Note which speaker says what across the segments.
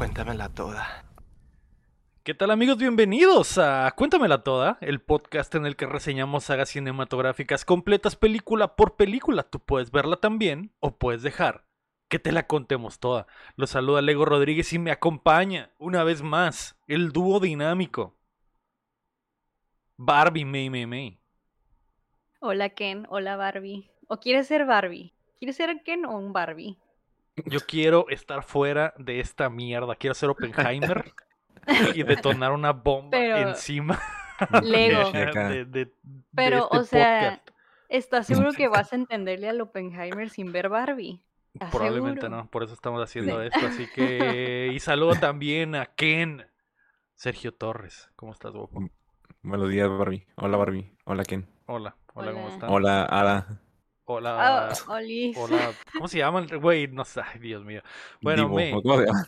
Speaker 1: Cuéntamela toda.
Speaker 2: ¿Qué tal amigos? Bienvenidos a Cuéntamela Toda, el podcast en el que reseñamos sagas cinematográficas completas película por película. Tú puedes verla también o puedes dejar que te la contemos toda. Los saluda Lego Rodríguez y me acompaña una vez más el dúo dinámico. Barbie May May May.
Speaker 3: Hola Ken, hola Barbie. ¿O quieres ser Barbie? ¿Quieres ser Ken o un Barbie?
Speaker 2: Yo quiero estar fuera de esta mierda. Quiero ser Oppenheimer y detonar una bomba
Speaker 3: Pero-
Speaker 2: encima.
Speaker 3: Lego.
Speaker 2: de- de- de
Speaker 3: Pero,
Speaker 2: este
Speaker 3: o sea,
Speaker 2: podcast.
Speaker 3: ¿estás seguro que vas a entenderle al Oppenheimer sin ver Barbie? ¿Estás
Speaker 2: Probablemente
Speaker 3: seguro?
Speaker 2: no, por eso estamos haciendo esto. Así que. Y saludo también a Ken. Sergio Torres. ¿Cómo estás, guapo?
Speaker 4: Buenos días, Barbie. Hola, Barbie. Hola, Ken.
Speaker 2: Hola, hola, ¿cómo
Speaker 3: Hola.
Speaker 2: estás?
Speaker 4: Hola, Ada.
Speaker 2: Hola.
Speaker 3: Ah.
Speaker 2: ¿Cómo se llama el güey? No sé, ay, Dios mío. Bueno,
Speaker 4: Divo, ¿o ¿Cómo se llama?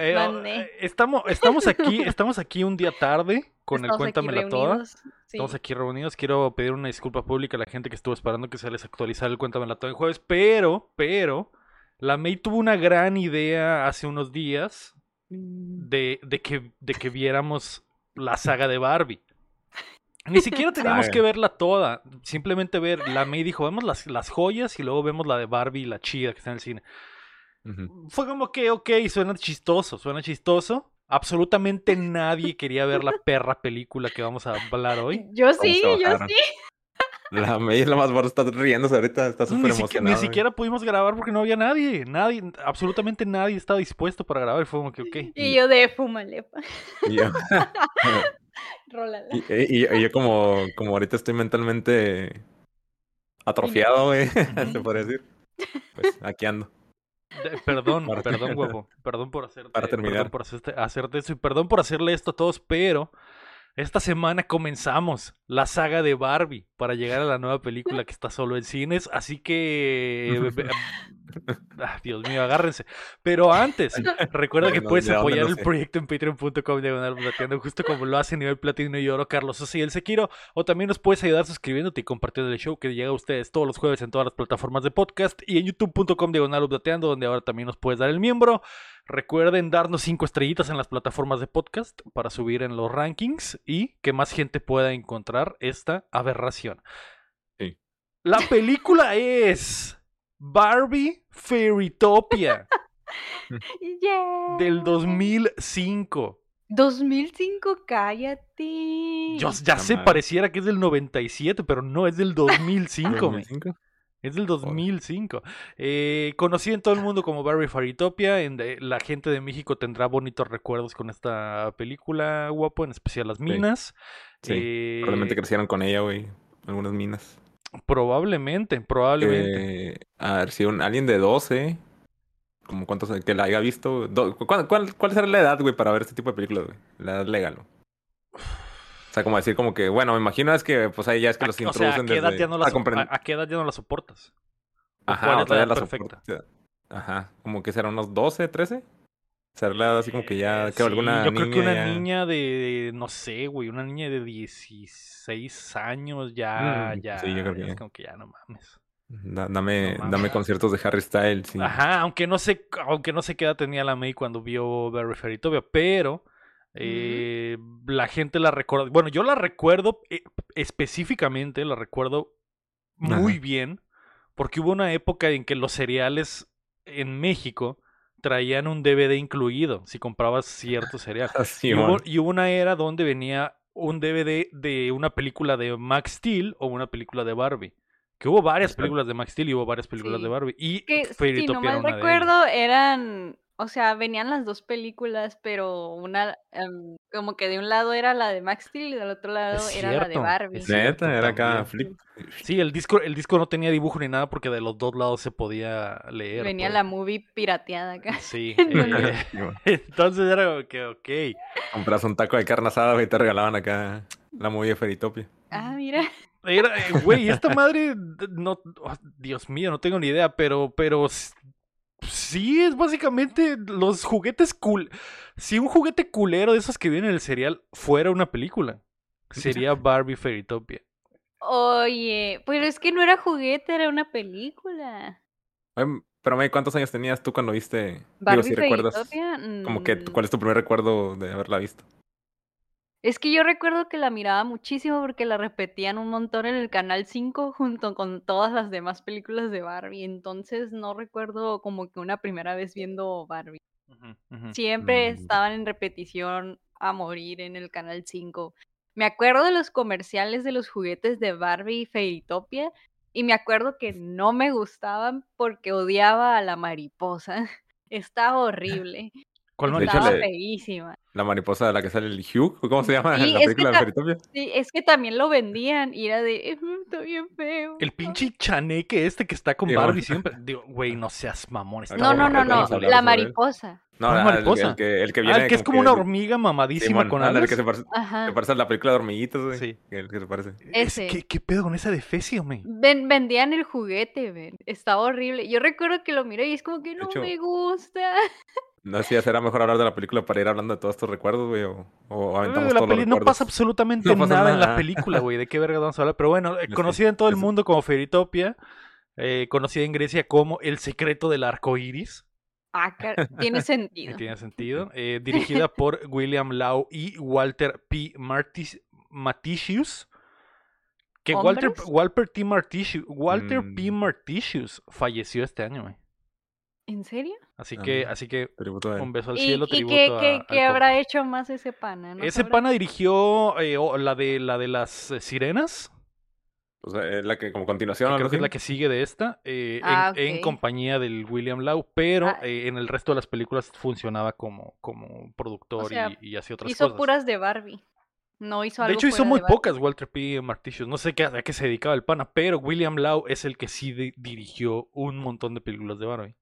Speaker 2: eh, eh, estamos, estamos aquí, estamos aquí un día tarde con
Speaker 3: Estamos
Speaker 2: el Cuéntamela toda.
Speaker 3: Sí.
Speaker 2: Estamos aquí reunidos. Quiero pedir una disculpa pública a la gente que estuvo esperando que se les actualizara el Cuéntamela todo el jueves. Pero, pero, la May tuvo una gran idea hace unos días de, de que, de que viéramos la saga de Barbie. Ni siquiera teníamos que verla toda. Simplemente ver. La May dijo, vemos las, las joyas y luego vemos la de Barbie, la chida que está en el cine. Fue como que, ok, suena chistoso, suena chistoso. Absolutamente nadie quería ver la perra película que vamos a hablar hoy.
Speaker 3: Yo sí, yo sí.
Speaker 4: La May es la más barra, está riéndose ahorita, está súper
Speaker 2: siquiera-
Speaker 4: emocionada.
Speaker 2: ni siquiera pudimos grabar porque no había nadie. Nadie, absolutamente nadie estaba dispuesto para grabar. Y fue como que, ok.
Speaker 3: Y yo de fúmale. pa.
Speaker 4: Y yo,
Speaker 3: Rólala.
Speaker 4: y, y- y yo como, como ahorita estoy mentalmente atrofiado, güey, se podría decir. Pues aquí ando.
Speaker 2: De- Perdón,
Speaker 4: Para-
Speaker 2: perdón, huevo. Perdón por hacerte,
Speaker 4: Para terminar.
Speaker 2: perdón por hacerte, hacerte eso y perdón por hacerle esto a todos, pero esta semana comenzamos la saga de Barbie para llegar a la nueva película que está solo en cines, así que ah, Dios mío, agárrense. Pero antes, recuerda que
Speaker 4: No,
Speaker 2: puedes apoyar
Speaker 4: No
Speaker 2: el
Speaker 4: sé.
Speaker 2: proyecto en patreon.com diagonal plateando, justo como lo hace nivel platino y oro Carlos Sosa y el Sekiro, o también nos puedes ayudar suscribiéndote y compartiendo el show que llega a ustedes todos los jueves en todas las plataformas de podcast y en youtube.com diagonal updateando, donde ahora también nos puedes dar el miembro. Recuerden darnos cinco estrellitas en las plataformas de podcast para subir en los rankings y que más gente pueda encontrar esta aberración.
Speaker 4: Sí.
Speaker 2: La película es Barbie Fairytopia
Speaker 3: Yeah.
Speaker 2: del 2005.
Speaker 3: 2005, cállate.
Speaker 2: Yo ya
Speaker 4: madre.
Speaker 2: pareciera que es del 97, pero no, es del 2005. me.
Speaker 4: 2005.
Speaker 2: Es del 2005. Eh, conocido en todo el mundo como Barry Faritopia. En de- la gente de México tendrá bonitos recuerdos con esta película, guapo, en especial las minas.
Speaker 4: Sí,
Speaker 2: Eh,
Speaker 4: Probablemente crecieron con ella, güey. Algunas minas.
Speaker 2: Probablemente, probablemente.
Speaker 4: Eh, a ver si un, alguien de 12, como cuántos que la haya visto. do- ¿cuál, cuál, cuál será la edad, güey, para ver este tipo de películas, güey? La edad legal, güey. O sea, como decir, como que, bueno, me imagino es que, pues ahí ya es que los
Speaker 2: o sea, ¿a
Speaker 4: introducen
Speaker 2: qué, edad
Speaker 4: desde-
Speaker 2: ya no la a- a qué edad ya no la soportas? ¿O
Speaker 4: Ajá,
Speaker 2: cuál es la edad perfecta?
Speaker 4: soporta. Ajá, como que será unos 12, 13. Será la edad así como que ya, que
Speaker 2: sí,
Speaker 4: alguna
Speaker 2: yo creo que una
Speaker 4: ya-
Speaker 2: niña de, no sé, güey, una niña de 16 años ya,
Speaker 4: Mm,
Speaker 2: ya,
Speaker 4: sí, yo creo que
Speaker 2: es como que ya no mames.
Speaker 4: Da- dame,
Speaker 2: No mames.
Speaker 4: dame conciertos de Harry Styles. sí.
Speaker 2: Ajá, aunque no sé, aunque no sé qué edad tenía la May cuando vio Barry Fairytopia, pero eh, la gente la recuerda. Bueno, yo la recuerdo eh, específicamente, la recuerdo muy
Speaker 4: Ajá.
Speaker 2: bien, porque hubo una época en que los cereales en México traían un DVD incluido si comprabas cierto cereal.
Speaker 4: Así,
Speaker 2: y, hubo,
Speaker 4: mon.
Speaker 2: y hubo una era donde venía un DVD de una película de Max Steel o una película de Barbie. Que hubo varias películas de Max Steel y hubo varias películas
Speaker 3: Sí.
Speaker 2: de Barbie. Y
Speaker 3: Que si no mal recuerdo, eran, o sea, venían las dos películas, pero una, em, como que de un lado era la de Max Steel y del otro lado
Speaker 2: Es
Speaker 3: era la de Barbie.
Speaker 2: es cierto.
Speaker 4: Neta, era acá flip.
Speaker 2: Sí, el disco, el disco no tenía dibujo ni nada porque de los dos lados se podía leer.
Speaker 3: Venía
Speaker 2: pues.
Speaker 3: la movie pirateada acá.
Speaker 2: Sí. Eh, entonces era como que, ok.
Speaker 4: Compras un taco de carne asada y te regalaban acá la movie de Feritopia.
Speaker 3: Ah, mira.
Speaker 2: Era, eh, güey, esta madre, no, oh, Dios mío, no tengo ni idea, pero, pero sí es básicamente los juguetes cool. Si un juguete culero de esos que vienen en el cereal fuera una película, sería Barbie Fairytopia.
Speaker 3: Oye, pero es que no era juguete, era una película.
Speaker 4: Em, Pero, May, ¿cuántos años tenías tú cuando viste? Digo,
Speaker 3: Barbie
Speaker 4: si recuerdas.
Speaker 3: Fairytopia,
Speaker 4: Como que,
Speaker 3: mm,
Speaker 4: ¿cuál es tu primer recuerdo de haberla visto?
Speaker 3: Es que yo recuerdo que la miraba muchísimo porque la repetían un montón en el canal 5 junto con todas las demás películas de Barbie. Entonces no recuerdo como que una primera vez viendo Barbie. Siempre
Speaker 4: Mm.
Speaker 3: estaban en repetición a morir en el canal 5. Me acuerdo de los comerciales de los juguetes de Barbie y Fairytopia y me acuerdo que no me gustaban porque odiaba a la mariposa. Estaba horrible.
Speaker 2: ¿Cuál
Speaker 4: De hecho,
Speaker 3: Estaba
Speaker 2: mariposa?
Speaker 4: le-
Speaker 3: feísima.
Speaker 4: La mariposa de la que sale el Hugh, ¿cómo se llama?
Speaker 3: Sí,
Speaker 4: la
Speaker 3: es que
Speaker 4: película de Fairytopia.
Speaker 3: Sí, es que también lo vendían y era de, "Mm, está bien feo.
Speaker 2: El pinche chaneque este que está con
Speaker 4: Sí,
Speaker 2: Barbie
Speaker 4: bueno.
Speaker 2: siempre. Digo, güey, no seas mamón.
Speaker 3: No, no, no, no, la mariposa.
Speaker 4: No,
Speaker 2: ¿Cuál
Speaker 4: ah, el-
Speaker 2: mariposa?
Speaker 4: El, que, el que
Speaker 2: Ah,
Speaker 4: viene
Speaker 2: el que es como una hormiga mamadísima con alas.
Speaker 4: que se parece,
Speaker 3: Ajá.
Speaker 4: se parece a la película de hormiguitas, güey.
Speaker 2: Sí.
Speaker 4: El que se parece.
Speaker 2: Es-. ¿qué, ¿Qué pedo con esa defecio, me?
Speaker 3: Ven- vendían el juguete, ven. Estaba horrible. Yo recuerdo que lo miré y es como que no
Speaker 4: hecho-
Speaker 3: me gusta.
Speaker 4: No sé si será mejor hablar de la película para ir hablando de todos estos recuerdos, güey, o, o aventamos
Speaker 2: la
Speaker 4: todos los
Speaker 2: no
Speaker 4: recuerdos.
Speaker 2: pasa absolutamente
Speaker 4: No pasa
Speaker 2: nada en la película, güey. ¿De qué verga vamos a hablar? Pero bueno, eh, conocida en todo el mundo como Fairytopia, eh, conocida en Grecia como El secreto del arco iris,
Speaker 3: Ah, tiene sentido.
Speaker 2: tiene sentido. eh, dirigida por William Lau y Walter P. Martis, Maticius. Que Walter. Walter, T. Marticius, Walter P.
Speaker 4: Mm.
Speaker 2: Marticius falleció este año, güey.
Speaker 3: ¿En serio?
Speaker 2: Así
Speaker 4: Ah,
Speaker 2: que, así que
Speaker 4: Tributo a él.
Speaker 2: un beso al
Speaker 3: ¿Y,
Speaker 2: cielo,
Speaker 3: y
Speaker 2: tributo
Speaker 3: qué,
Speaker 2: a-
Speaker 3: qué-
Speaker 2: al
Speaker 3: qué habrá hecho más ese pana? ¿No
Speaker 2: Ese pana dirigió eh, o- la de la de las eh, sirenas.
Speaker 4: O sea, es la que como continuación
Speaker 2: que creo
Speaker 4: algo
Speaker 2: que es la que sigue de esta, eh, en,
Speaker 3: Ah,
Speaker 2: en compañía del William Lau, pero
Speaker 3: Ah.
Speaker 2: eh, en el resto de las películas funcionaba como, como productor
Speaker 3: sea,
Speaker 2: y, y hacía otras
Speaker 3: Hizo
Speaker 2: cosas.
Speaker 3: puras de Barbie. No hizo
Speaker 2: de hecho, hizo muy
Speaker 3: Barbie.
Speaker 2: pocas Walter P. Marticius. No sé qué, a qué se dedicaba el pana, pero William Lau es el que sí di- dirigió un montón de películas de Barbie.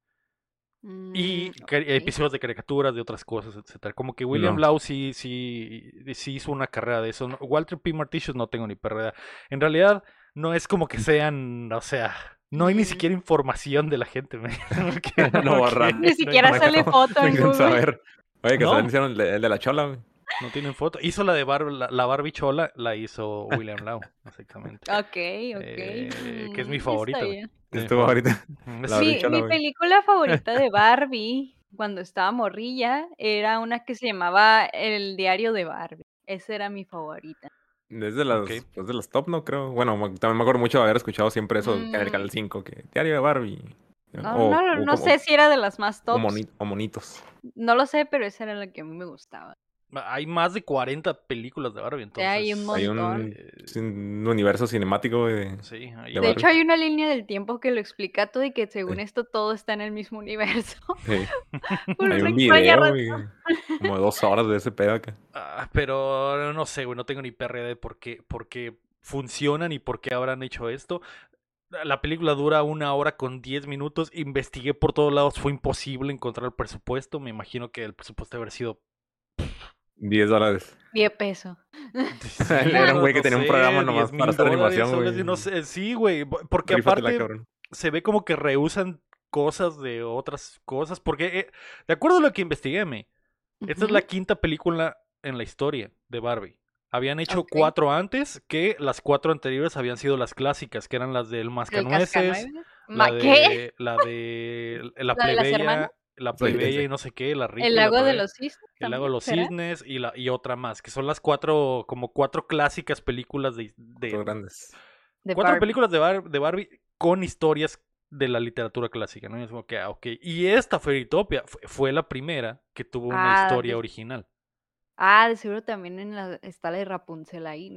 Speaker 2: Y
Speaker 3: Mm,
Speaker 2: episodios de caricaturas, de otras cosas, etcétera. Como que William
Speaker 4: No.
Speaker 2: Lau sí, sí, sí hizo una carrera de eso. Walter P. Marticius no tengo ni perrera. En realidad, no es como que sean, o sea, no hay ni siquiera información de la gente.
Speaker 4: No.
Speaker 3: Ni siquiera
Speaker 4: No,
Speaker 3: sale
Speaker 4: no,
Speaker 3: foto en Google.
Speaker 4: saber. Oye, que
Speaker 2: No.
Speaker 4: también hicieron el de, el de la chola, güey.
Speaker 2: No tienen foto. Hizo la de Bar la, la Barbie Chola, la hizo William Lau, exactamente.
Speaker 3: Ok, ok.
Speaker 2: Eh, que es mi
Speaker 3: Mm,
Speaker 2: favorita. Mi
Speaker 4: Estuvo
Speaker 2: favorita. Mm, es-
Speaker 4: Barbie
Speaker 3: Mi,
Speaker 4: Chola,
Speaker 3: mi
Speaker 4: güey.
Speaker 3: película favorita de Barbie, cuando estaba morrilla, era una que se llamaba El diario de Barbie. Esa era mi favorita.
Speaker 4: Es de las,
Speaker 2: Ok.
Speaker 4: pues de las top, ¿no? Creo. Bueno, también me acuerdo mucho de haber escuchado siempre eso en el
Speaker 3: Mm.
Speaker 4: canal 5, que diario de Barbie.
Speaker 3: No,
Speaker 4: o,
Speaker 3: no,
Speaker 4: o
Speaker 3: no
Speaker 4: como-
Speaker 3: sé si era de las más
Speaker 4: o
Speaker 3: tops.
Speaker 4: moni- o monitos.
Speaker 3: No lo sé, pero esa era la que a mí me gustaba.
Speaker 2: Hay más de 40 películas de Barbie, entonces.
Speaker 3: hay un
Speaker 4: Hay
Speaker 3: montón.
Speaker 4: un,
Speaker 2: eh,
Speaker 4: un universo cinemático, de-
Speaker 2: Sí, ahí-
Speaker 4: De
Speaker 3: De hecho, hay una línea del tiempo que lo explica todo y que según
Speaker 4: Sí.
Speaker 3: esto todo está en el mismo universo.
Speaker 4: sí.
Speaker 3: Por
Speaker 4: Hay un video, como dos horas de ese pedo acá.
Speaker 2: Ah, pero no sé, güey, no tengo ni perra de por qué, por qué funcionan y por qué habrán hecho esto. La película dura una hora con 10 minutos. Investigué por todos lados, fue imposible encontrar el presupuesto. Me imagino que el presupuesto haber sido.
Speaker 4: 10 dólares.
Speaker 3: 10 pesos.
Speaker 4: Era un güey que
Speaker 2: no
Speaker 4: tenía un
Speaker 2: sé,
Speaker 4: programa nomás
Speaker 2: 10,000
Speaker 4: para hacer
Speaker 2: dólares,
Speaker 4: animación, güey.
Speaker 2: No sé, sí, güey, porque
Speaker 4: Rífatela,
Speaker 2: aparte
Speaker 4: cabrón.
Speaker 2: se ve como que rehusan cosas de otras cosas. Porque, eh, de acuerdo a lo que investigué, me, esta es la quinta película en la historia de Barbie. Habían hecho cuatro antes, que las cuatro anteriores habían sido las clásicas, que eran las del
Speaker 3: ¿El
Speaker 2: Mascanueces,
Speaker 3: cascanueces?
Speaker 2: la de, la de la
Speaker 3: ¿La de las
Speaker 2: plebeya,
Speaker 3: hermanas?
Speaker 2: La plebeya y no sé qué, la rica
Speaker 3: ¿El
Speaker 2: la
Speaker 3: lago de los cisnes?
Speaker 2: el lago de los
Speaker 3: será?
Speaker 2: cisnes y la y otra más, que son las cuatro como cuatro clásicas películas de, de-
Speaker 4: grandes.
Speaker 3: De
Speaker 2: cuatro
Speaker 3: Barbie.
Speaker 2: películas de, Bar- de Barbie con historias de la literatura clásica, ¿no? Y es como que, ah, ok. Y esta Fairytopia fue, fue la primera que tuvo una
Speaker 3: Ah,
Speaker 2: historia
Speaker 3: de-
Speaker 2: original.
Speaker 3: Ah, de seguro también en la, está la de Rapunzel ahí. ¿no?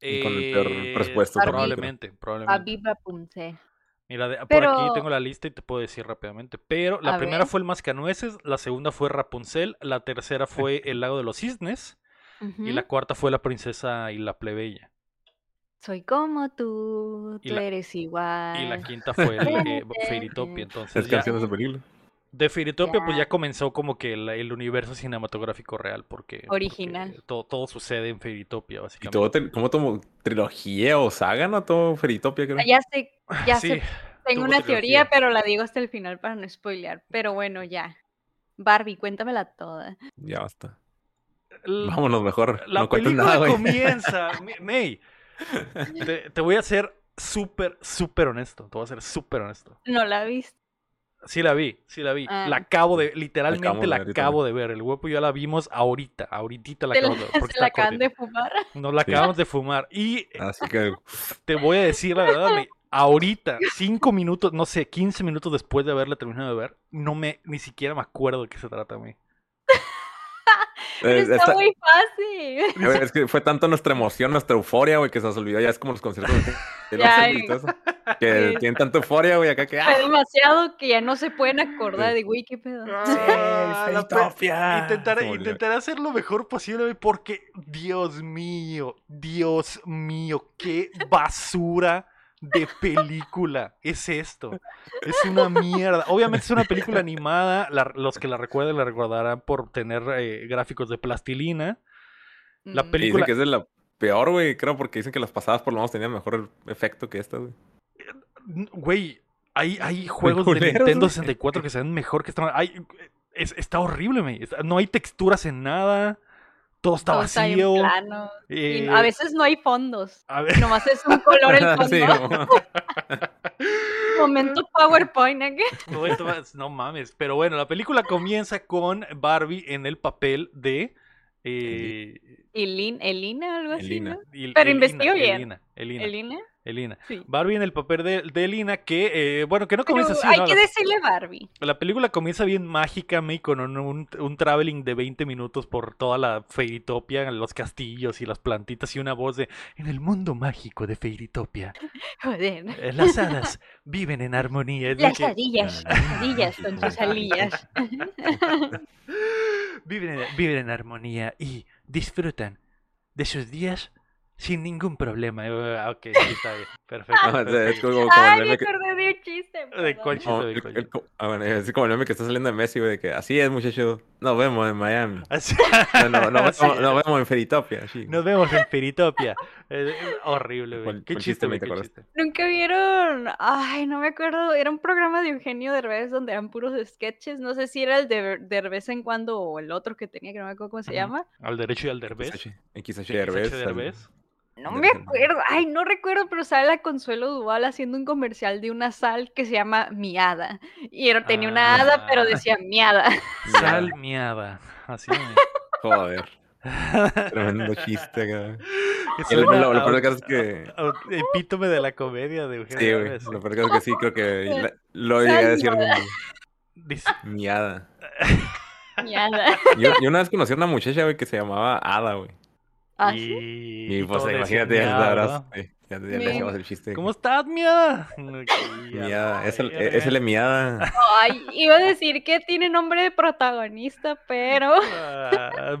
Speaker 4: Y con el peor
Speaker 2: Eh,
Speaker 4: presupuesto.
Speaker 2: Probablemente, probablemente.
Speaker 3: Barbie Rapunzel.
Speaker 2: Mira, de- por aquí tengo la lista y te puedo decir rápidamente. Pero la
Speaker 3: A
Speaker 2: primera
Speaker 3: ver.
Speaker 2: fue el Mascanueces, la segunda fue Rapunzel, la tercera fue el lago de los cisnes y la cuarta fue la princesa y la plebeya.
Speaker 3: Soy como tú,
Speaker 2: Y
Speaker 3: tú
Speaker 2: la-
Speaker 3: eres igual.
Speaker 2: Y la quinta fue el eh, Fairytopia. Entonces
Speaker 4: Las
Speaker 2: ya,
Speaker 4: canciones de película.
Speaker 2: de Fairytopia pues
Speaker 3: Ya.
Speaker 2: comenzó como que el, el universo cinematográfico real porque porque
Speaker 3: Original.
Speaker 2: todo, todo sucede en Fairytopia
Speaker 4: Y
Speaker 2: básicamente.
Speaker 4: todo, te- como como trilogía o saga, ¿no? Todo Feritopia, creo.
Speaker 3: Ah, Ya sé, ya
Speaker 2: Sí,
Speaker 3: sé. Tengo una
Speaker 2: trilogía.
Speaker 3: teoría, pero la digo hasta el final para no spoilear. Pero bueno, ya. Barbie, cuéntamela toda.
Speaker 4: Ya basta. Vámonos mejor.
Speaker 2: La
Speaker 4: no
Speaker 2: película
Speaker 4: nada, güey.
Speaker 2: comienza. Mi- May, te, te voy a ser súper, súper honesto. Te voy a ser súper honesto.
Speaker 3: No la viste.
Speaker 2: Sí la vi, sí la vi.
Speaker 3: Ah.
Speaker 2: La acabo de, literalmente
Speaker 4: de
Speaker 2: la acabo de ver. El huevo y yo la vimos ahorita, ahorita la acabo de ver. porque
Speaker 3: se la acaban de fumar.
Speaker 2: Nos la
Speaker 4: Sí.
Speaker 2: acabamos de fumar. Y
Speaker 4: Así que,
Speaker 2: te voy a decir la verdad, me- ahorita, cinco minutos, no sé, 15 minutos después de haberla terminado de ver, no me, ni siquiera me acuerdo de qué se trata a mí.
Speaker 3: Pero
Speaker 4: eh,
Speaker 3: está muy fácil.
Speaker 4: es que fue tanto nuestra emoción, nuestra euforia, güey, que se nos olvidó. Ya es como los conciertos de Taylor
Speaker 3: Ya,
Speaker 4: Swift y todo eso, Que
Speaker 3: sí.
Speaker 4: tienen tanta euforia, güey, acá que.
Speaker 3: Fue
Speaker 4: ¡ah!
Speaker 3: demasiado que ya no se pueden acordar de, güey, qué pedo.
Speaker 2: Ah,
Speaker 4: me olvidó.
Speaker 2: intentaré hacer lo mejor posible, güey, porque, Dios mío, Dios mío, qué basura de película es esto. Es una mierda. Obviamente es una película animada. la- los que la recuerden la recordarán por tener eh, gráficos de plastilina. La película-
Speaker 4: Dicen que es de la peor, güey, creo, porque dicen que las pasadas por lo menos tenían mejor efecto que esta, güey.
Speaker 2: Güey, hay, hay juegos de Nintendo
Speaker 4: güey.
Speaker 2: 64 que se ven mejor que esta. Hay, es- está horrible, güey. No hay texturas en nada. Todo está
Speaker 3: Todo está
Speaker 2: vacío.
Speaker 3: plano. Y
Speaker 2: eh,
Speaker 3: a veces no hay fondos.
Speaker 2: a ver,
Speaker 3: Nomás es un color el fondo.
Speaker 4: Sí,
Speaker 3: Momento PowerPoint. ¿eh?
Speaker 2: no, mames. Pero bueno, la película comienza con Barbie en el papel de. eh,
Speaker 3: Elin- Elina, algo así,
Speaker 4: Elina.
Speaker 3: ¿no?
Speaker 2: El-
Speaker 3: Pero
Speaker 2: Elina,
Speaker 3: investigó bien.
Speaker 2: Elina, Elina,
Speaker 3: Elina,
Speaker 2: Elina.
Speaker 3: sí.
Speaker 2: Barbie en el papel de, de Elina que, eh, bueno, que no
Speaker 3: Pero
Speaker 2: comienza así,
Speaker 3: hay
Speaker 2: ¿no?
Speaker 3: que decirle Barbie.
Speaker 2: La película comienza bien mágica, me con un, un, un traveling de 20 minutos por toda la Fairytopia, los castillos y las plantitas y una voz de en el mundo mágico de Fairytopia,
Speaker 3: Joder.
Speaker 2: eh, las hadas viven en armonía. Es
Speaker 3: Las
Speaker 2: que
Speaker 3: adillas, adillas con sus alillas.
Speaker 2: viven, en, viven en armonía y disfrutan de sus días sin ningún problema. Eh, ah, ok, sí, está bien. Perfecto.
Speaker 4: No, es- es
Speaker 2: perfecto.
Speaker 4: como, como el
Speaker 3: Ay, me acordé de un chiste.
Speaker 2: ¿De cuál chiste?
Speaker 4: como
Speaker 2: de
Speaker 4: el-
Speaker 2: cuál
Speaker 4: el-
Speaker 2: chiste?
Speaker 4: ah, bueno, es como el meme que está saliendo de Messi, güey, de que así es, muchacho. Nos vemos en Miami.
Speaker 2: Así-
Speaker 4: No, no, vemos, nos vemos en Feritopia. sí.
Speaker 2: Nos vemos en Fairytopia. Eh, eh, horrible, güey.
Speaker 4: ¿Cuál-
Speaker 2: Qué chiste,
Speaker 4: me te
Speaker 2: chiste.
Speaker 3: Nunca vieron, ay, no me acuerdo, era un programa de Eugenio Derbez donde eran puros sketches, no sé si era el de Derbez en cuando o el otro que tenía, que no me acuerdo cómo se
Speaker 2: Ujú.
Speaker 3: llama.
Speaker 2: Al derecho y al derbez.
Speaker 4: XH, XH
Speaker 2: XH
Speaker 4: Derbez,
Speaker 2: Derbez.
Speaker 3: No me acuerdo, ay, no recuerdo, pero sale la Consuelo Duval haciendo un comercial de una sal que se llama Miada. Y era, tenía una hada, pero
Speaker 2: Ah.
Speaker 3: decía Miada.
Speaker 2: Sal miada. Así, güey.
Speaker 4: Joder, tremendo chiste, Y lo, peor caso es que.
Speaker 2: Epítome de la comedia de Eugenio
Speaker 4: Sí, güey. Lo peor caso es que sí, creo que la- lo llegué a decir.
Speaker 2: Dice,
Speaker 4: Miada.
Speaker 3: Miada.
Speaker 4: Yo, yo una vez conocí a una muchacha, güey, que se llamaba Ada, güey.
Speaker 3: ¿Ah, sí?
Speaker 2: y,
Speaker 4: pues imagínate, ya sí, Ya, le decíamos el chiste.
Speaker 2: ¿Cómo estás, miada?
Speaker 4: Miada. Es el,
Speaker 2: Ay,
Speaker 4: es el miada.
Speaker 3: Ay, iba a decir que tiene nombre de protagonista, pero
Speaker 2: Ah,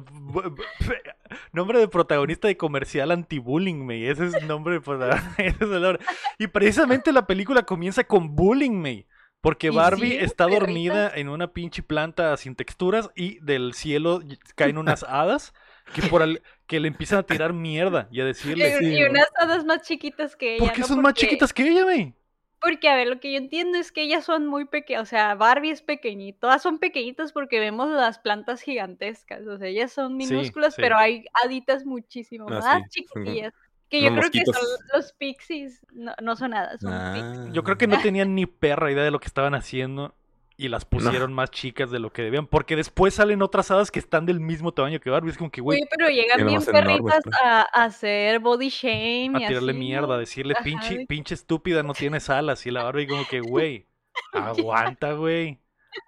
Speaker 2: nombre de protagonista de comercial anti-bullying, me. Ese es el nombre de prota- ese es el nombre. Y precisamente la película comienza con bullying, me. Porque Barbie
Speaker 3: sí,
Speaker 2: está
Speaker 3: perrita.
Speaker 2: dormida en una pinche planta sin texturas y del cielo caen unas hadas que por al- que le empiezan a tirar mierda y a
Speaker 3: y,
Speaker 2: decirle.
Speaker 4: sí,
Speaker 3: y
Speaker 4: ¿no?
Speaker 3: unas hadas más chiquitas que ella.
Speaker 2: ¿Por qué
Speaker 3: ¿no?
Speaker 2: son más chiquitas que ella, me?
Speaker 3: Porque, a ver, lo que yo entiendo es que ellas son muy pequeñas, o sea, Barbie es pequeñita, todas son pequeñitas porque vemos las plantas gigantescas, o sea, ellas son minúsculas,
Speaker 2: sí.
Speaker 3: pero hay haditas muchísimo
Speaker 4: Ah,
Speaker 3: más
Speaker 4: sí,
Speaker 3: chiquitillas, que yo creo que son los pixies, no, no son hadas, son pixies.
Speaker 4: Ah.
Speaker 2: Yo creo que no tenían ni perra idea de lo que estaban haciendo y las pusieron más chicas de lo que debían. Porque después salen otras hadas que están del mismo tamaño que Barbie. Es como que, güey,
Speaker 3: pero llegan bien perritas
Speaker 4: pues.
Speaker 3: a, a hacer body shame
Speaker 2: a
Speaker 3: y
Speaker 2: tirarle
Speaker 3: así,
Speaker 2: mierda, decirle,
Speaker 3: Ajá,
Speaker 2: pinche, pinche estúpida, no tienes alas. Y la Barbie como que, güey, aguanta, güey.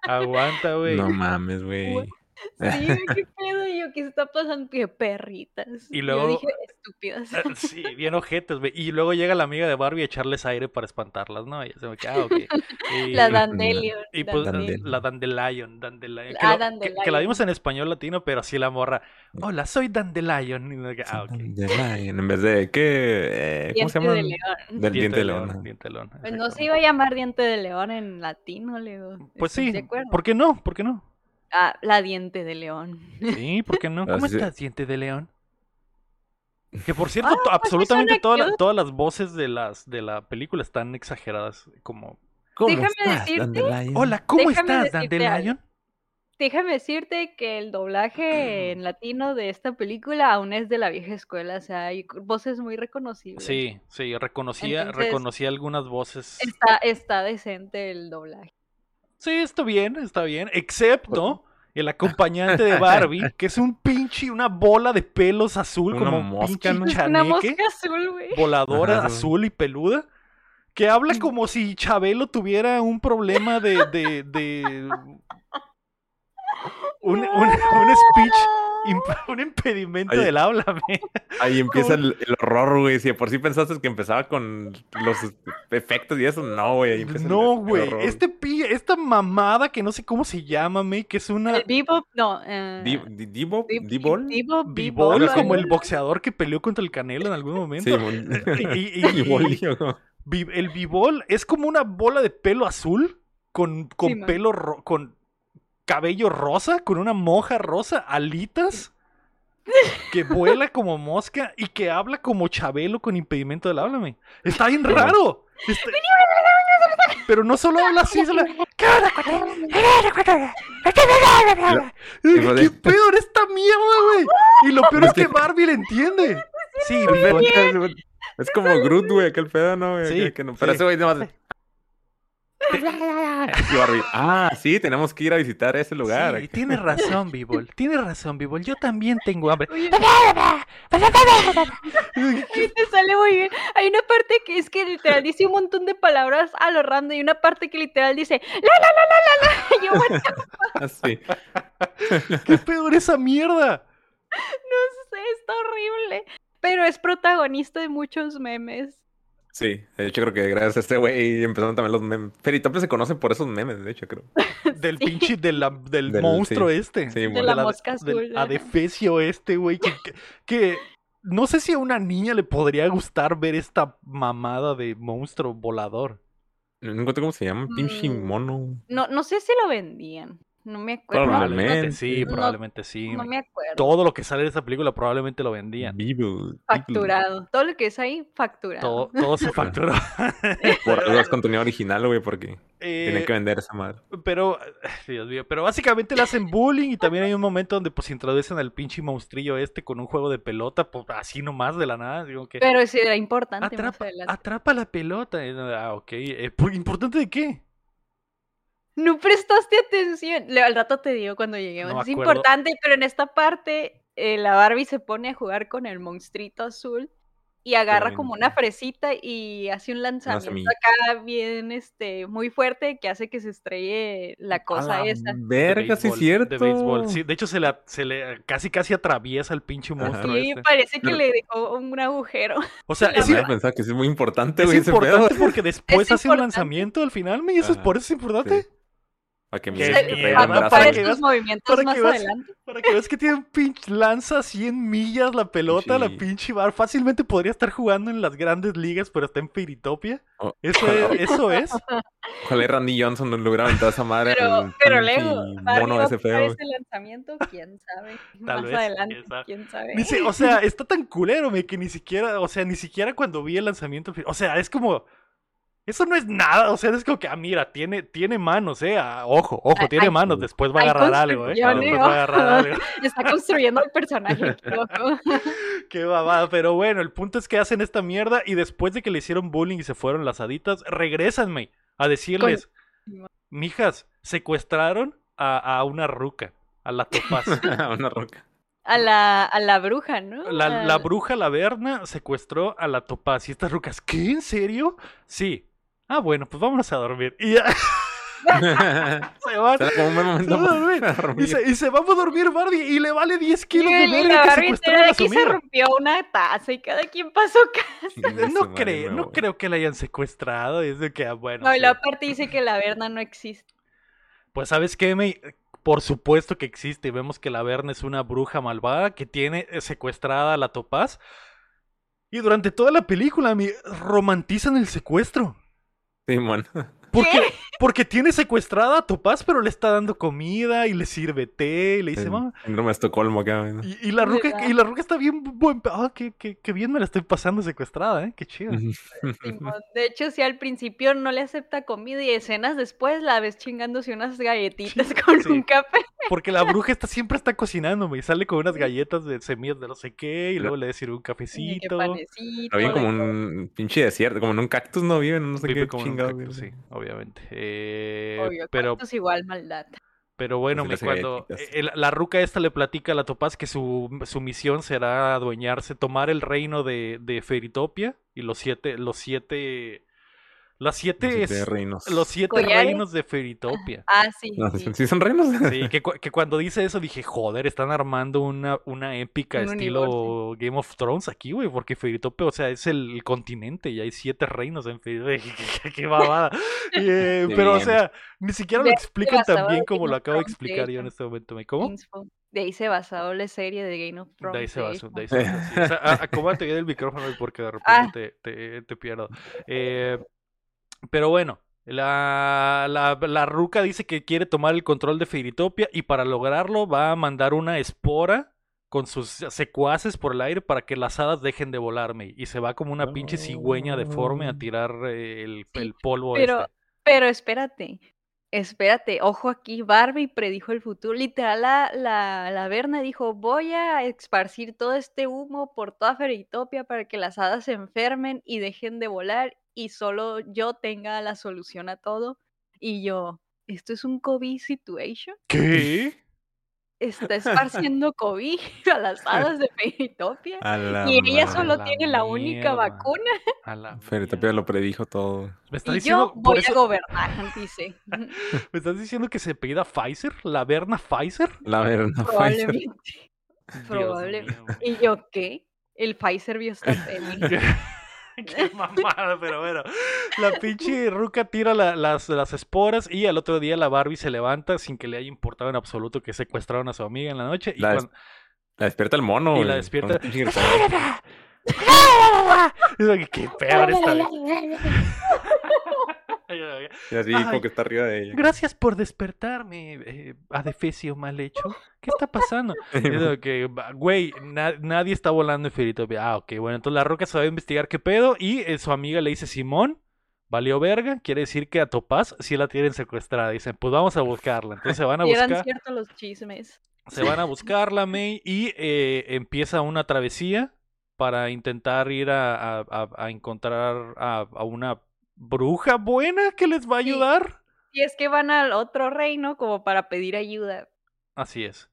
Speaker 2: Aguanta, güey.
Speaker 4: No mames, güey.
Speaker 3: Sí, qué pedo, y yo, ¿qué está pasando? Que perritas.
Speaker 2: Y
Speaker 3: Yo
Speaker 2: luego-
Speaker 3: dije, estúpidas.
Speaker 2: Ah, Sí, bien ojetes, güey. Y luego llega la amiga de Barbie a echarles aire para espantarlas, ¿no? Y se me queda, ah, ok. Y,
Speaker 3: La Dandelion.
Speaker 2: y pues
Speaker 3: Dandelion.
Speaker 2: la Dandelion, Dandelion. Que,
Speaker 3: Ah,
Speaker 2: lo- que- que la
Speaker 3: Dandelion.
Speaker 2: vimos en español latino, pero así la morra. Hola, soy Dandelion. Y ah, ok.
Speaker 4: De Lion, en vez de ¿qué? Eh, ¿Cómo se llama?
Speaker 3: de león.
Speaker 4: Del diente de león. ajá.
Speaker 2: Diente de león,
Speaker 3: Pues no se iba a llamar diente de león en latino, Leo.
Speaker 2: Pues
Speaker 3: ¿Estás
Speaker 2: sí? ¿por qué no? ¿Por qué no?
Speaker 3: Ah, la diente de león.
Speaker 2: Sí, ¿por qué no? ¿Cómo
Speaker 4: sí.
Speaker 2: estás, diente de león? Que por cierto,
Speaker 3: Ah, pues sí
Speaker 2: absolutamente toda la- todas las voces de las de la película están exageradas, como
Speaker 4: ¿Cómo
Speaker 3: Déjame
Speaker 4: estás,
Speaker 3: decirte-
Speaker 4: Dandelion?
Speaker 2: Hola, ¿cómo
Speaker 3: Déjame
Speaker 2: estás,
Speaker 3: decirte
Speaker 2: Dandelion?
Speaker 3: Déjame decirte que el doblaje en latino de esta película aún es de la vieja escuela, o sea, hay voces muy reconocibles.
Speaker 2: Sí, sí, reconocía,
Speaker 3: Entonces-
Speaker 2: reconocía algunas voces.
Speaker 3: Está, está decente el doblaje.
Speaker 2: Sí, está bien, está bien. Excepto el acompañante de Barbie, que es un pinche, una bola de pelos azul,
Speaker 4: Una
Speaker 2: como un
Speaker 4: mosca,
Speaker 2: pinche
Speaker 4: ¿no?
Speaker 3: Una
Speaker 2: chaneque,
Speaker 3: mosca azul, güey.
Speaker 2: voladora
Speaker 4: Ajá.
Speaker 2: azul y peluda, que habla como si Chabelo tuviera un problema de... de, de un, un- un speech, imp- un impedimento del habla, me.
Speaker 4: Ahí empieza el, el horror, güey. Si de por sí pensaste que empezaba con los efectos y eso, no, güey. ahí empieza el-
Speaker 2: No,
Speaker 4: el
Speaker 2: güey. Este pi- esta mamada que no sé cómo se llama, me, que es una...
Speaker 3: El bebop, no. eh. Bebop,
Speaker 2: Bibol,
Speaker 3: Bebop,
Speaker 2: como el boxeador que peleó contra el Canelo en algún momento.
Speaker 4: Sí,
Speaker 2: Y- y- y- el bibol es como una bola de pelo azul con, con
Speaker 3: Sí,
Speaker 2: pelo con cabello rosa, con una moja rosa, alitas, que vuela como mosca y que habla como Chabelo con impedimento del háblame. Está bien raro. Está- Pero no solo habla así, se la...
Speaker 4: Hijo de-
Speaker 2: ¿Qué pedo en esta mierda, güey? Y lo peor es que Barbie le entiende. Sí, Bibol.
Speaker 4: Es como Groot, güey, aquel pedo, ¿no? güey?
Speaker 2: Sí,
Speaker 4: que no- Pero
Speaker 2: sí.
Speaker 4: ese güey nomás... Y Barbie, ah, sí, tenemos que ir a visitar ese lugar.
Speaker 2: Sí, tienes razón, Bibol. Tienes razón, Bibol. Yo también tengo hambre.
Speaker 3: Oye, y te sale muy bien. Hay una parte que es que literal dice un montón de palabras a lo random y una parte que literal dice la la la la la la. Yo,
Speaker 4: Así.
Speaker 2: ¿Qué pedo en esa mierda?
Speaker 3: sé, está horrible. Pero es protagonista de muchos memes.
Speaker 4: Sí, de hecho creo que gracias a este güey empezaron también los memes. Feritopia se conoce por esos memes, de hecho, creo.
Speaker 2: Del
Speaker 3: Sí.
Speaker 2: pinche, de la- del,
Speaker 4: Del-
Speaker 2: monstruo
Speaker 4: sí.
Speaker 2: este.
Speaker 4: Sí,
Speaker 2: De
Speaker 4: bueno.
Speaker 3: la
Speaker 2: de-
Speaker 3: mosca
Speaker 2: del
Speaker 3: azul, ajá.
Speaker 2: adefesio este, güey. Que, que- que no sé si a una niña le podría gustar ver esta mamada de monstruo volador.
Speaker 4: No encuentro cómo se llama, pinche
Speaker 3: Mm.
Speaker 4: mono.
Speaker 3: No, no sé si lo vendían. No me acuerdo.
Speaker 4: Probablemente.
Speaker 2: Probablemente sí,
Speaker 3: No-
Speaker 2: probablemente sí.
Speaker 3: No, me acuerdo.
Speaker 2: Todo lo que sale de esa película probablemente lo vendían.
Speaker 3: Facturado. Todo lo que es ahí, facturado.
Speaker 2: Todo, todo se facturó.
Speaker 4: Por algo es contenido original, güey, porque tienen
Speaker 2: Eh,
Speaker 4: que vender esa madre.
Speaker 2: Pero, Dios mío, pero básicamente le hacen bullying y también hay un momento donde pues introducen al pinche monstrillo este con un juego de pelota, pues así nomás de la nada, digo que
Speaker 3: Pero sí era importante
Speaker 2: atrapa, atrapa la pelota. Y, Ah, ok. Eh, ¿por- ¿Importante de qué?
Speaker 3: No prestaste atención. Le- Al rato te digo cuando lleguemos.
Speaker 2: No me
Speaker 3: es
Speaker 2: acuerdo.
Speaker 3: importante, pero en esta parte eh, la Barbie se pone a jugar con el monstruito azul y agarra como una fresita y hace un lanzamiento acá bien, este, muy fuerte que hace que se estrelle la cosa
Speaker 4: la
Speaker 3: esa.
Speaker 4: Verga, sí cierto.
Speaker 2: De béisbol. Sí, de hecho se le, se le casi casi atraviesa el pinche monstruo
Speaker 3: Sí,
Speaker 2: este.
Speaker 3: parece que
Speaker 4: Pero-
Speaker 3: le dejó un agujero.
Speaker 2: O sea,
Speaker 3: la
Speaker 2: es,
Speaker 4: que es muy importante,
Speaker 2: es
Speaker 4: güey, ese pedo.
Speaker 2: importante porque después
Speaker 3: Es
Speaker 2: hace un lanzamiento al final, y eso es por eso es importante.
Speaker 4: Sí. Que me
Speaker 2: que
Speaker 4: traiga
Speaker 2: para-
Speaker 4: el brazo,
Speaker 2: para
Speaker 3: para
Speaker 2: que veas-
Speaker 3: movimientos
Speaker 2: para
Speaker 3: más
Speaker 2: que veas-
Speaker 3: adelante.
Speaker 2: Para que veas que tiene un pinche lanza a 100 millas la pelota, la pinche bar. Fácilmente podría estar jugando en las grandes ligas, pero está en Fairytopia.
Speaker 4: Oh,
Speaker 2: Eso es. Eso es.
Speaker 4: Ojalá Randy Johnson no hubiera aventado esa madre
Speaker 3: Pero, pero luego,
Speaker 4: mono ese feo.
Speaker 3: ese lanzamiento, quién sabe.
Speaker 2: Tal
Speaker 3: más
Speaker 2: vez,
Speaker 3: adelante,
Speaker 2: quién sabe.
Speaker 3: quién
Speaker 2: o sea, está tan culero, me, que ni siquiera, o sea, ni siquiera cuando vi el lanzamiento, o sea, es como, eso no es nada, o sea, es como que, ah, mira, tiene, tiene manos, eh, ah, ojo, ojo, tiene
Speaker 3: hay-
Speaker 2: manos, después va a agarrar algo, eh, después
Speaker 3: eh,
Speaker 2: va a agarrar algo.
Speaker 3: Está construyendo el personaje, loco.
Speaker 2: Qué babada, pero bueno, el punto es que hacen esta mierda y después de que le hicieron bullying y se fueron las haditas, regresanme a decirles, mijas, secuestraron a, a una ruca, a la topaz.
Speaker 4: Una roca.
Speaker 3: A la, a la bruja, ¿no?
Speaker 2: La,
Speaker 3: A-
Speaker 2: la bruja, la Berna, secuestró a la Topaz. Y estas rucas, ¿qué? ¿En serio? Sí. Ah, bueno, pues vámonos a dormir. Y ya se van.
Speaker 4: Será como un buen momento
Speaker 2: Se va a dormir. Y se, y se va a dormir Barbie y le vale 10 kilos de
Speaker 3: Y
Speaker 2: verga
Speaker 3: la
Speaker 2: que secuestraron a su
Speaker 3: aquí se rompió una taza y cada quien pasó casa.
Speaker 2: No creo,
Speaker 4: me
Speaker 2: no creo que la hayan secuestrado. Es de que, ah, bueno.
Speaker 3: No, y
Speaker 2: sí.
Speaker 3: la parte dice que la Verna no existe.
Speaker 2: Pues, ¿sabes qué, May? Por supuesto que existe. Vemos que la Berna es una bruja malvada que tiene eh, secuestrada a la Topaz. Y durante toda la película, mi, romantizan el secuestro.
Speaker 4: Sí,
Speaker 2: Porque, porque tiene secuestrada a Topaz, pero le está dando comida y le sirve té y le dice,
Speaker 4: Sí,
Speaker 2: mamá.
Speaker 4: Síndrome de Estocolmo acá.
Speaker 2: Y, y la ruca, y la ruca está bien buen. Ah, qué, qué- qué bien me la estoy pasando secuestrada, ¿eh? Qué chido.
Speaker 3: De hecho, si al principio no le acepta comida y escenas después la ves chingándose unas galletitas
Speaker 2: Sí,
Speaker 3: con
Speaker 2: sí.
Speaker 3: un café.
Speaker 2: Porque la bruja está, siempre está cocinando, y sale con unas galletas de semillas de no sé qué, y luego le sirve un cafecito.
Speaker 4: Lo vi como un pinche desierto, como en un cactus, no viven, no sé
Speaker 2: Vive
Speaker 4: qué
Speaker 2: como en un cactus, sí, obviamente. Eh,
Speaker 3: Obvio,
Speaker 2: pero,
Speaker 3: cortos igual maldad.
Speaker 2: pero bueno,
Speaker 4: sí
Speaker 2: me cuando eh, la, la ruca esta le platica a la Topaz que su, su misión será adueñarse, tomar el reino de, de Feritopia y los siete, los siete, las siete,
Speaker 4: Los siete
Speaker 2: es-
Speaker 4: reinos.
Speaker 2: los siete
Speaker 3: ¿Collares?
Speaker 2: reinos de Feritopia.
Speaker 3: Ah, sí.
Speaker 4: No,
Speaker 3: sí.
Speaker 4: ¿sí, son reinos?
Speaker 2: Sí, que, cu- que cuando dice eso dije, joder, están armando una, una épica
Speaker 3: Un
Speaker 2: estilo
Speaker 3: universo.
Speaker 2: Game of Thrones aquí, güey, porque Feritopia, o sea, es el, el continente y hay siete reinos en Feritopia. qué, qué babada. Y, eh, pero, o sea, ni siquiera lo explican tan bien
Speaker 3: en
Speaker 2: como lo acabo de explicar yo en este momento. ¿me- ¿Cómo?
Speaker 3: De ahí se basó la serie de Game of Thrones.
Speaker 2: De ahí se basó, de ahí se basó, sí. O sea, a- acomódate bien el micrófono güey, porque de repente
Speaker 3: Ah.
Speaker 2: te, te, te pierdo. Eh, pero bueno, la, la, la ruca dice que quiere tomar el control de Feiritopia y para lograrlo va a mandar una espora con sus secuaces por el aire para que las hadas dejen de volarme y se va como una pinche cigüeña deforme a
Speaker 4: No.
Speaker 2: tirar eh, el, el polvo
Speaker 3: pero-
Speaker 2: este.
Speaker 3: Pero espérate, espérate, ojo aquí, Barbie predijo el futuro. Literal, la, la, la Berna dijo, voy a esparcir todo este humo por toda Feritopia para que las hadas se enfermen y dejen de volar y solo yo tenga la solución a todo. Y yo, ¿esto es un COVID situation?
Speaker 2: ¿Qué?
Speaker 3: Está esparciendo COVID a las hadas de Feritopia.
Speaker 4: A la
Speaker 3: Y ella
Speaker 4: madre.
Speaker 3: solo
Speaker 2: la
Speaker 3: tiene la única
Speaker 2: mierda.
Speaker 3: vacuna.
Speaker 2: A la
Speaker 4: Feritopia lo
Speaker 2: mierda.
Speaker 4: predijo todo.
Speaker 2: Me estás
Speaker 3: Y
Speaker 2: diciendo,
Speaker 3: yo voy
Speaker 2: eso-
Speaker 3: a gobernar, dice.
Speaker 2: ¿Me estás diciendo que se apellida Pfizer? ¿La Berna Pfizer?
Speaker 4: La verdad, Pfizer.
Speaker 3: Probablemente.
Speaker 2: Dios
Speaker 3: Probablemente.
Speaker 2: mío.
Speaker 3: ¿Y yo qué? El Pfizer Biostatelic.
Speaker 2: Qué mamada, pero bueno. La pinche ruca tira la- las, las esporas y al otro día la Barbie se levanta sin que le haya importado en absoluto que secuestraron a su amiga en la noche. Y
Speaker 4: La des-
Speaker 2: cuando-
Speaker 4: La despierta el mono,
Speaker 2: Y
Speaker 4: güey.
Speaker 2: la despierta- qué peor esta vez.
Speaker 4: Y así
Speaker 2: Ay.
Speaker 4: como que está arriba de ella.
Speaker 2: Gracias por despertarme, eh, adefesio mal hecho. ¿Qué está pasando? Que, güey, na- nadie está volando en Feritopia. Ah, ok, bueno, entonces la roca se va a investigar qué pedo y eh, su amiga le dice, Simón, valió verga, quiere decir que a Topaz sí la tienen secuestrada. Dicen, pues vamos a buscarla. Entonces se van a
Speaker 3: Y eran
Speaker 2: buscar,
Speaker 3: ciertos los chismes.
Speaker 2: se van a buscarla, May, y eh, empieza una travesía para intentar ir a, a- a- a encontrar a, a una bruja buena que les va a ayudar.
Speaker 3: Y es que van al otro reino como para pedir ayuda.
Speaker 2: Así es.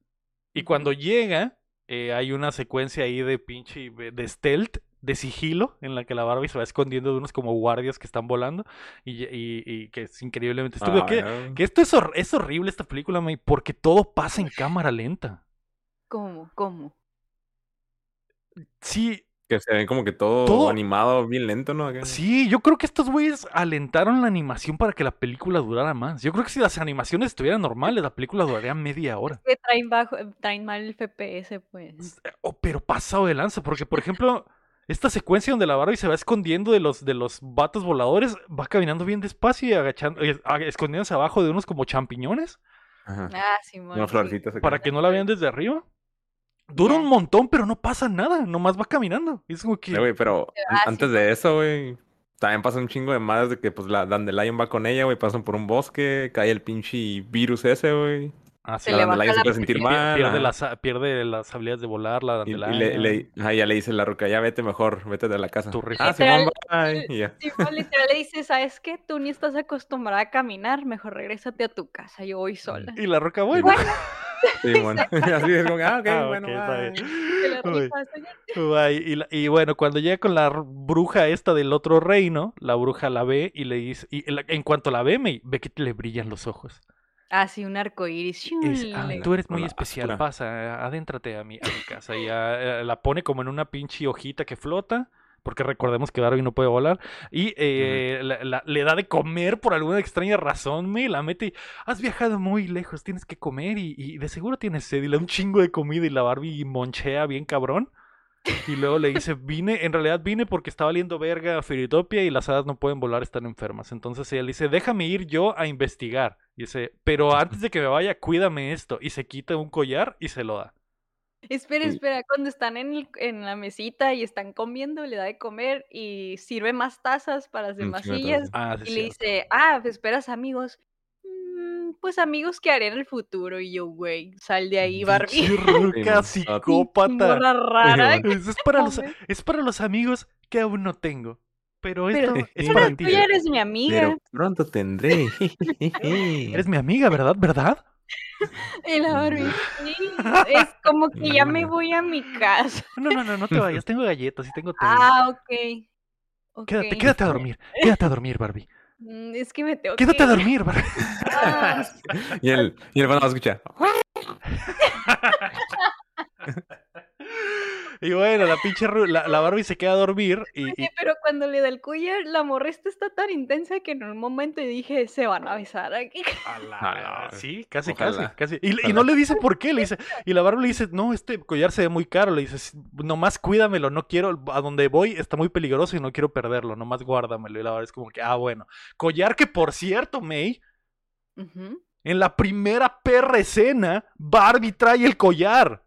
Speaker 2: Y cuando llega, eh, hay una secuencia ahí de pinche de stealth, de sigilo, en la que la Barbie se va escondiendo de unos como guardias que están volando y, y- y que es increíblemente estúpido.
Speaker 4: Ah,
Speaker 2: que,
Speaker 4: no.
Speaker 2: que esto es, hor- es horrible esta película, May, porque todo pasa en cámara lenta.
Speaker 3: ¿Cómo? ¿Cómo?
Speaker 2: Sí,
Speaker 4: Que se ven como que todo,
Speaker 2: Todo-
Speaker 4: animado, bien lento, ¿no?
Speaker 2: Sí, yo creo que estos güeyes alentaron la animación para que la película durara más. Yo creo que si las animaciones estuvieran normales, la película duraría media hora.
Speaker 3: Que traen, bajo, traen mal el FPS, pues.
Speaker 2: Oh, pero pasado de lanza, porque por ejemplo, esta secuencia donde la Barbie se va escondiendo de los, de los vatos voladores, va caminando bien despacio y agachando, eh, a- escondiéndose abajo de unos como champiñones
Speaker 4: Ajá.
Speaker 3: Ah, sí.
Speaker 4: florecitas acá.
Speaker 2: para que no la vean desde arriba. Dura un montón, pero no pasa nada, nomás va caminando. Es como que...
Speaker 4: Güey, pero antes de eso, güey, también pasa un chingo de madres de que, pues, la Dandelion va con ella, güey, pasan por un bosque, cae el pinche virus ese, güey.
Speaker 2: Ah, sí,
Speaker 3: Se le
Speaker 2: la
Speaker 4: Dandelion se puede sentir mal.
Speaker 2: pierde, las, pierde las habilidades de volar, la
Speaker 4: Y, y
Speaker 2: Dandelion.
Speaker 4: le, le- ajá, ya le dice la roca, ya vete mejor, vete de la casa.
Speaker 2: Tu rifa.
Speaker 4: Ah, Simón,
Speaker 3: Literal,
Speaker 4: bye. Y ya.
Speaker 3: Simón literal le dice, ¿sabes qué? Tú ni estás acostumbrada a caminar, mejor regrésate a tu casa, yo voy sola.
Speaker 2: Y la roca, bueno.
Speaker 3: Bueno.
Speaker 4: Así es como, ah, ok,
Speaker 2: Ah,
Speaker 4: bueno,
Speaker 2: ok, está
Speaker 4: bye.
Speaker 2: Y, la- y bueno, cuando llega con la bruja esta del otro reino, la bruja la ve y le dice, y en cuanto la ve, me, ve que le brillan los ojos.
Speaker 3: Ah, sí, un arco iris.
Speaker 2: Es, ah, tú eres muy
Speaker 4: Hola,
Speaker 2: especial, pasa, adéntrate a mi, a mi casa. Y ah, eh, la pone como en una pinche hojita que flota, porque recordemos que Darwin no puede volar. Y eh, la- la- le da de comer por alguna extraña razón, me la mete y, has viajado muy lejos, tienes que comer y, y de seguro tienes sed. Y le da un chingo de comida y la Barbie monchea bien cabrón. Y luego le dice, vine, en realidad vine porque está valiendo verga a Firitopia y las hadas no pueden volar, están enfermas. Entonces ella le dice, déjame ir yo a investigar. Y dice, pero antes de que me vaya, cuídame esto. Y se quita un collar y se lo da.
Speaker 3: Espera, espera, cuando están en, el- en la mesita y están comiendo, le da de comer y sirve más tazas para las
Speaker 4: Mm,
Speaker 3: demás
Speaker 4: me
Speaker 3: sillas.
Speaker 2: Ah, sí,
Speaker 3: Y le
Speaker 2: cierto.
Speaker 3: dice, ah, pues esperas amigos. "Mm, pues amigos que haré en el futuro. Y yo, güey, sal de ahí, Barbie.
Speaker 2: Ruca psicópata.
Speaker 3: Morra rara.
Speaker 4: bueno.
Speaker 2: Es, para los,
Speaker 3: Hombre.
Speaker 2: es para los amigos que aún no tengo. Pero
Speaker 3: Pero,
Speaker 2: esto es
Speaker 3: pero
Speaker 2: para
Speaker 3: tú
Speaker 2: ti.
Speaker 3: ya eres mi amiga.
Speaker 4: Pero pronto tendré.
Speaker 2: Eres mi amiga, ¿verdad? ¿Verdad?
Speaker 3: Y la Barbie, sí, es como que ya me voy a mi casa.
Speaker 2: No, no, no, no te vayas. Tengo galletas y tengo té.
Speaker 3: Ah, ok.
Speaker 2: Quédate,
Speaker 3: ok.
Speaker 2: quédate a dormir. Quédate a dormir, Barbie.
Speaker 3: Mm, Es que me tengo
Speaker 2: Quédate a
Speaker 3: que
Speaker 2: dormir.
Speaker 3: Ah,
Speaker 4: y el, y el fan va a escuchar.
Speaker 2: Y bueno, la pinche la, la Barbie se queda a dormir y,
Speaker 3: pero cuando le da el collar, la morra esta está tan intensa que en un momento dije, se van a besar aquí.
Speaker 2: A la-
Speaker 4: Ojalá.
Speaker 2: Sí, casi,
Speaker 4: Ojalá.
Speaker 2: casi, casi. Y, y no le dice por qué, le dice, y la Barbie le dice, no, este collar se ve muy caro, le dice, nomás cuídamelo, no quiero, a donde voy está muy peligroso y no quiero perderlo, nomás guárdamelo. Y la Barbie es como que, ah, bueno. Collar que, por cierto, May, en la primera perra escena, Barbie trae el collar.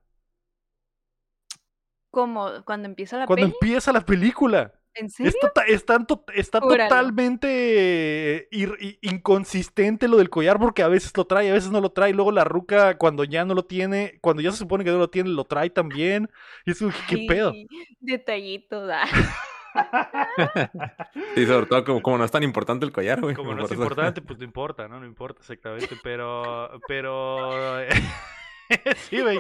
Speaker 3: Como cuando empieza la
Speaker 2: Cuando
Speaker 3: peli.
Speaker 2: empieza la película.
Speaker 3: ¿En serio?
Speaker 2: Tota- están to- está
Speaker 3: Júralo.
Speaker 2: totalmente ir- inconsistente lo del collar porque a veces lo trae, a veces no lo trae. Luego la ruca cuando ya no lo tiene, cuando ya se supone que no lo tiene, lo trae también. Y es como, ¿qué pedo?
Speaker 3: Detallito, da.
Speaker 4: Y sobre todo, como, como no es tan importante el collar, güey.
Speaker 2: Como no es importante, pues no importa, ¿no? No importa exactamente, pero... Pero... sí, güey.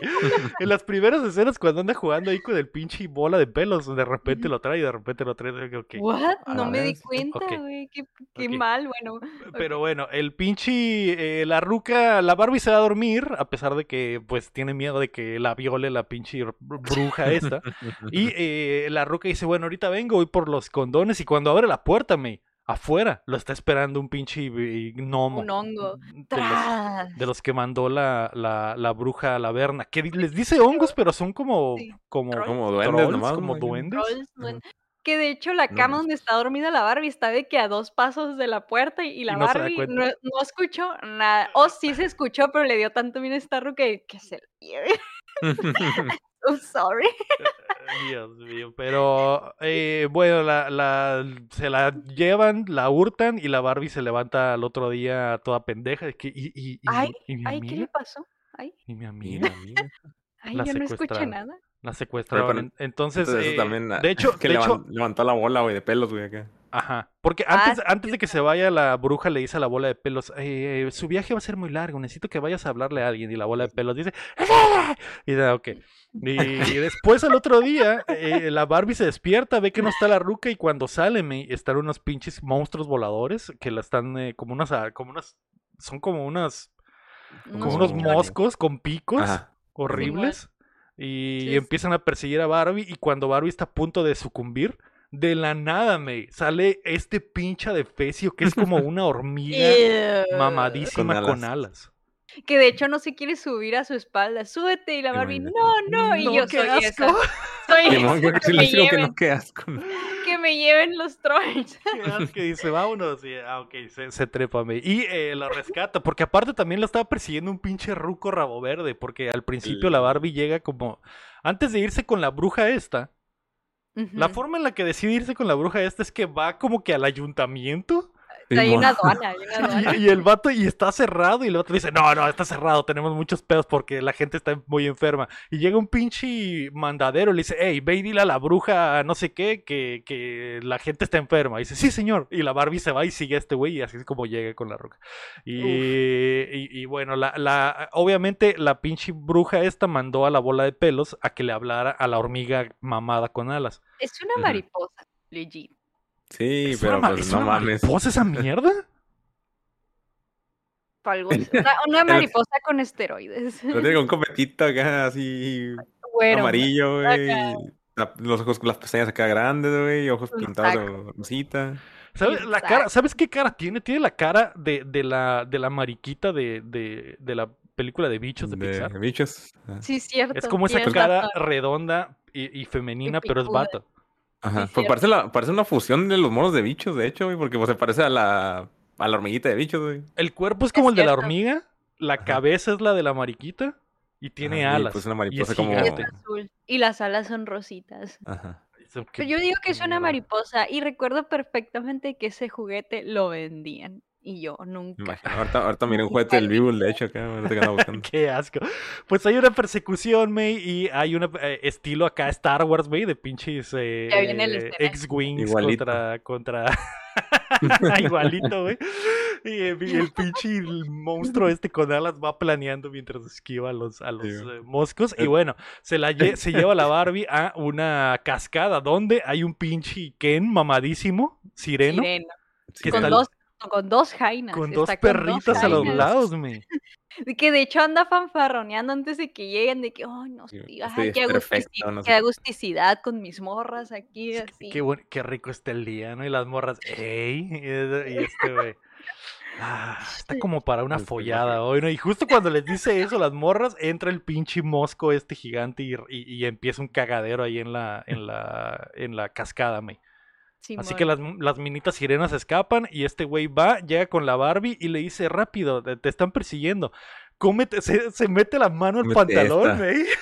Speaker 2: En las primeras escenas cuando anda jugando ahí con el pinche bola de pelos, de repente lo trae y de repente lo trae. y ok.
Speaker 3: ¿What? No me di cuenta, güey. Qué, mal, bueno.
Speaker 2: Pero bueno, el pinche, eh, la ruca, la Barbie se va a dormir, a pesar de que pues tiene miedo de que la viole la pinche br- bruja esta. Y eh, la ruca dice, bueno, ahorita vengo, voy por los condones y cuando abre la puerta, me afuera lo está esperando un pinche gnomo.
Speaker 3: Un hongo.
Speaker 2: De los,
Speaker 3: Tras.
Speaker 2: de los que mandó la, la, la bruja a la Berna. Que les dice hongos, pero son como,
Speaker 3: Sí,
Speaker 2: como,
Speaker 3: trolls.
Speaker 4: Como duendes
Speaker 2: trolls,
Speaker 4: nomás,
Speaker 2: como duendes.
Speaker 3: Trolls, Que de hecho la cama
Speaker 4: no.
Speaker 3: donde está dormida la Barbie está de que a dos pasos de la puerta y, y la
Speaker 2: Y no
Speaker 3: Barbie no, no escuchó nada. O sí se escuchó, pero le dio tanto bien esta ruca que, que se la lleve. I'm sorry.
Speaker 2: Dios mío, pero eh, bueno, la, la- se la llevan, la hurtan y la Barbie se levanta al otro día toda pendeja. de que, y, y, y,
Speaker 3: Ay,
Speaker 2: y mi
Speaker 3: Ay, ¿qué le pasó? Ay,
Speaker 2: y mi amiga,
Speaker 4: amiga.
Speaker 3: ay,
Speaker 2: La
Speaker 3: yo no escuché nada.
Speaker 2: la secuestraron.
Speaker 4: pero-
Speaker 2: en- Entonces,
Speaker 4: Entonces,
Speaker 2: eh,
Speaker 4: también,
Speaker 2: de hecho,
Speaker 4: que
Speaker 2: de
Speaker 4: levan-
Speaker 2: hecho,
Speaker 4: levantó la bola, güey, de pelos, güey, acá.
Speaker 2: Ajá, porque
Speaker 3: Ah,
Speaker 2: antes, antes de que se vaya la bruja le dice a la bola de pelos, "Eh, su viaje va a ser muy largo, necesito que vayas a hablarle a alguien. Y la bola de pelos dice, "Ah", y da, ok. Y, y después al otro día, eh, la Barbie se despierta, ve que no está la ruca y cuando sale, me, están unos pinches monstruos voladores que la están eh, como unas, ah, como unas, son como unas, como
Speaker 3: Unos
Speaker 2: moscos con picos
Speaker 4: Ajá.
Speaker 2: horribles y
Speaker 3: Sí, sí.
Speaker 2: empiezan a perseguir a Barbie y cuando Barbie está a punto de sucumbir, de la nada, me sale este pincha de fecio que es como una hormiga mamadísima
Speaker 4: Con
Speaker 2: con
Speaker 4: alas.
Speaker 2: alas.
Speaker 3: Que de hecho no se quiere subir a su espalda. Súbete y la Barbie, no, no. Y
Speaker 2: No,
Speaker 3: yo
Speaker 2: qué
Speaker 3: soy esa.
Speaker 2: asco.
Speaker 3: Soy
Speaker 4: Simón,
Speaker 3: esa,
Speaker 4: que
Speaker 3: que, me
Speaker 4: digo que
Speaker 3: lleven,
Speaker 4: no, qué asco.
Speaker 3: que me lleven los trolls.
Speaker 2: Qué asco, y dice, vámonos. Y, ah, ok, se, se trepa, me. Y eh, la rescata, porque aparte también la estaba persiguiendo un pinche ruco rabo verde, porque al principio la Barbie llega como, antes de irse con la bruja esta, la forma en la que decide irse con la bruja esta es que va como que al ayuntamiento.
Speaker 3: Hay
Speaker 4: Simón.
Speaker 3: una aduana, hay una aduana.
Speaker 2: Y, y el vato y está cerrado y el otro dice, no, no, está cerrado, tenemos muchos pedos porque la gente está muy enferma. Y llega un pinche mandadero y le dice, hey, ve y dile a la bruja no sé qué que, que la gente está enferma. Y dice, sí, señor. Y la Barbie se va y sigue a este güey y así es como llega con la roca. Y, y, y bueno, la, la, obviamente la pinche bruja esta mandó a la bola de pelos a que le hablara a la hormiga mamada con alas.
Speaker 3: Es una mariposa, legit.
Speaker 4: Sí,
Speaker 2: ¿Es
Speaker 4: pero
Speaker 2: una,
Speaker 4: pues
Speaker 2: ¿es
Speaker 4: no
Speaker 2: una
Speaker 4: mames.
Speaker 2: mariposa esa mierda?
Speaker 3: Una, una mariposa con esteroides.
Speaker 4: Lo tiene con un cometito acá, así amarillo, güey. Los ojos, las pestañas acá grandes, güey. Ojos pintados de rosita.
Speaker 2: ¿Sabes, la cara, ¿Sabes qué cara tiene? Tiene la cara de, de la, de la mariquita de, de, de la película de bichos de, Pixar.
Speaker 4: bichos. Ah.
Speaker 3: Sí, cierto.
Speaker 2: Es como esa cara
Speaker 3: razón.
Speaker 2: redonda y, y femenina, pero es vato.
Speaker 4: Ajá. Pues parece, la, parece una fusión de los monos de bichos, de hecho, güey. Porque pues, se parece a la, a la hormiguita de bichos, güey.
Speaker 2: El cuerpo es como el de la hormiga, la
Speaker 4: Ajá.
Speaker 2: cabeza es la de la mariquita y tiene
Speaker 4: Ajá, y,
Speaker 2: alas.
Speaker 4: pues, una
Speaker 2: y
Speaker 4: mariposa
Speaker 2: es
Speaker 4: como-
Speaker 3: Y azul. Y las alas son rositas.
Speaker 4: Ajá.
Speaker 3: Pero yo digo que es una mariposa y recuerdo perfectamente que ese juguete lo vendían. Y yo nunca.
Speaker 4: Imagina, ahorita, ahorita miré un juguete del Bibul, de hecho, acá, ahorita que andaba buscando.
Speaker 2: Qué asco. Pues hay una persecución, May, y hay un estilo acá Star Wars, May, de pinches eh,
Speaker 3: Ya viene el
Speaker 2: eh. X-Wings
Speaker 4: Igualito.
Speaker 2: contra... contra... Igualito, güey. Y el, y el pinche el monstruo este con alas va planeando mientras esquiva a los, a los
Speaker 4: Sí, güey.
Speaker 2: eh, moscos. Y
Speaker 4: Eh.
Speaker 2: bueno, se, la lle- se lleva la Barbie a una cascada donde hay un pinche Ken mamadísimo, sireno,
Speaker 3: Sireno.
Speaker 4: Sí,
Speaker 2: ¿Qué
Speaker 3: Con dos, con dos jainas.
Speaker 2: con
Speaker 3: está
Speaker 2: dos
Speaker 3: con
Speaker 2: perritas a los lados, me.
Speaker 3: De que de hecho anda fanfarroneando antes de que lleguen, de que, ay, no,
Speaker 4: es
Speaker 3: qué,
Speaker 4: no sé
Speaker 3: agusticidad con mis morras aquí, así.
Speaker 2: Qué, buen- qué rico está el día, ¿no? Y las morras, ¡ey! Y este, güey. Ah, está como para una follada hoy, ¿no? Y justo cuando les dice eso, las morras, entra el pinche mosco este gigante y, y- y empieza un cagadero ahí en la, en la, en la cascada, me. Así que las, las minitas sirenas escapan y este güey va, llega con la Barbie y le dice, rápido, te te están persiguiendo. Cómete, se, se mete la mano al pantalón, güey.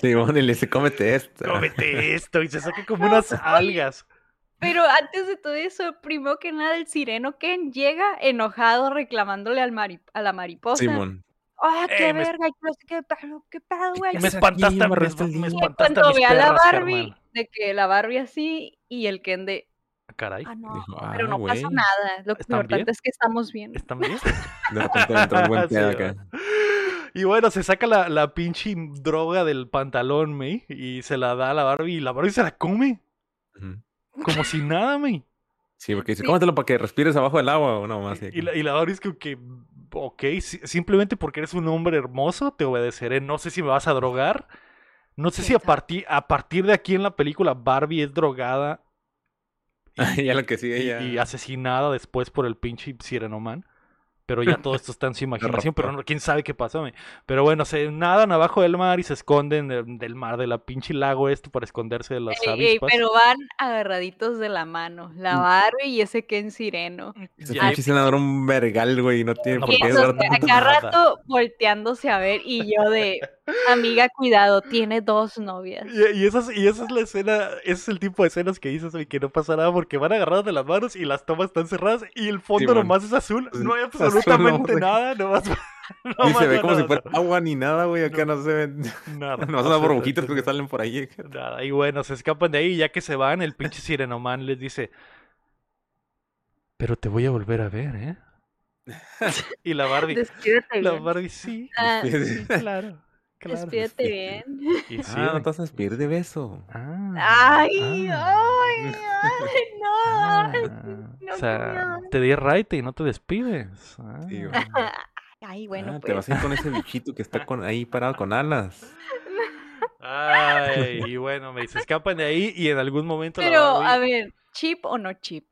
Speaker 4: Sí, bueno, y le dice, cómete esta.
Speaker 2: Cómete esto. Y se saca como unas algas.
Speaker 3: Pero antes de todo eso, primero que nada, el sireno Ken llega enojado reclamándole al mari- a la mariposa.
Speaker 4: Simón.
Speaker 3: ¡Ah, qué
Speaker 2: Eh, me-
Speaker 3: verga! ¿Qué, qué pedo, qué pedo, güey?
Speaker 2: Me espantaste,
Speaker 4: aquí,
Speaker 2: me, me espantaste a
Speaker 3: cuando ve a la Barbie, de que la Barbie así y el Ken de,
Speaker 2: Ah, Caray,
Speaker 3: ah, no,
Speaker 4: Dijo,
Speaker 3: pero
Speaker 4: "Ah,
Speaker 3: no pasa
Speaker 4: güey".
Speaker 3: nada. Lo
Speaker 2: ¿Están
Speaker 3: importante
Speaker 2: bien?
Speaker 3: es que estamos bien.
Speaker 2: ¿están bien?
Speaker 4: De repente entró un buen pedo acá.
Speaker 2: Y bueno, se saca la, la pinche droga del pantalón, me, y se la da a la Barbie y la Barbie se la come. Como si nada, me.
Speaker 4: Sí, porque dice,
Speaker 3: Sí.
Speaker 4: cómetelo para que respires abajo del agua o no más.
Speaker 2: Y la, y la Barbie es como que, ok, si- simplemente porque eres un hombre hermoso, te obedeceré. No sé si me vas a drogar. No sé si a partir, a partir de aquí en la película Barbie es drogada
Speaker 4: ya lo que sigue
Speaker 2: y, y asesinada después por el pinche Sirenoman. Pero ya todo esto está en su imaginación, pero no, quién sabe qué pasó. me. Pero bueno, se nadan abajo del mar y se esconden de- del mar, de la pinche lago esto para esconderse de las
Speaker 3: Ey, ey,
Speaker 2: avispas.
Speaker 3: pero van agarraditos de la mano, la
Speaker 4: Mm.
Speaker 3: Barbie y ese Ken sireno.
Speaker 4: Ese
Speaker 2: Ya-
Speaker 4: pinche senador un vergal, güey, y no tiene
Speaker 2: No
Speaker 4: por qué
Speaker 2: pasa
Speaker 3: eso,
Speaker 4: dar
Speaker 3: que a
Speaker 4: tanto.
Speaker 3: cada
Speaker 2: nada.
Speaker 3: rato volteándose a ver y yo de, amiga, cuidado, tiene dos novias.
Speaker 2: Y, y esa es, y esa es la escena, ese es el tipo de escenas que dices, que no pasa nada porque van agarrados de las manos y las tomas están cerradas y el fondo
Speaker 4: Simón.
Speaker 2: nomás es azul, no hay
Speaker 4: Azul,
Speaker 2: absolutamente
Speaker 4: no,
Speaker 2: nada, nomás,
Speaker 4: Ni
Speaker 2: nomás
Speaker 4: se ve
Speaker 2: no,
Speaker 4: como
Speaker 2: no,
Speaker 4: si
Speaker 2: no,
Speaker 4: fuera agua ni nada, güey. Acá no, se ven.
Speaker 2: nada.
Speaker 4: No, son
Speaker 2: absolutamente
Speaker 4: burbujitas creo que salen por ahí.
Speaker 2: Nada, y bueno, se escapan de ahí y ya que se van, el pinche Sirenoman les dice, pero te voy a volver a ver, ¿eh? y la Barbie, la. Barbie, sí,
Speaker 3: Ah,
Speaker 2: sí, claro, claro.
Speaker 3: Despídete bien.
Speaker 2: Y sí,
Speaker 4: ah, no te vas a despedir de beso.
Speaker 2: Ah,
Speaker 3: Ay,
Speaker 2: ah,
Speaker 3: ay, ay, no.
Speaker 2: ah.
Speaker 3: no,
Speaker 2: o sea, te di raite y no te despides. Ah.
Speaker 4: Sí, güey.
Speaker 3: Ay, bueno,
Speaker 4: Ah,
Speaker 3: pues.
Speaker 4: Te vas a ir con ese bichito que está con, ahí parado con alas.
Speaker 2: Ay, y bueno, me se escapan de ahí y en algún momento la
Speaker 3: Pero, a ver, ¿chip o no chip?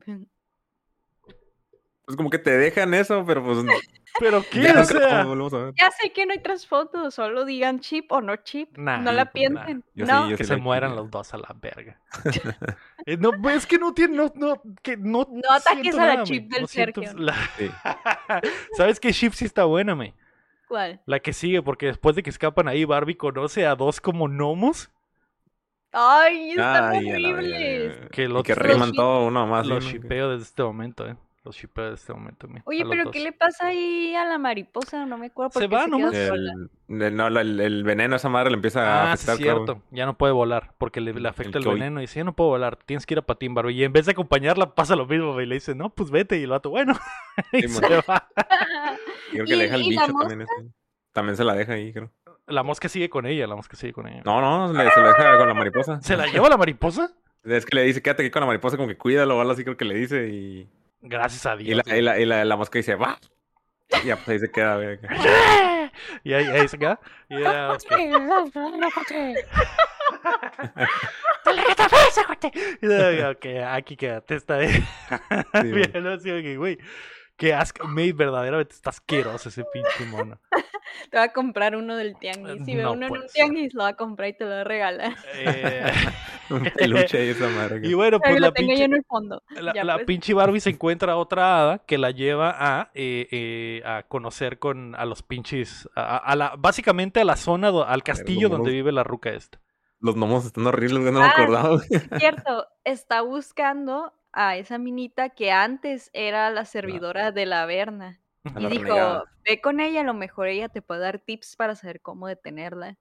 Speaker 4: Pues como que te dejan eso, pero pues.
Speaker 2: ¿Pero qué?
Speaker 4: ya
Speaker 2: o sea,
Speaker 4: lo volvemos a ver.
Speaker 3: Ya sé que no hay trasfondo, solo digan chip o no chip.
Speaker 2: Nah,
Speaker 3: no la
Speaker 4: nah.
Speaker 3: piensen. No,
Speaker 4: sí,
Speaker 2: que
Speaker 4: sí
Speaker 2: se mueran los dos a la verga. Eh, no, es que no tiene, no, no, que no.
Speaker 3: No ataques a la
Speaker 2: nada,
Speaker 3: chip
Speaker 2: me.
Speaker 3: del
Speaker 2: No siento
Speaker 3: Sergio.
Speaker 2: la-
Speaker 4: Sí.
Speaker 2: ¿Sabes qué chip sí está buena, me?
Speaker 3: ¿Cuál?
Speaker 2: La que sigue, porque después de que escapan ahí, Barbie conoce a dos como gnomos
Speaker 3: Ay, están
Speaker 4: Ay,
Speaker 3: horribles.
Speaker 2: que los,
Speaker 4: que riman todo uno más.
Speaker 2: los shipeo desde este momento, eh. Los shipeo desde este momento, me.
Speaker 3: Oye, pero
Speaker 2: dos.
Speaker 3: ¿qué le pasa ahí a la mariposa? No me acuerdo por
Speaker 2: Se
Speaker 3: qué
Speaker 2: va
Speaker 3: se
Speaker 2: nomás.
Speaker 4: El, el- no, el, el veneno a esa madre le empieza a
Speaker 2: Ah, sí,
Speaker 4: afectar.
Speaker 2: es
Speaker 4: creo,
Speaker 2: cierto. Ya no puede volar porque le, le afecta el, veneno. Y dice, ya no puedo volar, tienes que ir a Patín Barbie. Y en vez de acompañarla, pasa lo mismo. Y le dice, no, pues vete. Y el vato, bueno. y
Speaker 4: Sí,
Speaker 2: se va.
Speaker 4: Creo que
Speaker 3: ¿Y-
Speaker 4: le deja el bicho también. ese. También se la deja ahí, creo.
Speaker 2: La mosca sigue con ella, la mosca sigue con ella.
Speaker 4: No, no, le- se la deja con la mariposa.
Speaker 2: ¿Se la lleva la mariposa?
Speaker 4: Es que le dice, quédate aquí con la mariposa, como que cuídalo o algo así, creo que le dice. Y,
Speaker 2: Gracias a
Speaker 4: y,
Speaker 2: Dios.
Speaker 4: la, y, la, y la, la mosca dice, va. Y ya, pues ahí se queda, güey.
Speaker 2: Y ahí, ahí se queda. Y ya, ok. Y ya, ok, aquí quédate, está bien.
Speaker 4: Sí,
Speaker 2: Bien, ok, güey. Qué asco. Mate, verdaderamente está asqueroso ese pinche mono.
Speaker 3: Te va a comprar uno del tianguis. Si ve
Speaker 2: No
Speaker 3: uno en un
Speaker 2: ser.
Speaker 3: tianguis, lo va a comprar y te lo va a regalar.
Speaker 2: Eh,
Speaker 4: Un peluche ahí esa madre.
Speaker 2: y bueno, pues la pinche,
Speaker 3: en el fondo.
Speaker 2: la,
Speaker 3: Ya,
Speaker 2: la
Speaker 3: pues.
Speaker 2: pinche Barbie se encuentra a otra hada que la lleva a, eh, eh, a conocer con a los pinches, a, a la, básicamente a la zona, do- al castillo donde vive la ruca esta.
Speaker 4: Los gnomos están horribles, no me
Speaker 3: Ah,
Speaker 4: acordaba. güey.
Speaker 3: Cierto, está buscando a esa minita que antes era la servidora de la Averna.
Speaker 4: A
Speaker 3: Y
Speaker 4: la
Speaker 3: dijo,
Speaker 4: renegada.
Speaker 3: ve con ella, a lo mejor ella te puede dar tips para saber cómo detenerla.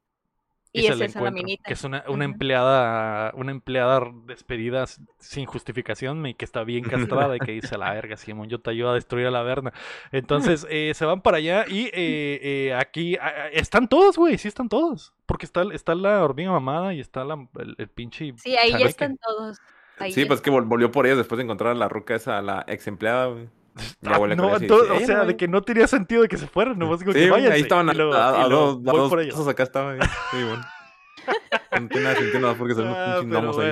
Speaker 3: Y,
Speaker 2: se
Speaker 3: es
Speaker 2: la
Speaker 3: esa la
Speaker 2: encuentro,
Speaker 3: minita.
Speaker 2: Que es una, una empleada, una empleada despedida sin justificación y que está bien castrada y que dice la verga, Simón, yo te ayudo a destruir a la verna. Entonces eh, se van para allá y eh, eh, aquí están todos, güey, sí están todos. Porque está, está la hormiga mamada y está la, el, el pinche.
Speaker 3: Sí, ahí ya están todos. Ahí
Speaker 4: Sí,
Speaker 3: ya
Speaker 4: pues que vol- volvió por ellos después de encontrar a la ruca esa, la ex empleada, güey.
Speaker 2: No, todo-
Speaker 4: dice,
Speaker 2: o
Speaker 4: "Eh,
Speaker 2: sea,
Speaker 4: güey".
Speaker 2: de que no tenía sentido de que se fueran, nomás digo
Speaker 4: Sí,
Speaker 2: que vayan.
Speaker 4: ahí estaban a, a- dos, a
Speaker 2: voy
Speaker 4: dos
Speaker 2: por ellos.
Speaker 4: acá estaban. Sí, bueno. No tiene nada sentido nada porque son unos
Speaker 2: Ah,
Speaker 4: gnomos ahí.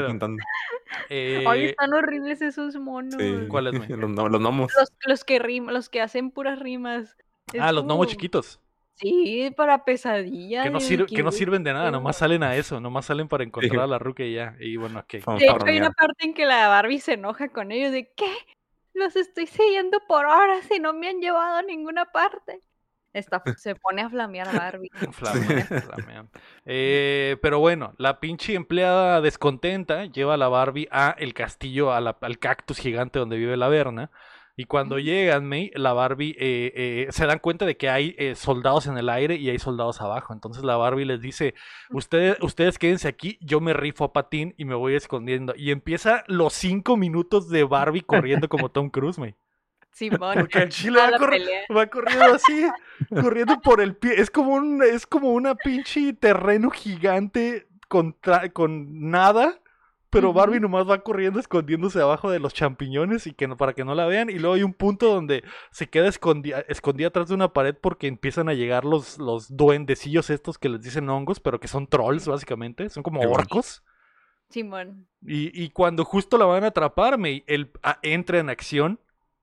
Speaker 2: Eh,
Speaker 3: Ay, están horribles esos monos.
Speaker 4: Sí.
Speaker 2: ¿Cuáles, güey?
Speaker 4: los, los gnomos.
Speaker 3: Los, los que rim, los que hacen puras rimas. Es
Speaker 2: ah, los gnomos chiquitos.
Speaker 3: Sí, para pesadillas.
Speaker 2: Que no,
Speaker 3: de
Speaker 2: sir- que no
Speaker 3: qué
Speaker 2: sirven de nada, nomás salen a eso, nomás salen para encontrar a la ruca y ya. Y bueno, ok.
Speaker 3: De hecho, hay una parte en que la Barbie se enoja con ellos de ¿qué? Los estoy siguiendo por horas y no me han llevado a ninguna parte. Está, se pone a flamear a Barbie.
Speaker 2: Flamean, flamean. Eh, pero bueno, la pinche empleada descontenta lleva a la Barbie a el castillo, a la- al cactus gigante donde vive la Verna. Y cuando llegan, May, la Barbie eh, eh, se dan cuenta de que hay eh, soldados en el aire y hay soldados abajo. Entonces la Barbie les dice: ustedes, ustedes quédense aquí, yo me rifo a patín y me voy escondiendo. Y empieza los cinco minutos de Barbie corriendo como Tom Cruise, May.
Speaker 3: Simón.
Speaker 2: Porque el chile va, corriendo así, corriendo por el pie. Es como un, es como una pinche terreno gigante con, con nada. Pero. Barbie nomás va corriendo escondiéndose abajo de los champiñones y que no, para que no la vean. Y luego hay un punto donde se queda escondida, escondida atrás de una pared porque empiezan a llegar los, los duendecillos estos que les dicen hongos, pero que son trolls básicamente. Son como orcos.
Speaker 3: Simón.
Speaker 2: Y, y cuando justo la van a atrapar, me, el, a- entra en acción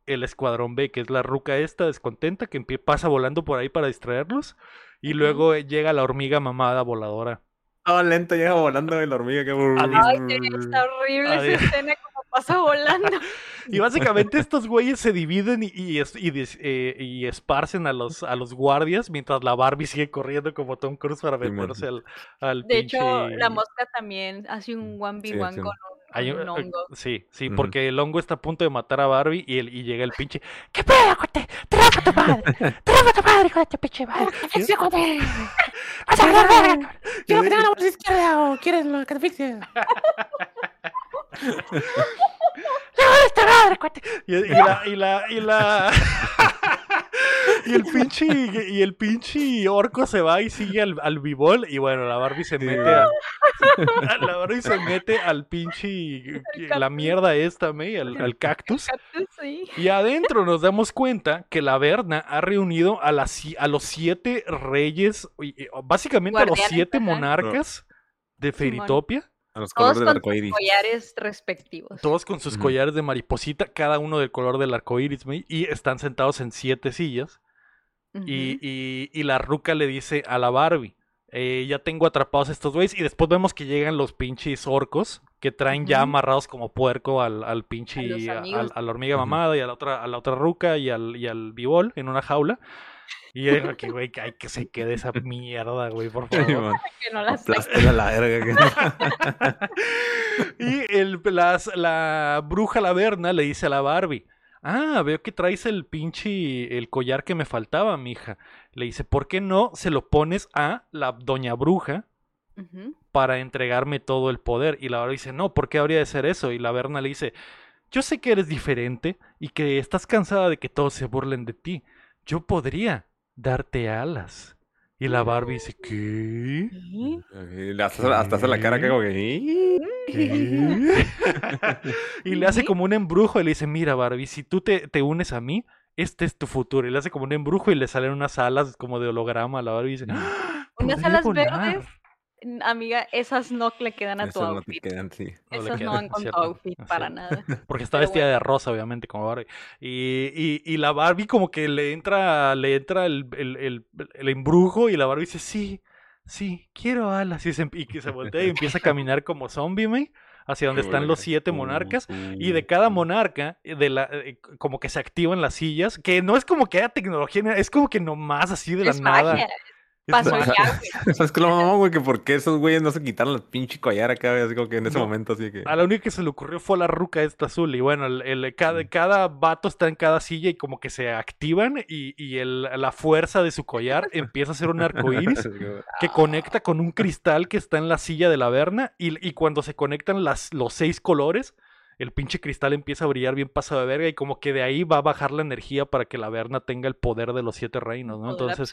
Speaker 2: el escuadrón B, que es la ruca esta descontenta que pasa volando por ahí para distraerlos. Y luego llega la hormiga mamada voladora.
Speaker 4: Todo lento llega volando la hormiga. Que...
Speaker 3: Ay, sí, está horrible
Speaker 2: Adiós.
Speaker 3: esa escena como pasa volando.
Speaker 2: Y básicamente estos güeyes se dividen y, y, y eh, y esparcen a los, a los guardias mientras la Barbie sigue corriendo como Tom Cruise para meterse al, al
Speaker 3: De hecho,
Speaker 2: pinche-
Speaker 3: la mosca también hace un 1v1
Speaker 4: Sí, sí.
Speaker 3: con un,
Speaker 2: Hay un-
Speaker 3: un
Speaker 2: eh,
Speaker 3: hongo.
Speaker 2: Sí, sí,
Speaker 4: Ujú.
Speaker 2: porque el hongo está a punto de matar a Barbie y, el, y llega el pinche. ¿Qué pedo, cote? ¡Traga a tu madre! ¡Traga a tu madre, hijo de tu pinche madre! ¡Ese cote! ¡Vas a ver, verga!
Speaker 1: ¿Quieres que tenga la bolsa izquierda o quieres la catafixia?
Speaker 2: ¡No, esta madre, cote! Y, y la. Y la. Y la. Y el pinche y el pinche orco se va y sigue al, al bibol y bueno, la Barbie se mete a, la Barbie se mete al pinche la mierda esta, May, al, al cactus.
Speaker 3: Cactus, sí.
Speaker 2: Y adentro nos damos cuenta que la Verna ha reunido a, las, a los siete reyes, básicamente a los siete monarcas de Fairytopia,
Speaker 4: A los
Speaker 3: Todos
Speaker 4: colores del
Speaker 3: con sus collares respectivos.
Speaker 2: todos con sus
Speaker 4: Ujú.
Speaker 2: collares de mariposita, cada uno del color del arco iris, y están sentados en siete sillas.
Speaker 3: Ujú.
Speaker 2: Y, y- y la ruca le dice a la Barbie, eh, ya tengo atrapados a estos güeyes. Y después vemos que llegan los pinches orcos que traen ya
Speaker 3: Ujú.
Speaker 2: amarrados como puerco al, al pinche,
Speaker 3: A los
Speaker 2: a,
Speaker 3: amigos.
Speaker 2: a la hormiga
Speaker 4: Ujú.
Speaker 2: mamada y a la otra, a la otra ruca y al, y al bibol en una jaula. Y yo digo que, güey, que, ay, que se quede esa mierda, güey, por favor.
Speaker 3: Que no.
Speaker 4: Aplástala a la verga.
Speaker 2: Y el, las- la bruja la Verna le dice a la Barbie, ah, veo que traes el pinche, el collar que me faltaba, mija. Le dice, ¿por qué no se lo pones a la doña bruja para entregarme todo el poder? Y la Barbie dice, no, ¿por qué habría de ser eso? Y la Verna le dice, yo sé que eres diferente y que estás cansada de que todos se burlen de ti. Yo podría darte alas. Y la Barbie dice, ¿qué?
Speaker 3: ¿Qué?
Speaker 4: Hasta, hasta hace la cara que como que...
Speaker 2: ¿Qué? y le hace como un embrujo y le dice, mira Barbie, si tú te, te unes a mí, este es tu futuro. Y le hace como un embrujo y le salen unas alas como de holograma a la Barbie y dice, "¡Ah!
Speaker 3: Unas alas
Speaker 2: volar".
Speaker 3: verdes. Amiga, esas no le quedan a tu
Speaker 4: Eso no te
Speaker 3: outfit.
Speaker 4: quedan, sí.
Speaker 2: No le
Speaker 3: Esas
Speaker 2: quedan,
Speaker 3: no van con tu outfit para nada.
Speaker 2: Porque está
Speaker 3: Pero
Speaker 2: vestida
Speaker 3: bueno.
Speaker 2: de rosa, obviamente, como Barbie. Y, y, y la Barbie como que le entra, le entra el, el, el, el embrujo y la Barbie dice, sí, sí, quiero alas. Y, se, y que se voltea y empieza a caminar como zombie, ¿me? Hacia donde están los siete monarcas. Y de cada monarca, eh, de la, eh, como que se activan las sillas, que no es como que haya tecnología, es como que nomás así de la
Speaker 3: Es
Speaker 2: nada.
Speaker 3: magia. Pasó
Speaker 2: No,
Speaker 3: ya, güey.
Speaker 4: ¿Sabes qué lo mamón, güey? Que por qué esos güeyes no se quitaron el pinche collar acá? Así como que en ese
Speaker 2: No.
Speaker 4: momento, así que.
Speaker 2: A la única que se le ocurrió fue la ruca esta azul. Y bueno, el, el- cada, cada vato está en cada silla y como que se activan y, y el- la fuerza de su collar empieza a ser un
Speaker 4: Así como,
Speaker 2: que conecta con un cristal que está en la silla de la Verna y, y cuando se conectan las, los seis colores, el pinche cristal empieza a brillar bien pasado de verga y como que de ahí va a bajar la energía para que la Verna tenga el poder de los siete reinos, ¿no? Entonces,